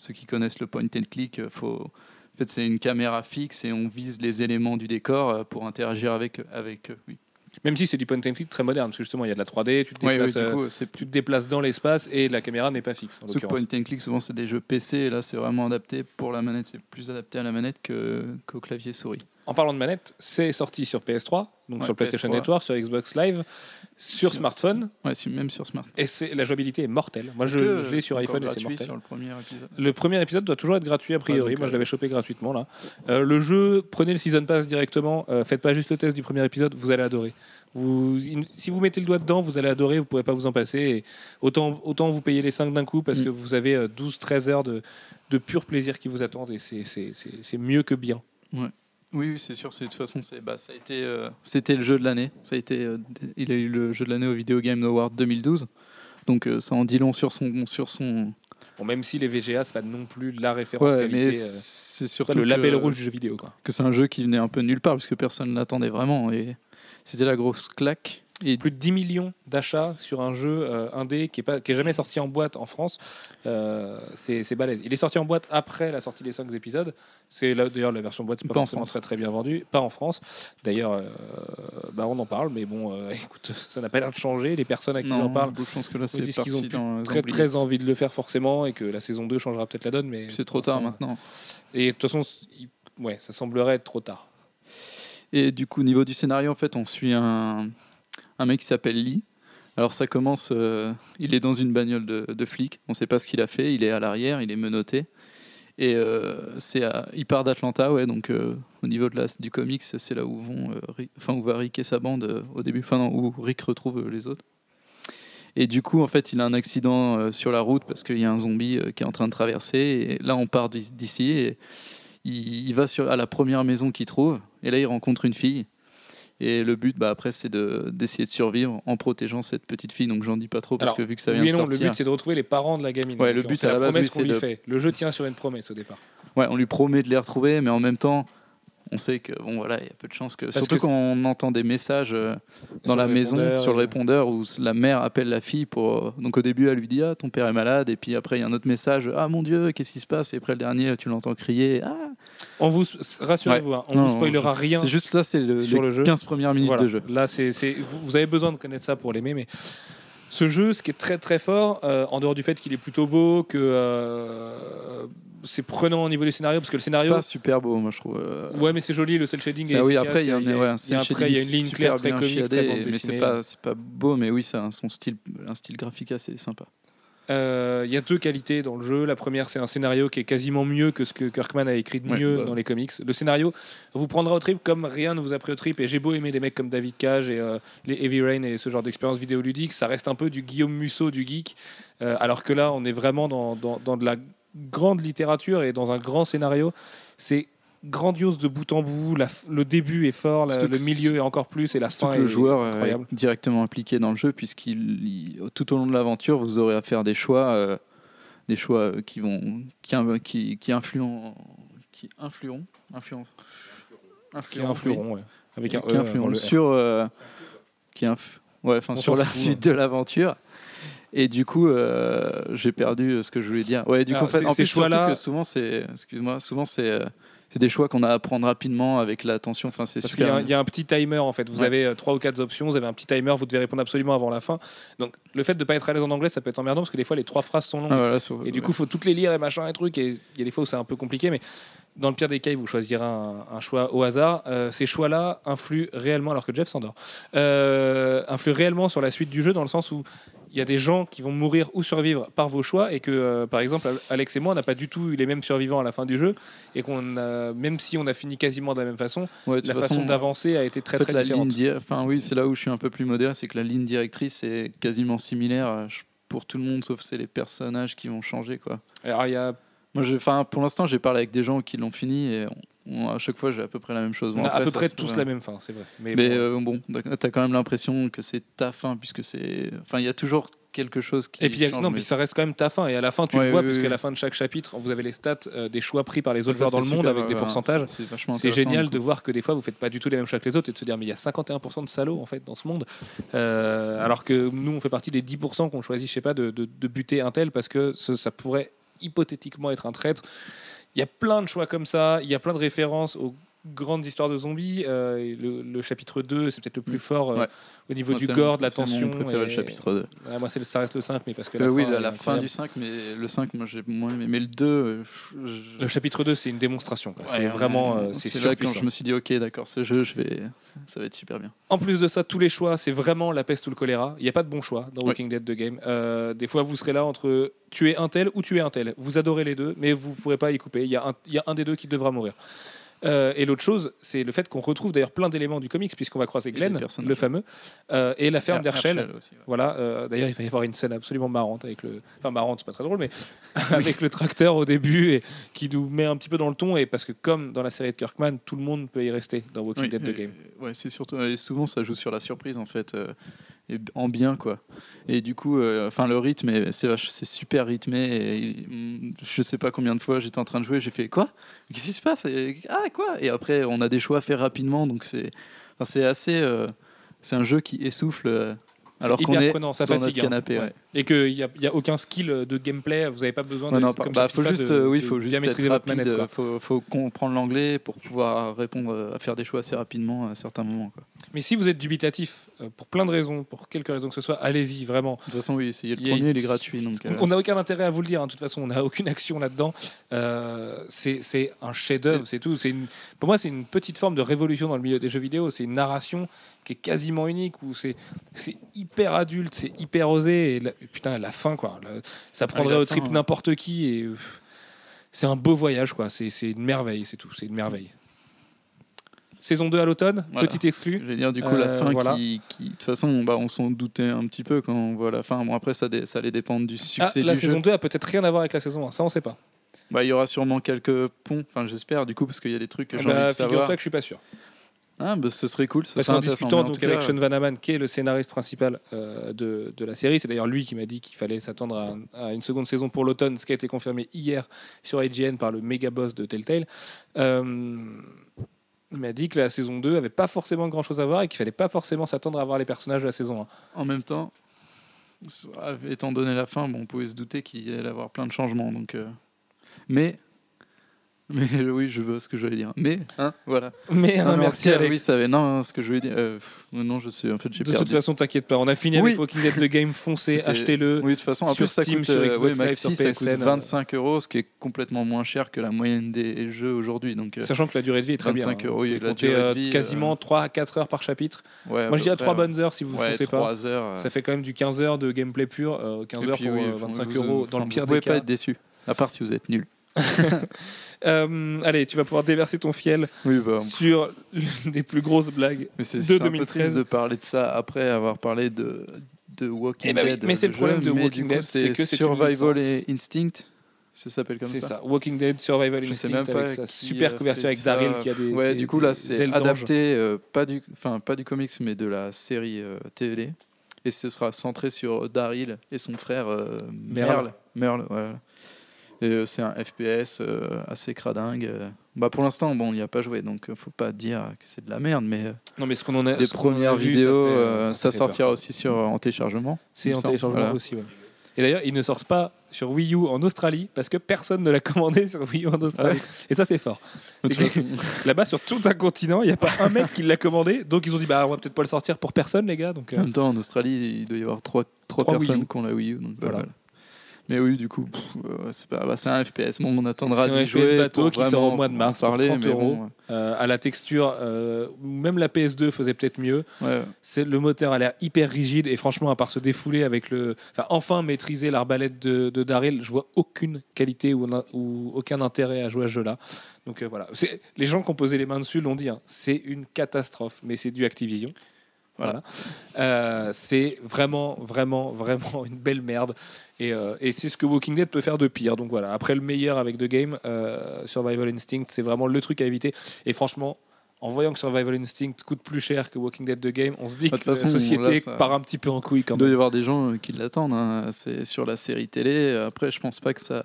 ceux qui connaissent le point and click, euh, faut en fait c'est une caméra fixe et on vise les éléments du décor euh, pour interagir avec avec eux. Oui. Même si c'est du point and click très moderne, parce que justement, il y a de la 3D, tu te déplaces, euh, coup, tu te déplaces dans l'espace et la caméra n'est pas fixe. En que point and click, souvent c'est des jeux PC, et là c'est vraiment adapté pour la manette, c'est plus adapté à la manette qu'au clavier souris. En parlant de manette, c'est sorti sur PS3, donc Ouais, sur PlayStation PS3. Network, sur Xbox Live, sur, Sur smartphone, Ouais, même sur smart. et c'est la jouabilité est mortelle. Moi, je, l'ai sur iPhone et c'est mortel. sur le premier épisode. Le premier épisode doit toujours être gratuit a priori. Moi, je euh, l'avais chopé gratuitement là. Euh, le jeu, prenez le season pass directement. euh, faites pas juste le test du premier épisode, vous allez adorer. Vous, si vous mettez le doigt dedans, vous allez adorer. Vous pourrez pas vous en passer. Et autant, autant vous payez les 5 d'un coup parce Mm. que vous avez euh, 12-13 heures de, de pur plaisir qui vous attendent et c'est- mieux que bien. Oui, oui, c'est sûr. De toute façon, bah, ça a été, euh, c'était le jeu de l'année. Ça a été, euh, il a eu le jeu de l'année au Video Game Award 2012. Donc euh, ça en dit long sur son, sur son. Bon, même si les VGA, c'est pas non plus la référence Ouais, qualité. c'est surtout le label que- rouge du jeu vidéo. Quoi. que c'est un jeu qui venait un peu nulle part parce que personne ne l'attendait vraiment et c'était la grosse claque. Et Plus de 10 millions d'achats sur un jeu euh, indé qui est, pas, qui est jamais sorti en boîte en France. Euh, c'est balèze. Il est sorti en boîte après la sortie des 5 épisodes. C'est d'ailleurs la version boîte, c'est pas, Pas en forcément France. très très bien vendue. Pas en France. D'ailleurs, euh, bah, on en parle, mais bon, euh, écoute, ça n'a pas l'air de changer. Les personnes à qui j'en parle je pense que là c'est qu'ils ont dans très très envie de le faire forcément et que la saison 2 changera peut-être la donne. Mais C'est trop tard maintenant. Et de toute façon, ouais, ça semblerait être trop tard. Et du coup, au niveau du scénario, en fait, on suit un, un mec qui s'appelle Lee. Alors ça commence, euh, il est dans une bagnole de, flic, on ne sait pas ce qu'il a fait, il est à l'arrière, il est menotté. Et euh, il part d'Atlanta, ouais, donc euh, au niveau de la, du comics, c'est là où vont, va Rick et sa bande au début, enfin où Rick retrouve les autres. Et du coup, en fait, il a un accident sur la route parce qu'il y a un zombie qui est en train de traverser. Et là, on part d'ici- et il, va à la première maison qu'il trouve. Et là, il rencontre une fille. Et le but, bah, après, c'est de- d'essayer de, survivre en protégeant cette petite fille. Donc, j'en dis pas trop parce Alors, que vu que ça vient Oui de non, le sortir, but c'est de retrouver les parents de la gamine. Ouais, le but, c'est à la la base, promesse oui, qu'on c'est lui de- fait. Le jeu tient sur une promesse au départ. ouais, on lui promet de les retrouver, mais en même temps, on sait que bon, voilà, il y a peu de chances que. surtout que quand on entend des messages euh, dans la le maison, sur le répondeur, où la mère appelle la fille pour. Donc au début, elle lui dit Ah, ton père est malade. Et puis après, il y a un autre message Ah, mon Dieu, qu'est-ce qui se passe? Et après, le dernier, tu l'entends crier Ah On vous rassurez-vous, hein, on Non, vous spoilera rien C'est juste ça, c'est le, sur les le jeu. 15 premières minutes Voilà. de jeu. Là, c'est, c'est- vous, avez besoin de connaître ça pour l'aimer, mais ce jeu, ce qui est très très fort, euh, en dehors du fait qu'il est plutôt beau, que euh, c'est prenant au niveau du scénario, parce que le C'est scénario. pas super beau, moi, je trouve. euh, Ouais, mais c'est joli, le cel shading. est oui, efficace, après, il y, a, ouais, y y une ligne claire, très comique, très mais c'est pas, c'est pas beau, mais oui, c'est un, son style, un style graphique assez sympa. Euh, Il y a deux qualités dans le jeu. La première, c'est un scénario qui est quasiment mieux que ce que Kirkman a écrit de Ouais, mieux bah. dans les comics. Le scénario vous prendra au trip comme rien ne vous a pris au trip. Et j'ai beau aimer des mecs comme David Cage et euh, les Heavy Rain et ce genre d'expérience vidéoludique, ça reste un peu du Guillaume Musso du geek. Euh, alors que là, on est vraiment dans, dans- dans de la grande littérature et dans un grand scénario. C'est grandiose de bout en bout. La le début est fort, la- le milieu est encore plus et la fin que est le joueur est incroyable. directement impliqué dans le jeu, puisqu'il il- tout au long de l'aventure, vous aurez à faire des choix, euh, des choix euh, qui vont, qui, in- qui, qui influent, qui influeront, influent, Qui influeront, ouais. Avec un qui E le R. sur, euh, qui inf- ouais, enfin sur la suite de l'aventure. Et du coup, euh, j'ai perdu euh, ce que je voulais dire. Ouais, du Alors, coup, en fait, ces- en plus, choix-là- que souvent, c'est, excuse-moi, souvent c'est, euh, c'est des choix qu'on a à prendre rapidement avec l'attention. Enfin, c'est Parce qu'il y, a un- il y a un petit timer en fait. Vous Ouais. avez euh, trois ou quatre options, vous avez un petit timer, vous devez répondre absolument avant la fin. Donc le fait de ne pas être à l'aise en anglais, ça peut être emmerdant parce que des fois les trois phrases sont longues. Ah, voilà, sur- Et du coup, il faut toutes les lire et machin et trucs. Et il y a des fois où c'est un peu compliqué, mais dans le pire des cas, vous choisirez un, un choix au hasard. Euh, ces choix-là influent réellement, alors que Jeff s'endort, euh, influent réellement sur la suite du jeu dans le sens où il y a des gens qui vont mourir ou survivre par vos choix et que, euh, par exemple, Alex et moi, on n'a pas du tout eu les mêmes survivants à la fin du jeu et qu'on a, même si on a fini quasiment de la même façon, Ouais, la façon façon, d'avancer a été très en fait, très la différente. ligne enfin oui, c'est là où je suis un peu plus moderne, c'est que la ligne directrice est quasiment similaire euh, je- pour tout le monde, sauf c'est les personnages qui vont changer quoi. Alors, il y a Moi, enfin, pour l'instant, j'ai parlé avec des gens qui l'ont fini et on- à chaque fois, j'ai à peu près la même chose. Bon, On a à peu ça près tous la même fin, c'est vrai. Mais, Mais bon, euh, bon, t'as quand même l'impression que c'est ta fin puisque c'est. Enfin, il y a toujours quelque chose qui. et puis, a- non, mais- puis ça reste quand même ta fin. Et à la fin, tu Ouais, le vois, oui, parce oui, qu'à oui. la fin de chaque chapitre, vous avez les stats euh, des choix pris par les autres joueurs dans le monde avec des pourcentages. c'est- génial de voir que des fois vous faites pas du tout les mêmes choix que les autres et de se dire mais il y a 51% de salauds en fait dans ce monde Euh, alors que nous on fait partie des 10% qu'on choisit je sais pas de, de- de buter un tel parce que ça pourrait hypothétiquement être un traître il y a plein de choix comme ça il y a plein de références aux grandes histoires de zombies Euh, le, le chapitre 2 c'est peut-être le plus fort euh, Ouais. au niveau Moi, du gore de la c'est mon tension préféré, et- le chapitre 2. Ouais, moi c'est ça reste le 5 mais parce que Euh, la oui, fin, la, fin du 5, mais le 5, moi j'ai moins aimé. Mais le 2, euh, je- le chapitre 2 c'est une démonstration. Ouais, c'est vraiment c'est là quand je me suis dit, ok, d'accord, ce jeu, je vais, ça va être super bien. En plus de ça, tous les choix, c'est vraiment la peste ou le choléra. Il n'y a pas de bon choix dans. Walking Dead 2 Game. Des fois, vous serez là entre tuer un tel ou tuer un tel. Vous adorez les deux, mais vous ne pourrez pas y couper. Il y, a un- il y a un des deux qui devra mourir. Euh, et l'autre chose, c'est le fait qu'on retrouve d'ailleurs plein d'éléments du comics, puisqu'on va croiser Glenn, le fameux, euh, et la ferme Her- d'Herschel. Ouais. Voilà, euh, d'ailleurs, il va y avoir une scène absolument marrante avec le. Enfin, marrante, c'est pas très drôle, mais avec le tracteur au début et qui nous met un petit peu dans le ton. Et parce que, comme dans la série de Kirkman, tout le monde peut y rester dans Walking Oui, Dead 2 et- Game. Ouais, c'est surtout. Et souvent, ça joue sur la surprise, en fait, en bien, quoi. Et du coup, euh, enfin, le rythme, est- c'est c'est super rythmé. Et, je sais pas combien de fois j'étais en train de jouer, j'ai fait quoi? Qu'est-ce qui se passe? Et- Ah, quoi? Et après, on a des choix à faire rapidement, donc c'est c'est assez. euh, c'est un jeu qui essouffle. euh, alors qu'on est prenant, ça dans fatigue. notre hein. canapé. Ouais. ouais. Et qu'il n'y a, il y a aucun skill de gameplay, vous n'avez pas besoin de. Ouais, non, comme bah, sur faut FIFA, juste, de- euh, oui, faut bien juste être maîtriser votre manette. quoi. faut, faut comprendre l'anglais pour pouvoir répondre, euh, à faire des choix assez rapidement à certains moments. Quoi. Mais si vous êtes dubitatif, euh, pour plein de raisons, pour quelques raisons que ce soit, allez-y, vraiment. De toute façon, oui, essayez le Il premier, il est gratuit. Donc, euh, On n'a aucun intérêt à vous le dire, hein, de toute façon, on n'a aucune action là-dedans. Euh, c'est un chef-d'œuvre, c'est tout. Une- Pour moi, c'est une petite forme de révolution dans le milieu des jeux vidéo. C'est une narration qui est quasiment unique, où c'est c'est hyper adulte, c'est hyper osé. Et la- putain, la fin, quoi. La- ça prendrait la au trip ouais. n'importe qui. Et, euh, c'est un beau voyage, quoi. C'est une merveille, c'est tout. C'est une merveille. Saison 2 à l'automne, Voilà. petit exclu. Je vais dire du coup la Euh, fin voilà. qui, de toute façon bah, on s'en doutait un petit peu quand on voit la fin. Bon après ça, ça allait dépendre du Ah, succès la du saison jeu. 2 a peut-être rien à voir avec la saison 1, ça on sait pas. Bah il y aura sûrement quelques ponts. Enfin j'espère du coup parce qu'il y a des trucs que j'ai Bah, envie de savoir. Figure-toi que je suis pas sûr. Ah bah ce serait cool. Ce Parce serait qu'en intéressant. discutant en donc avec cas, Sean Vanaman, qui est le scénariste principal euh, de, de la série, c'est d'ailleurs lui qui m'a dit qu'il fallait s'attendre à, un- à une seconde saison pour l'automne, ce qui a été confirmé hier sur IGN par le méga boss de Telltale. Euh, il m'a dit que la saison 2 avait pas forcément grand chose à voir et qu'il fallait pas forcément s'attendre à voir les personnages de la saison 1. En même temps, étant donné la fin, bon, on pouvait se douter qu'il allait y avoir plein de changements. Donc, euh, mais, mais oui, je vois ce que je voulais dire. Mais, hein, voilà. Mais hein, merci cas, Alex. Oui, ça avait- non, ce que je voulais dire. euh, pff, non, je sais. En fait, j'ai de perdu. toute façon, t'inquiète pas, on a fini Oui. avec Walking Dead The Game, foncez, achetez-le. Oui, de toute façon, en sur plus, ça Steam, coûte, sur euh, Xbox ouais, Live, sur Maxi, ça coûte PSN, euh. 25 euros, ce qui est complètement moins cher que la moyenne des jeux aujourd'hui. Donc, euh, Sachant que la durée de vie est très bien. 25 euros, oui, Vous la comptez, durée de euh, vie, quasiment euh, 3 à 4 heures par chapitre. ouais, Moi je dirais près, 3 ouais. bonnes heures si vous ne Ouais, foncez pas. 3 heures. euh, Ça fait quand même du 15 heures de gameplay pur, euh, 15 et heures pour oui, euh, vous- 25 vous- euros dans le pire Vous pouvez des pas cas. être déçu, à part si vous êtes nul. Euh, allez, tu vas pouvoir déverser ton fiel Oui, bah, sur l'une des plus grosses blagues. Mais c'est de c'est un peu 2013. triste de parler de ça après avoir parlé de, de Walking Eh ben oui, Dead. mais c'est le jeu, problème de Walking Dead, c'est que c'est Survival et. Instinct. Ça s'appelle comme C'est ça. ça. Walking Dead, Survival Je sais Instinct, même pas avec sa super a couverture avec ça. Daryl qui a des. Ouais, des- du coup là c'est adapté, euh, pas du, enfin pas du comics mais de la série euh, télé. Et ce sera centré sur Daryl et son frère euh, Merle. Merle. Merle, voilà. Et euh, c'est un FPS euh, assez cradingue. euh. Bah pour l'instant bon il n'y a pas joué donc faut pas dire que c'est de la merde mais Non, mais ce qu'on en a. des premières vidéos, ça, fait, euh, ça fait peur. sortira aussi sur en téléchargement. C'est en téléchargement Voilà. aussi, ouais. Et d'ailleurs, ils ne sortent pas sur Wii U en Australie parce que personne ne l'a commandé sur Wii U en Australie. Et ça, c'est fort. Là-bas, sur tout un continent, il n'y a pas un mec qui l'a commandé. Donc, ils ont dit, bah, on va peut-être pas le sortir pour personne, les gars. Donc, euh, En même temps, en Australie, il doit y avoir trois, trois, Trois Wii personnes qui ont la Wii U. Donc Voilà. voilà. Mais oui, du coup, euh, c'est pas- bah, c'est un FPS. Bon, on attendra C'est un d'y FPS jouer bateau pour qui sort au mois de mars pour parler, 30 mais euros. bon, euh, à la texture, euh, même la PS2 faisait peut-être mieux. ouais. C'est le moteur a l'air hyper rigide et franchement, à part se défouler avec le, enfin, enfin maîtriser l'arbalète de, de Daryl, je vois aucune qualité ou, ou aucun intérêt à jouer à ce jeu-là. Donc voilà, C'est- les gens qui ont posé les mains dessus l'ont dit, hein, c'est une catastrophe, mais c'est du Activision. Voilà. Euh, c'est vraiment, vraiment, vraiment une belle merde. Et, euh, et c'est ce que Walking Dead peut faire de pire. Donc voilà, après le meilleur avec The Game, euh, Survival Instinct, c'est vraiment le truc à éviter. Et franchement, en voyant que Survival Instinct coûte plus cher que Walking Dead The Game, on se dit Bah, que façon, la société là, ça- part un petit peu en couille quand Il doit y même. avoir des gens euh, qui l'attendent. hein. C'est sur la série télé. Après, je pense pas que ça.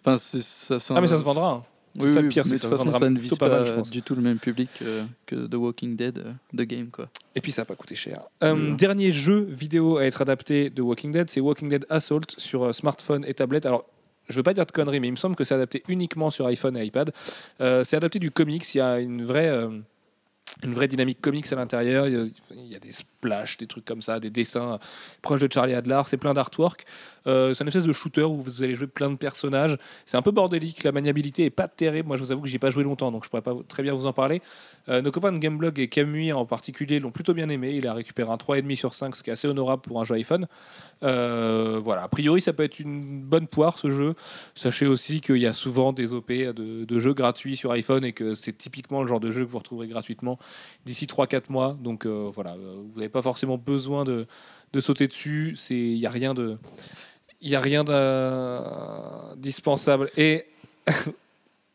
Enfin, c'est- ça, ça- Ah mais ça se vendra. hein. C'est Oui, ça le pire, mais c'est de que toute ça façon, vendra ça ne vise pas pas mal, je pense. du tout le même public euh, que The Walking Dead, euh, The Game, quoi. Et puis ça n'a pas coûté cher. Euh, Oui. Dernier jeu vidéo à être adapté de Walking Dead, c'est Walking Dead Assault sur euh, smartphone et tablette. Alors, je veux pas dire de conneries, mais il me semble que c'est adapté uniquement sur iPhone et iPad. Euh, c'est adapté du comics. Il y a une vraie, euh, une vraie dynamique comics à l'intérieur. Il y a- des splashes, des trucs comme ça, des dessins proches de Charlie Adler. C'est plein d'artwork. Euh, c'est une espèce de shooter où vous allez jouer plein de personnages. C'est un peu bordélique. La maniabilité est pas terrible. Moi, je vous avoue que j'y ai pas joué longtemps, donc je pourrais pas très bien vous en parler. Euh, nos copains de Gameblog et Camui en particulier l'ont plutôt bien aimé. Il a récupéré un 3,5 sur 5, ce qui est assez honorable pour un jeu iPhone. Euh, voilà, a priori, ça peut être une bonne poire ce jeu. Sachez aussi qu'il y a souvent des OP de, jeux gratuits sur iPhone et que c'est typiquement le genre de jeu que vous retrouverez gratuitement d'ici 3-4 mois. Donc euh, voilà, vous n'avez pas forcément besoin de, de sauter dessus. Il n'y a rien de. Il n'y a rien d'indispensable. Et.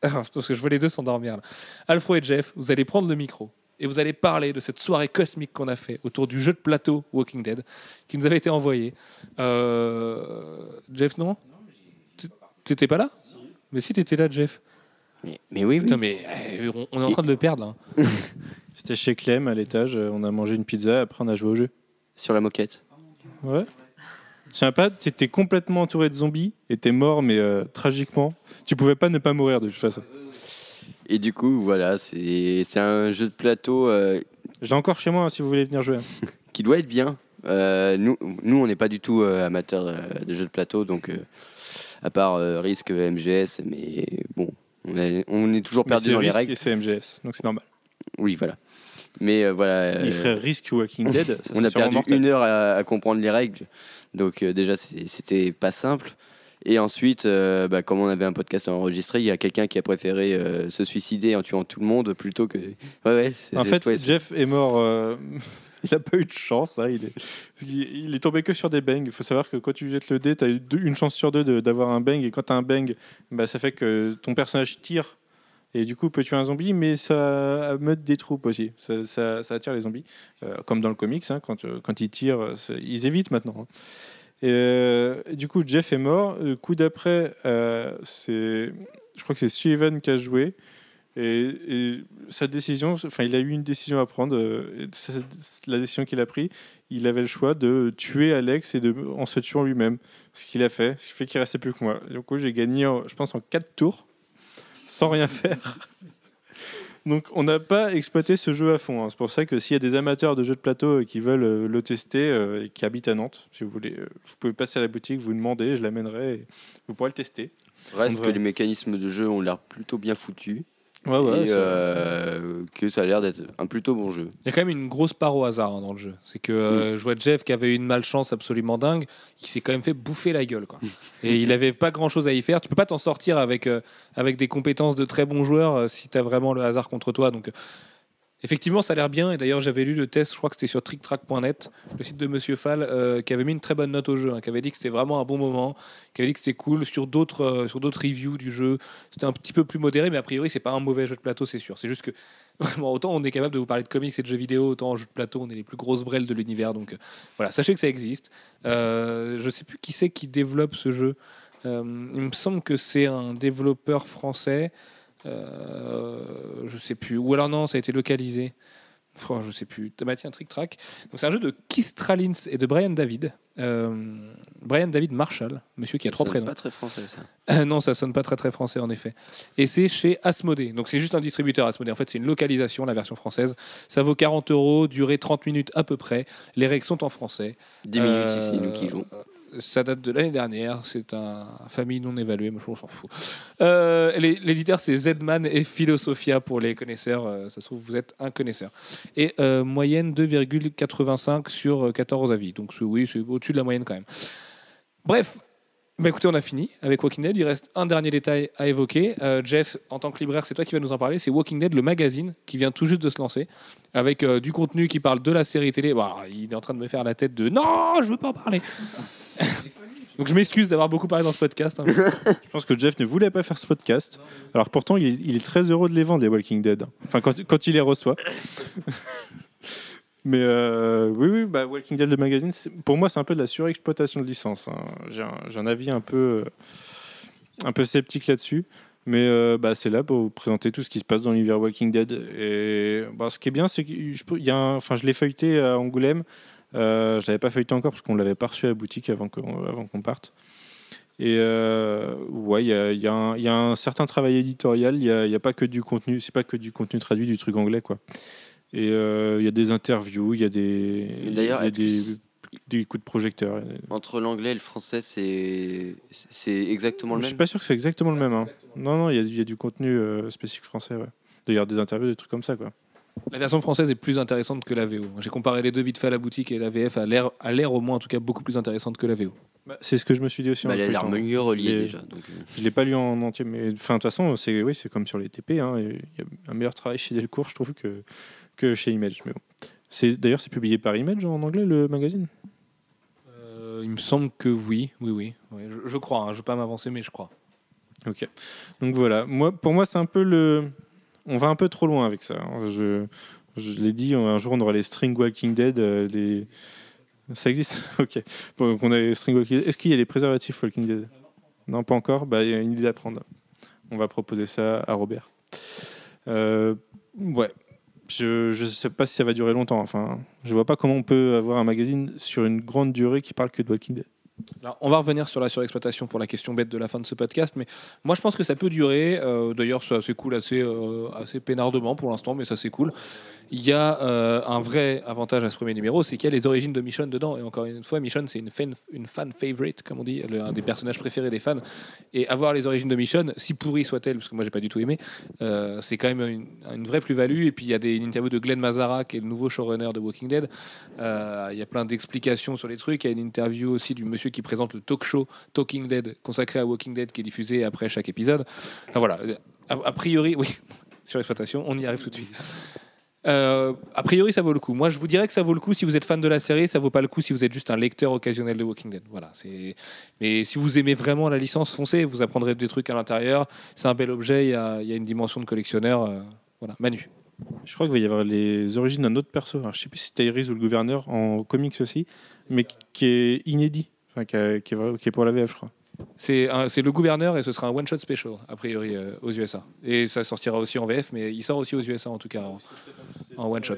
Parce que je vois les deux s'endormir là. Alfro et Jeff, vous allez prendre le micro et vous allez parler de cette soirée cosmique qu'on a fait autour du jeu de plateau Walking Dead qui nous avait été envoyé. Euh, Jeff, non? Tu- T'étais pas là? Mais si, t'étais là, Jeff. Mais, mais oui, oui. Putain, mais eh, on on est en train de le perdre. C'était chez Clem à l'étage, euh, on a mangé une pizza, après on a joué au jeu. Sur la moquette. Ouais. Tiens pas, t'étais complètement entouré de zombies et t'es mort, mais euh, tragiquement. Tu pouvais pas ne pas mourir de toute façon. Et du coup, voilà, c'est c'est un jeu de plateau euh, Je l'ai encore chez moi hein, si vous voulez venir jouer. qui doit être bien. Euh, nous, nous, on n'est pas du tout euh, amateurs euh, de jeux de plateau, donc euh, à part euh, Risk, MGS, mais bon, on est, on est toujours Mais perdu c'est dans les Risk règles. et c'est MGS, donc c'est normal. Oui, voilà. Mais euh, voilà, euh, frères Risk ou Walking Dead, ça on a sûrement perdu mortel. une heure à, à comprendre les règles, donc euh, déjà c'était pas simple. Et ensuite, euh, bah, comme on avait un podcast enregistré, il y a quelqu'un qui a préféré euh, se suicider en tuant tout le monde plutôt que. Ouais, ouais. En fait, Jeff est mort. euh, il n'a pas eu de chance. hein, il, est, il est tombé que sur des bangs. Il faut savoir que quand tu jettes le dé, tu as une chance sur deux de- d'avoir un bang. Et quand tu as un bang, bah, ça fait que ton personnage tire. Et du coup, peut tuer un zombie, mais ça meute des troupes aussi. Ça, attire les zombies. Euh, comme dans le comics, hein, quand, euh, quand ils tirent, ils évitent maintenant. hein. Et euh, du coup, Jeff est mort. Le coup d'après, je crois que c'est Steven qui a joué. Et, sa décision, enfin, il a eu une décision à prendre. la décision qu'il a prise, il avait le choix de tuer Alex et de, en se tuant lui-même. Ce qu'il a fait, ce qui fait qu'il restait plus que moi. Du coup, j'ai gagné, je pense, en 4 tours, sans rien faire. Donc, on n'a pas exploité ce jeu à fond. hein. C'est pour ça que s'il y a des amateurs de jeux de plateau euh, qui veulent euh, le tester euh, et qui habitent à Nantes, si vous voulez, vous pouvez passer à la boutique, vous demandez, je l'amènerai et vous pourrez le tester. Reste que les mécanismes de jeu ont l'air plutôt bien foutus. Ouais, ouais. et euh, que ça a l'air d'être un plutôt bon jeu. Il y a quand même une grosse part au hasard hein, dans le jeu. C'est que euh, je vois Jeff qui avait eu une malchance absolument dingue, il s'est quand même fait bouffer la gueule. Quoi. Et il n'avait pas grand chose à y faire. Tu peux pas t'en sortir avec, euh, avec des compétences de très bons joueurs euh, si tu as vraiment le hasard contre toi. Donc, euh, effectivement, ça a l'air bien. Et d'ailleurs, j'avais lu le test, je crois que c'était sur tricktrack.net, le site de Monsieur Fall, euh, qui avait mis une très bonne note au jeu, hein, qui avait dit que c'était vraiment un bon moment, qui avait dit que c'était cool. Sur d'autres euh, sur d'autres reviews du jeu, c'était un petit peu plus modéré, mais a priori, c'est pas un mauvais jeu de plateau, c'est sûr. C'est juste que Vraiment, autant on est capable de vous parler de comics et de jeux vidéo, autant en jeu de plateau, on est les plus grosses brelles de l'univers. Donc euh, voilà, sachez que ça existe. Je sais plus qui c'est qui développe ce jeu. Il me semble que c'est un développeur français. Euh, je sais plus. Ou alors non, ça a été localisé. Oh, je sais plus. Bah, tiens, Trick Track. Donc c'est un jeu de Keith Stralins et de Brian David. Euh, Brian David Marshall, monsieur qui a trois Ça sonne prénoms. Pas très français ça. Euh, non, ça sonne pas très très français en effet. Et c'est chez Asmodée. Donc c'est juste un distributeur Asmodée. En fait, c'est une localisation, la version française. Ça vaut 40 euros, durée 30 minutes à peu près. Les règles sont en français. 10 minutes ici, nous qui jouons. Ça date de l'année dernière. C'est un famille non évaluée, mais on s'en fout. Euh, L'éditeur, c'est Zedman et Philosophia pour les connaisseurs. Euh, ça se trouve, vous êtes un connaisseur. Et euh, moyenne 2,85 sur euh, 14 avis. Donc oui, c'est au-dessus de la moyenne quand même. Bref. Bah écoutez, on a fini avec Walking Dead. Il reste un dernier détail à évoquer. Jeff, en tant que libraire, c'est toi qui vas nous en parler. C'est Walking Dead, le magazine, qui vient tout juste de se lancer, avec du contenu qui parle de la série télé. Alors, il est en train de me faire la tête de non, je veux pas en parler. Donc je m'excuse d'avoir beaucoup parlé dans ce podcast. hein. Je pense que Jeff ne voulait pas faire ce podcast. Alors pourtant, il est, très heureux de les vendre, les Walking Dead. Enfin, quand, il les reçoit. Mais euh, oui, oui, bah, Walking Dead, le magazine, pour moi, c'est un peu de la surexploitation de licence. hein. J'ai un, avis un peu, euh, un peu sceptique là-dessus. Mais euh, bah, c'est là pour vous présenter tout ce qui se passe dans l'univers Walking Dead. Et bah, ce qui est bien, c'est que je l'ai feuilleté à Angoulême. Euh, je l'avais pas feuilleté encore parce qu'on l'avait pas reçu à la boutique avant qu'on avant qu'on parte. Et euh, ouais, il y a, y un- il y a un certain travail éditorial. Il n'y a, pas que du contenu, c'est pas que du contenu traduit du truc anglais, quoi. Et euh, il y a des interviews, il y a des, y a coups de projecteur. Entre l'anglais et le français, c'est exactement le Je même. suis pas sûr que c'est exactement le même. hein. Non, non, il y a, du contenu euh, spécifique français. Ouais. D'ailleurs, des interviews, des trucs comme ça, quoi. La version française est plus intéressante que la VO. J'ai comparé les deux vite fait à la boutique et la VF a l'air, a l'air au moins en tout cas beaucoup plus intéressante que la VO. Bah, c'est ce que je me suis dit aussi. en Bah, le elle a l'air mieux reliée déjà. Donc, euh, Je l'ai pas lu en entier, mais de toute façon, c'est oui, c'est comme sur les TP. hein, Il y a un meilleur travail chez Delcourt, je trouve, que, que chez Image. Mais bon. C'est d'ailleurs c'est publié par Image en anglais le magazine? Euh, il me semble que oui, oui, oui. Je crois, hein, je ne veux pas m'avancer, mais je crois. Ok. Donc voilà. Moi, pour moi, c'est un peu le. On va un peu trop loin avec ça. hein. Je, l'ai dit. Un jour, on aura les String Walking Dead. euh, les... Ça existe? ok. On a les. Est-ce qu'il y a les préservatifs Walking Dead? Non, pas encore. Bah, il y a une idée à prendre. On va proposer ça à Robert. Euh, ouais. Je ne sais pas si ça va durer longtemps. Enfin, je vois pas comment on peut avoir un magazine sur une grande durée qui parle que de Walking Dead. On va revenir sur la surexploitation pour la question bête de la fin de ce podcast, mais moi je pense que ça peut durer. Euh, D'ailleurs, assez cool, assez, euh, assez peinardement pour l'instant, mais ça c'est cool. Il y a euh, un vrai avantage à ce premier numéro, c'est qu'il y a les origines de Michonne dedans. Et encore une fois, Michonne, c'est une fan, favorite, comme on dit, le- un des personnages préférés des fans. Et avoir les origines de Michonne, si pourrie soit-elle, parce que moi j'ai pas du tout aimé, euh, c'est quand même une, vraie plus-value. Et puis il y a une interview de Glenn Mazzara, qui est le nouveau showrunner de Walking Dead. Euh, il y a plein d'explications sur les trucs. Il y a une interview aussi du monsieur qui présente le talk show Talking Dead, consacré à Walking Dead, qui est diffusé après chaque épisode. Enfin voilà, a, a priori, oui, sur exploitation, on y arrive tout de suite. Euh, a priori, ça vaut le coup. Moi, je vous dirais que ça vaut le coup si vous êtes fan de la série. Ça vaut pas le coup si vous êtes juste un lecteur occasionnel de Walking Dead. Voilà. Mais si vous aimez vraiment la licence, foncez. Vous apprendrez des trucs à l'intérieur. C'est un bel objet. Il y a, une dimension de collectionneur. euh, voilà. Manu. Je crois qu'il va y avoir les origines d'un autre perso. Alors, je sais plus si c'était ou le gouverneur en comics aussi, mais qui est inédit. Enfin, qui est pour la VF, je crois. C'est le gouverneur et ce sera un one shot special a priori euh, aux USA. Et ça sortira aussi en VF, mais il sort aussi aux USA en tout cas en, en one shot.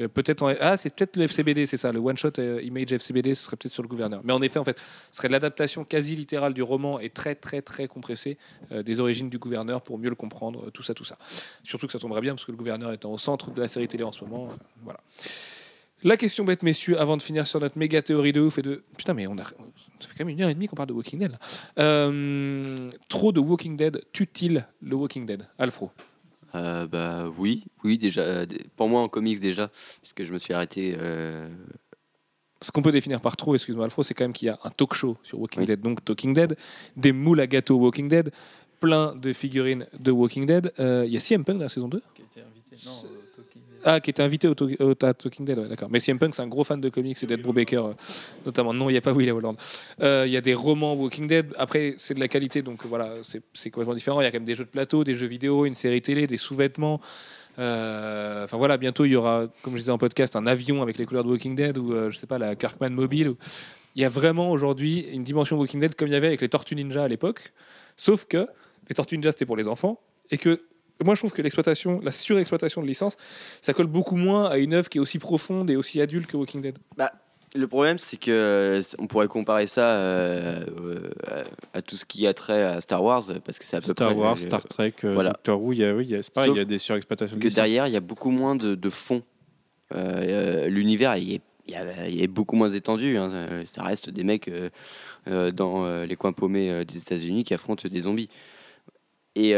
Euh, peut-être ah c'est peut-être le FCBD c'est ça le one shot euh, image FCBD ce serait peut-être sur le gouverneur mais en effet en fait ce serait l'adaptation quasi littérale du roman et très très très compressée des origines du gouverneur pour mieux le comprendre tout ça tout ça surtout que ça tomberait bien parce que le gouverneur étant au centre de la série télé en ce moment voilà la question bête messieurs avant de finir sur notre méga théorie de ouf et de putain mais on a ça fait quand même une heure et demie qu'on parle de Walking Dead là. Euh, trop de Walking Dead tue-t-il le Walking Dead Alfro? Euh, bah oui, oui déjà. euh, Pour moi en comics déjà, puisque je me suis arrêté. euh, ce qu'on peut définir par trop, excuse-moi Alfro, c'est quand même qu'il y a un talk show sur Walking Oui. Dead, donc Talking Dead, des moules à gâteau Walking Dead, plein de figurines de Walking Dead. Euh, Il y a CM Punk dans la saison 2 Qui a été invité. Non, euh, Talking Dead. Ah, qui était invité au, To- au à Talking Dead, ouais, d'accord. Mais CM Punk, c'est un gros fan de comics et d'Ed Brubaker, euh, notamment. Non, il n'y a pas Will Holland. Euh, Il y a des romans Walking Dead. Après, c'est de la qualité, donc voilà, c'est complètement différent. Il y a quand même des jeux de plateau, des jeux vidéo, une série télé, des sous-vêtements. Euh, Enfin voilà, bientôt il y aura, comme je disais en podcast, un avion avec les couleurs de Walking Dead ou euh, je sais pas la Kirkman mobile. ou- Il y a vraiment aujourd'hui une dimension Walking Dead comme il y avait avec les Tortues Ninja à l'époque, sauf que les Tortues Ninja c'était pour les enfants et que moi je trouve que l'exploitation, la surexploitation de licence, ça colle beaucoup moins à une œuvre qui est aussi profonde et aussi adulte que Walking Dead. Le problème, c'est que euh, on pourrait comparer ça euh, euh, à, tout ce qui a trait à Star Wars, parce que c'est à peu Star près Wars, Star Trek, voilà. Doctor Who, il y a, oui, il y a- c'est pareil, Sauf il y a des surexploitations de que licence. derrière, il y a beaucoup moins de, de fond. Euh, L'univers, il est, il beaucoup moins étendu. hein. Ça reste des mecs dans les coins paumés des États-Unis qui affrontent des zombies. Et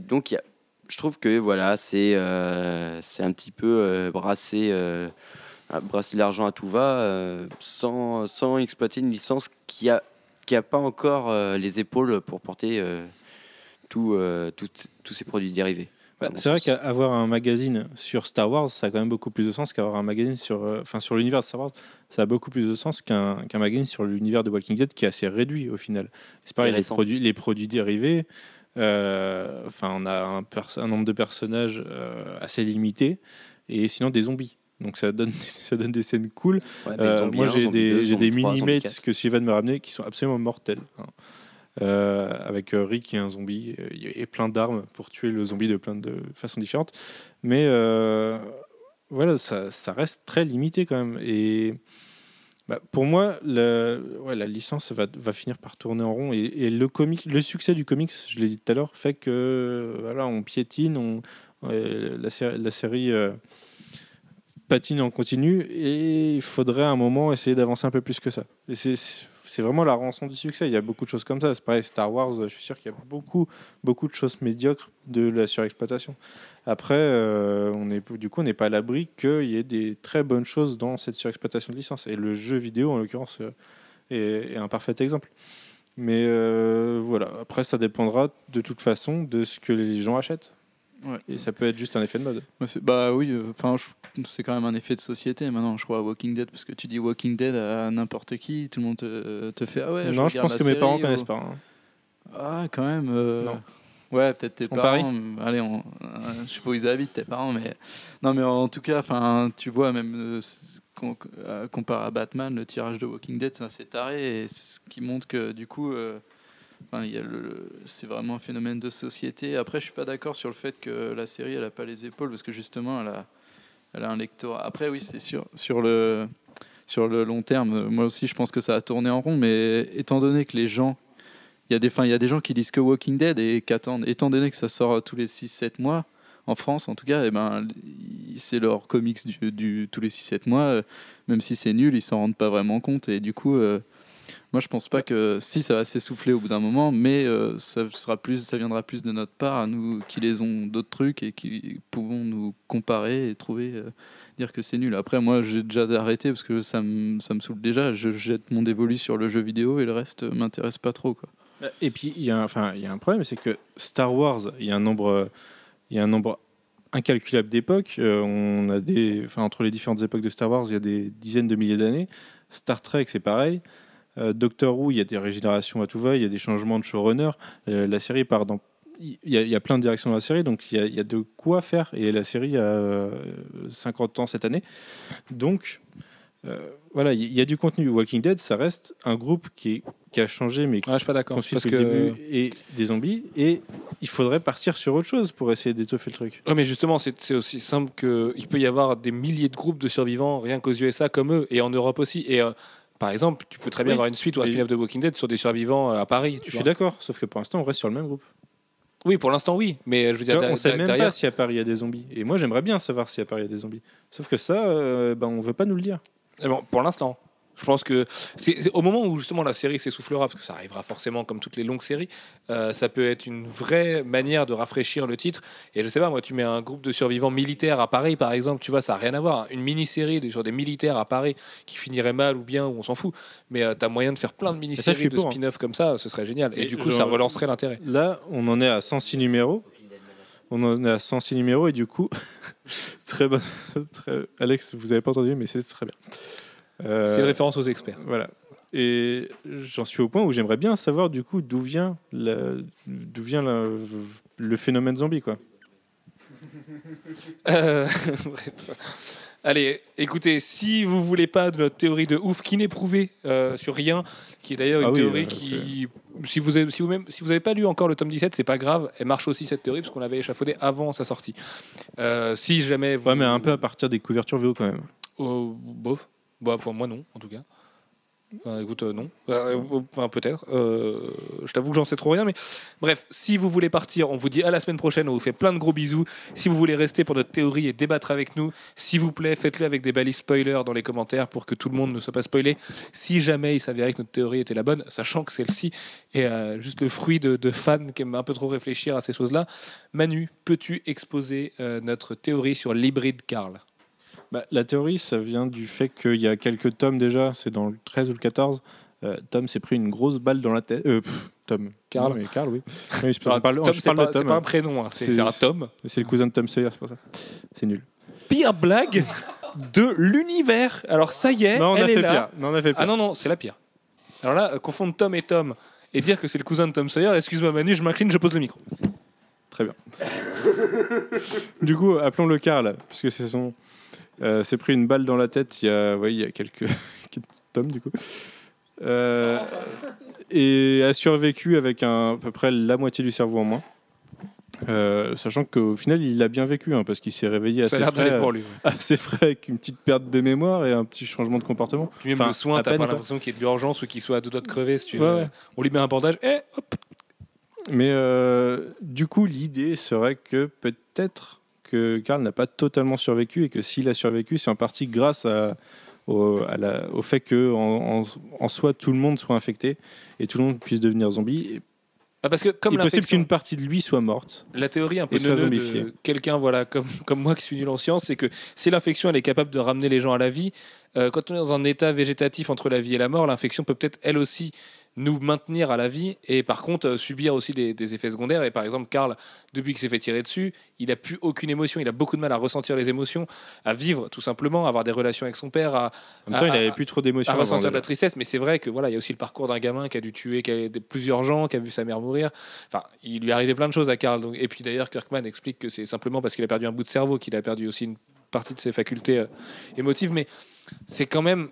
donc, il y a- je trouve que voilà, c'est euh, c'est un petit peu euh, brasser, euh, brasser l'argent à tout va euh, sans, sans exploiter une licence qui a, qui a pas encore les épaules pour porter tout, tout- tous ces produits dérivés. Bah, c'est vrai qu'avoir un magazine sur Star Wars, ça a quand même beaucoup plus de sens qu'avoir un magazine sur, enfin, sur l'univers de Star Wars. Ça a beaucoup plus de sens qu'un qu'un magazine sur l'univers de Walking Dead qui est assez réduit au final. C'est pareil, les produits, les produits dérivés. Euh, Enfin, on a un, nombre de personnages euh, assez limité et sinon des zombies. Donc ça donne, ça donne des scènes cool. Ouais, Euh, moi, 1, j'ai des, 2, j'ai zombie des 3, zombie mini-mates 4. que Sylvain m'a ramené qui sont absolument mortels. hein. Euh, avec Rick qui est un zombie et plein d'armes pour tuer le zombie de plein de façons différentes. Mais euh, voilà, ça, ça reste très limité quand même. Et bah, pour moi, la licence va, finir par tourner en rond. Et, le, comic, succès du comics, je l'ai dit tout à l'heure, fait que on piétine, la, série- euh, patine en continu et il faudrait à un moment essayer d'avancer un peu plus que ça. C'est vraiment la rançon du succès. Il y a beaucoup de choses comme ça. C'est pareil, Star Wars, je suis sûr qu'il y a beaucoup, beaucoup de choses médiocres de la surexploitation. Après, euh, on est, du coup, on n'est pas à l'abri qu'il y ait des très bonnes choses dans cette surexploitation de licence. Et le jeu vidéo, en l'occurrence, euh, est, un parfait exemple. Mais euh, voilà, après, ça dépendra de toute façon de ce que les gens achètent. Ouais. Et ça peut être juste un effet de mode. C'est- bah oui, euh, enfin c'est quand même un effet de société maintenant, je crois, Walking Dead, parce que tu dis Walking Dead à n'importe qui, tout le monde te, te fait ah ouais. non, je pense la que mes parents ou- connaissent pas. hein. Ah quand même. euh, Non. Ouais, peut-être tes On parents. euh, Allez, on, je sais pas où ils habitent tes parents, mais non, mais en tout cas, enfin, tu vois même euh, comparé à Batman, le tirage de Walking Dead, c'est assez taré, et c'est ce qui montre que du coup. C'est vraiment un phénomène de société. Après, je suis pas d'accord sur le fait que la série, elle a pas les épaules, parce que justement, elle a, elle a un lectorat. Après, oui, c'est sûr. Sur le, sur le long terme, moi aussi, je pense que ça a tourné en rond. Mais étant donné que les gens, il y a des, il y a des gens qui lisent que Walking Dead et qui attendent. Étant donné que ça sort tous les 6-7 mois, en France en tout cas, et ben, c'est leur comics tous les 6-7 mois. euh, même si c'est nul, ils s'en rendent pas vraiment compte. Et du coup, euh, moi je pense pas que si ça va s'essouffler au bout d'un moment, mais euh, ça, sera plus, ça viendra plus de notre part à nous qui les ont d'autres trucs et qui pouvons nous comparer et trouver. euh, dire que c'est nul. Après, moi, j'ai déjà arrêté parce que ça me, ça me saoule déjà. Je jette mon dévolu sur le jeu vidéo et le reste m'intéresse pas trop. Quoi. Et puis, il y, a enfin, il y a un problème, c'est que Star Wars, il y a un nombre, il y a un nombre incalculable d'époques. Euh, on a des, enfin, entre les différentes époques de Star Wars, il y a des dizaines de milliers d'années. Star Trek, c'est pareil. Euh, Doctor Who, il y a des régénérations à tout va, il y a des changements de showrunner. Euh, la série part dans. Il y, a, il y a plein de directions dans la série, donc il y, a, il y a de quoi faire. Et la série a euh, 50 ans cette année. Donc, euh, voilà, il y a du contenu. Walking Dead, ça reste un groupe qui, est- qui a changé, mais Ouais, je suis pas d'accord. Parce que... début et des zombies et il faudrait partir sur autre chose pour essayer d'étoffer le truc. Ouais, mais justement, c'est aussi simple qu'il peut y avoir des milliers de groupes de survivants rien qu'aux USA comme eux et en Europe aussi. Et euh, par exemple, tu peux très bien Oui. avoir une suite ou un Et- spin-off de Walking Dead sur des survivants euh, à Paris. tu Je suis d'accord, sauf que pour l'instant on reste sur le même groupe. Oui, pour l'instant, oui. Mais euh, je veux dire, on da- sait même derrière. pas si à Paris il y a des zombies. Et moi j'aimerais bien savoir si à Paris il y a des zombies. Sauf que ça, euh, ben, on veut pas nous le dire. Eh bon, pour l'instant. Je pense que c'est au moment où justement la série s'essoufflera, parce que ça arrivera forcément comme toutes les longues séries, euh, ça peut être une vraie manière de rafraîchir le titre. Et je sais pas, moi, tu mets un groupe de survivants militaires à Paris, par exemple, tu vois, ça n'a rien à voir. Une mini-série sur des militaires à Paris qui finirait mal ou bien, on s'en fout. Mais tu as moyen de faire plein de mini-séries, de hein. spin-off comme ça, ce serait génial. Et, Et du coup, genre- ça relancerait l'intérêt. Là, on en est à 106 numéros. On en est à 106 numéros et du coup, très bon. très- Alex, vous avez pas entendu, mais c'est très bien. Euh, C'est une référence aux experts. Voilà. Et j'en suis au point où j'aimerais bien savoir du coup d'où vient, d'où vient la- le phénomène zombie quoi. Euh, bref. Allez, écoutez, si vous voulez pas de notre théorie de ouf qui n'est prouvée euh, sur rien, qui est d'ailleurs une Ah oui, théorie euh, qui, si vous avez, si vous même, si vous avez pas lu encore le tome 17, c'est pas grave, elle marche aussi cette théorie parce qu'on l'avait échafaudée avant sa sortie. Si jamais vous, Ouais, mais un peu à partir des couvertures VO quand même. Euh, bof. Bah, pour moi non, en tout cas. Enfin, écoute, euh, non. Euh, Enfin, peut-être. Euh, je t'avoue que j'en sais trop rien, mais bref, si vous voulez partir, on vous dit à la semaine prochaine, on vous fait plein de gros bisous. Si vous voulez rester pour notre théorie et débattre avec nous, s'il vous plaît, faites-le avec des balises spoilers dans les commentaires pour que tout le monde ne soit pas spoilé. Si jamais il s'avérait que notre théorie était la bonne, sachant que celle-ci est juste le fruit de, de fans qui aiment un peu trop réfléchir à ces choses-là, Manu, peux-tu exposer notre théorie sur l'hybride Karl? Bah, la théorie, ça vient du fait qu'il y a quelques tomes déjà, c'est dans le 13 ou le 14. euh, Tom s'est pris une grosse balle dans la tête. Euh, pff, Tom. Karl. Non, mais Karl, oui. Oui, je Tom, parle, Tom, c'est pas, pas un prénom, hein, c'est un Tom. C'est le cousin de Tom Sawyer, c'est pour ça. C'est nul. Pire blague de l'univers. Alors ça y est, Non, on a elle est fait là. pire. Non, on a fait pire. Ah non, non, c'est la pire. Alors là, euh, confondre Tom et Tom et dire que c'est le cousin de Tom Sawyer, excuse-moi Manu, je m'incline, je pose le micro. Très bien. du coup, appelons-le Karl, puisque c'est son. Euh, s'est pris une balle dans la tête il y a, ouais, il y a quelques, tomes, du coup. Euh, et a survécu avec un, à peu près la moitié du cerveau en moins. Euh, sachant qu'au final, il a bien vécu, hein, parce qu'il s'est réveillé assez frais, pour lui. assez frais, avec une petite perte de mémoire et un petit changement de comportement. Puis même Enfin, le soin, t'as pas l'impression qu'il y ait de l'urgence ou qu'il soit à deux doigts de crever. Si tu Ouais, veux. ouais. On lui met un bandage, et hop Mais euh, du coup, l'idée serait que peut-être que Karl n'a pas totalement survécu et que s'il a survécu, c'est en partie grâce à, au, à la- au fait que en, en- en soi tout le monde soit infecté et tout le monde puisse devenir zombie. Ah, Parce que comme Il est possible qu'une partie de lui soit morte. La théorie un peu de quelqu'un voilà, comme, comme moi qui suis nul en science, c'est que si l'infection elle est capable de ramener les gens à la vie, euh, quand on est dans un état végétatif entre la vie et la mort, l'infection peut peut-être elle aussi nous maintenir à la vie et par contre euh, subir aussi des, des effets secondaires. Et par exemple, Karl, depuis qu'il s'est fait tirer dessus, il a plus aucune émotion, il a beaucoup de mal à ressentir les émotions, à vivre tout simplement, à avoir des relations avec son père, à, En même temps, il n'avait ah, plus trop d'émotions. à ressentir de la tristesse, mais c'est vrai que voilà, il y a aussi le parcours d'un gamin qui a dû tuer qui a des- plusieurs gens, qui a vu sa mère mourir. Enfin, il lui arrivé plein de choses à Karl. Donc, et puis d'ailleurs, Kirkman explique que c'est simplement parce qu'il a perdu un bout de cerveau qu'il a perdu aussi une partie de ses facultés euh, émotives. Mais c'est quand même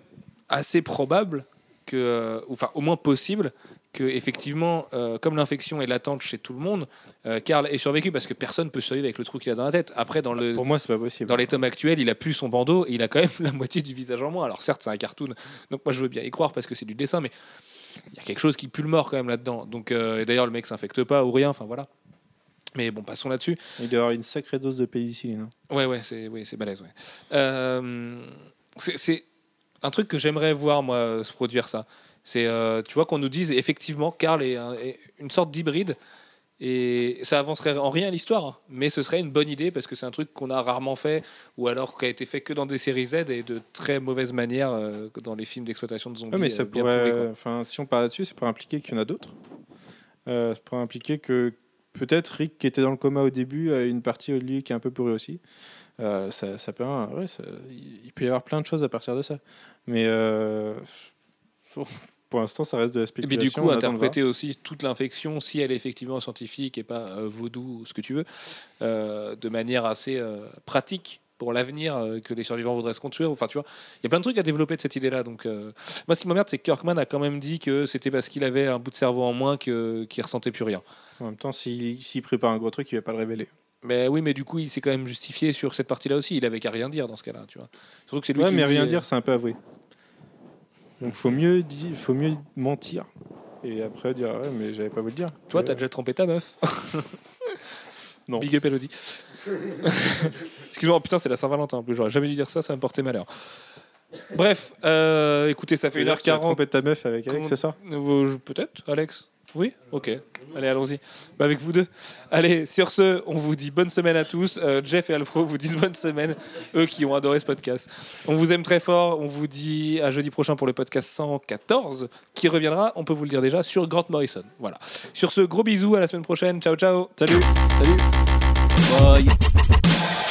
assez probable que, euh, enfin, au moins possible que effectivement, euh, comme l'infection est latente chez tout le monde, euh, Karl ait survécu parce que personne peut survivre avec le trou qu'il a dans la tête. Après, dans le Pour moi, c'est pas possible. dans les tomes actuels, il a plus son bandeau et il a quand même la moitié du visage en moins. Alors certes, c'est un cartoon, donc moi je veux bien y croire parce que c'est du dessin, mais il y a quelque chose qui pue le mort quand même là-dedans. Donc euh, et d'ailleurs, le mec s'infecte pas ou rien. Enfin voilà. Mais bon, passons là-dessus. Il doit avoir une sacrée dose de pénicilline. hein. Ouais, ouais, c'est oui, c'est balèze. Ouais. C'est un truc que j'aimerais voir, moi, euh, se produire ça. C'est, euh, tu vois, qu'on nous dise effectivement, Karl est, un- est une sorte d'hybride. Et ça avancerait en rien l'histoire, hein. mais ce serait une bonne idée parce que c'est un truc qu'on a rarement fait, ou alors qui a été fait que dans des séries Z et de très mauvaise manière euh, dans les films d'exploitation de zombies. Ouais, mais ça pourrait, enfin, si on parle là-dessus, ça pourrait impliquer qu'il y en a d'autres. Euh, ça pourrait impliquer que peut-être Rick, qui était dans le coma au début, a une partie de lui qui est un peu pourrie aussi. Euh, ça, ça peut, ouais, ça- il peut y avoir plein de choses à partir de ça. Mais euh, pour, pour l'instant, ça reste de la Et spéculation. puis du coup, interpréter aussi toute l'infection, si elle est effectivement scientifique et pas euh, vaudou ou ce que tu veux, de manière assez pratique pour l'avenir, que les survivants voudraient se construire. Enfin, tu vois, il y a plein de trucs à développer de cette idée-là. Donc, euh, moi, ce qui m'emmerde, c'est que Kirkman a quand même dit que c'était parce qu'il avait un bout de cerveau en moins que- qu'il ressentait plus rien. En même temps, s'il s'il prépare un gros truc, il va pas le révéler. Mais oui, mais du coup, il s'est quand même justifié sur cette partie-là aussi. Il avait qu'à rien dire dans ce cas-là, tu vois. Surtout que c'est lui Ouais, qui mais rien dire, c'est un peu avoué. Donc, faut mieux, di- faut mieux mentir. Et après dire, ouais, mais j'avais pas vous le dire. Toi, Euh, t'as déjà trompé ta meuf. Non. Big up Elodie. Excuse-moi, putain, c'est la Saint-Valentin en plus. J'aurais jamais dû dire ça, ça va me porter malheur. Bref, euh, écoutez, ça fait veut dire que tu as 1h40. trompé ta meuf avec Alex, c'est ça? Peut-être, Alex? Oui Ok. Allez, allons-y. Bah, avec vous deux. Allez, sur ce, on vous dit bonne semaine à tous. Euh, Jeff et Alfro vous disent bonne semaine, eux qui ont adoré ce podcast. On vous aime très fort. On vous dit à jeudi prochain pour le podcast 114, qui reviendra, on peut vous le dire déjà, sur Grant Morrison. Voilà. Sur ce, gros bisous, à la semaine prochaine. Ciao, ciao. Salut Salut. Bye.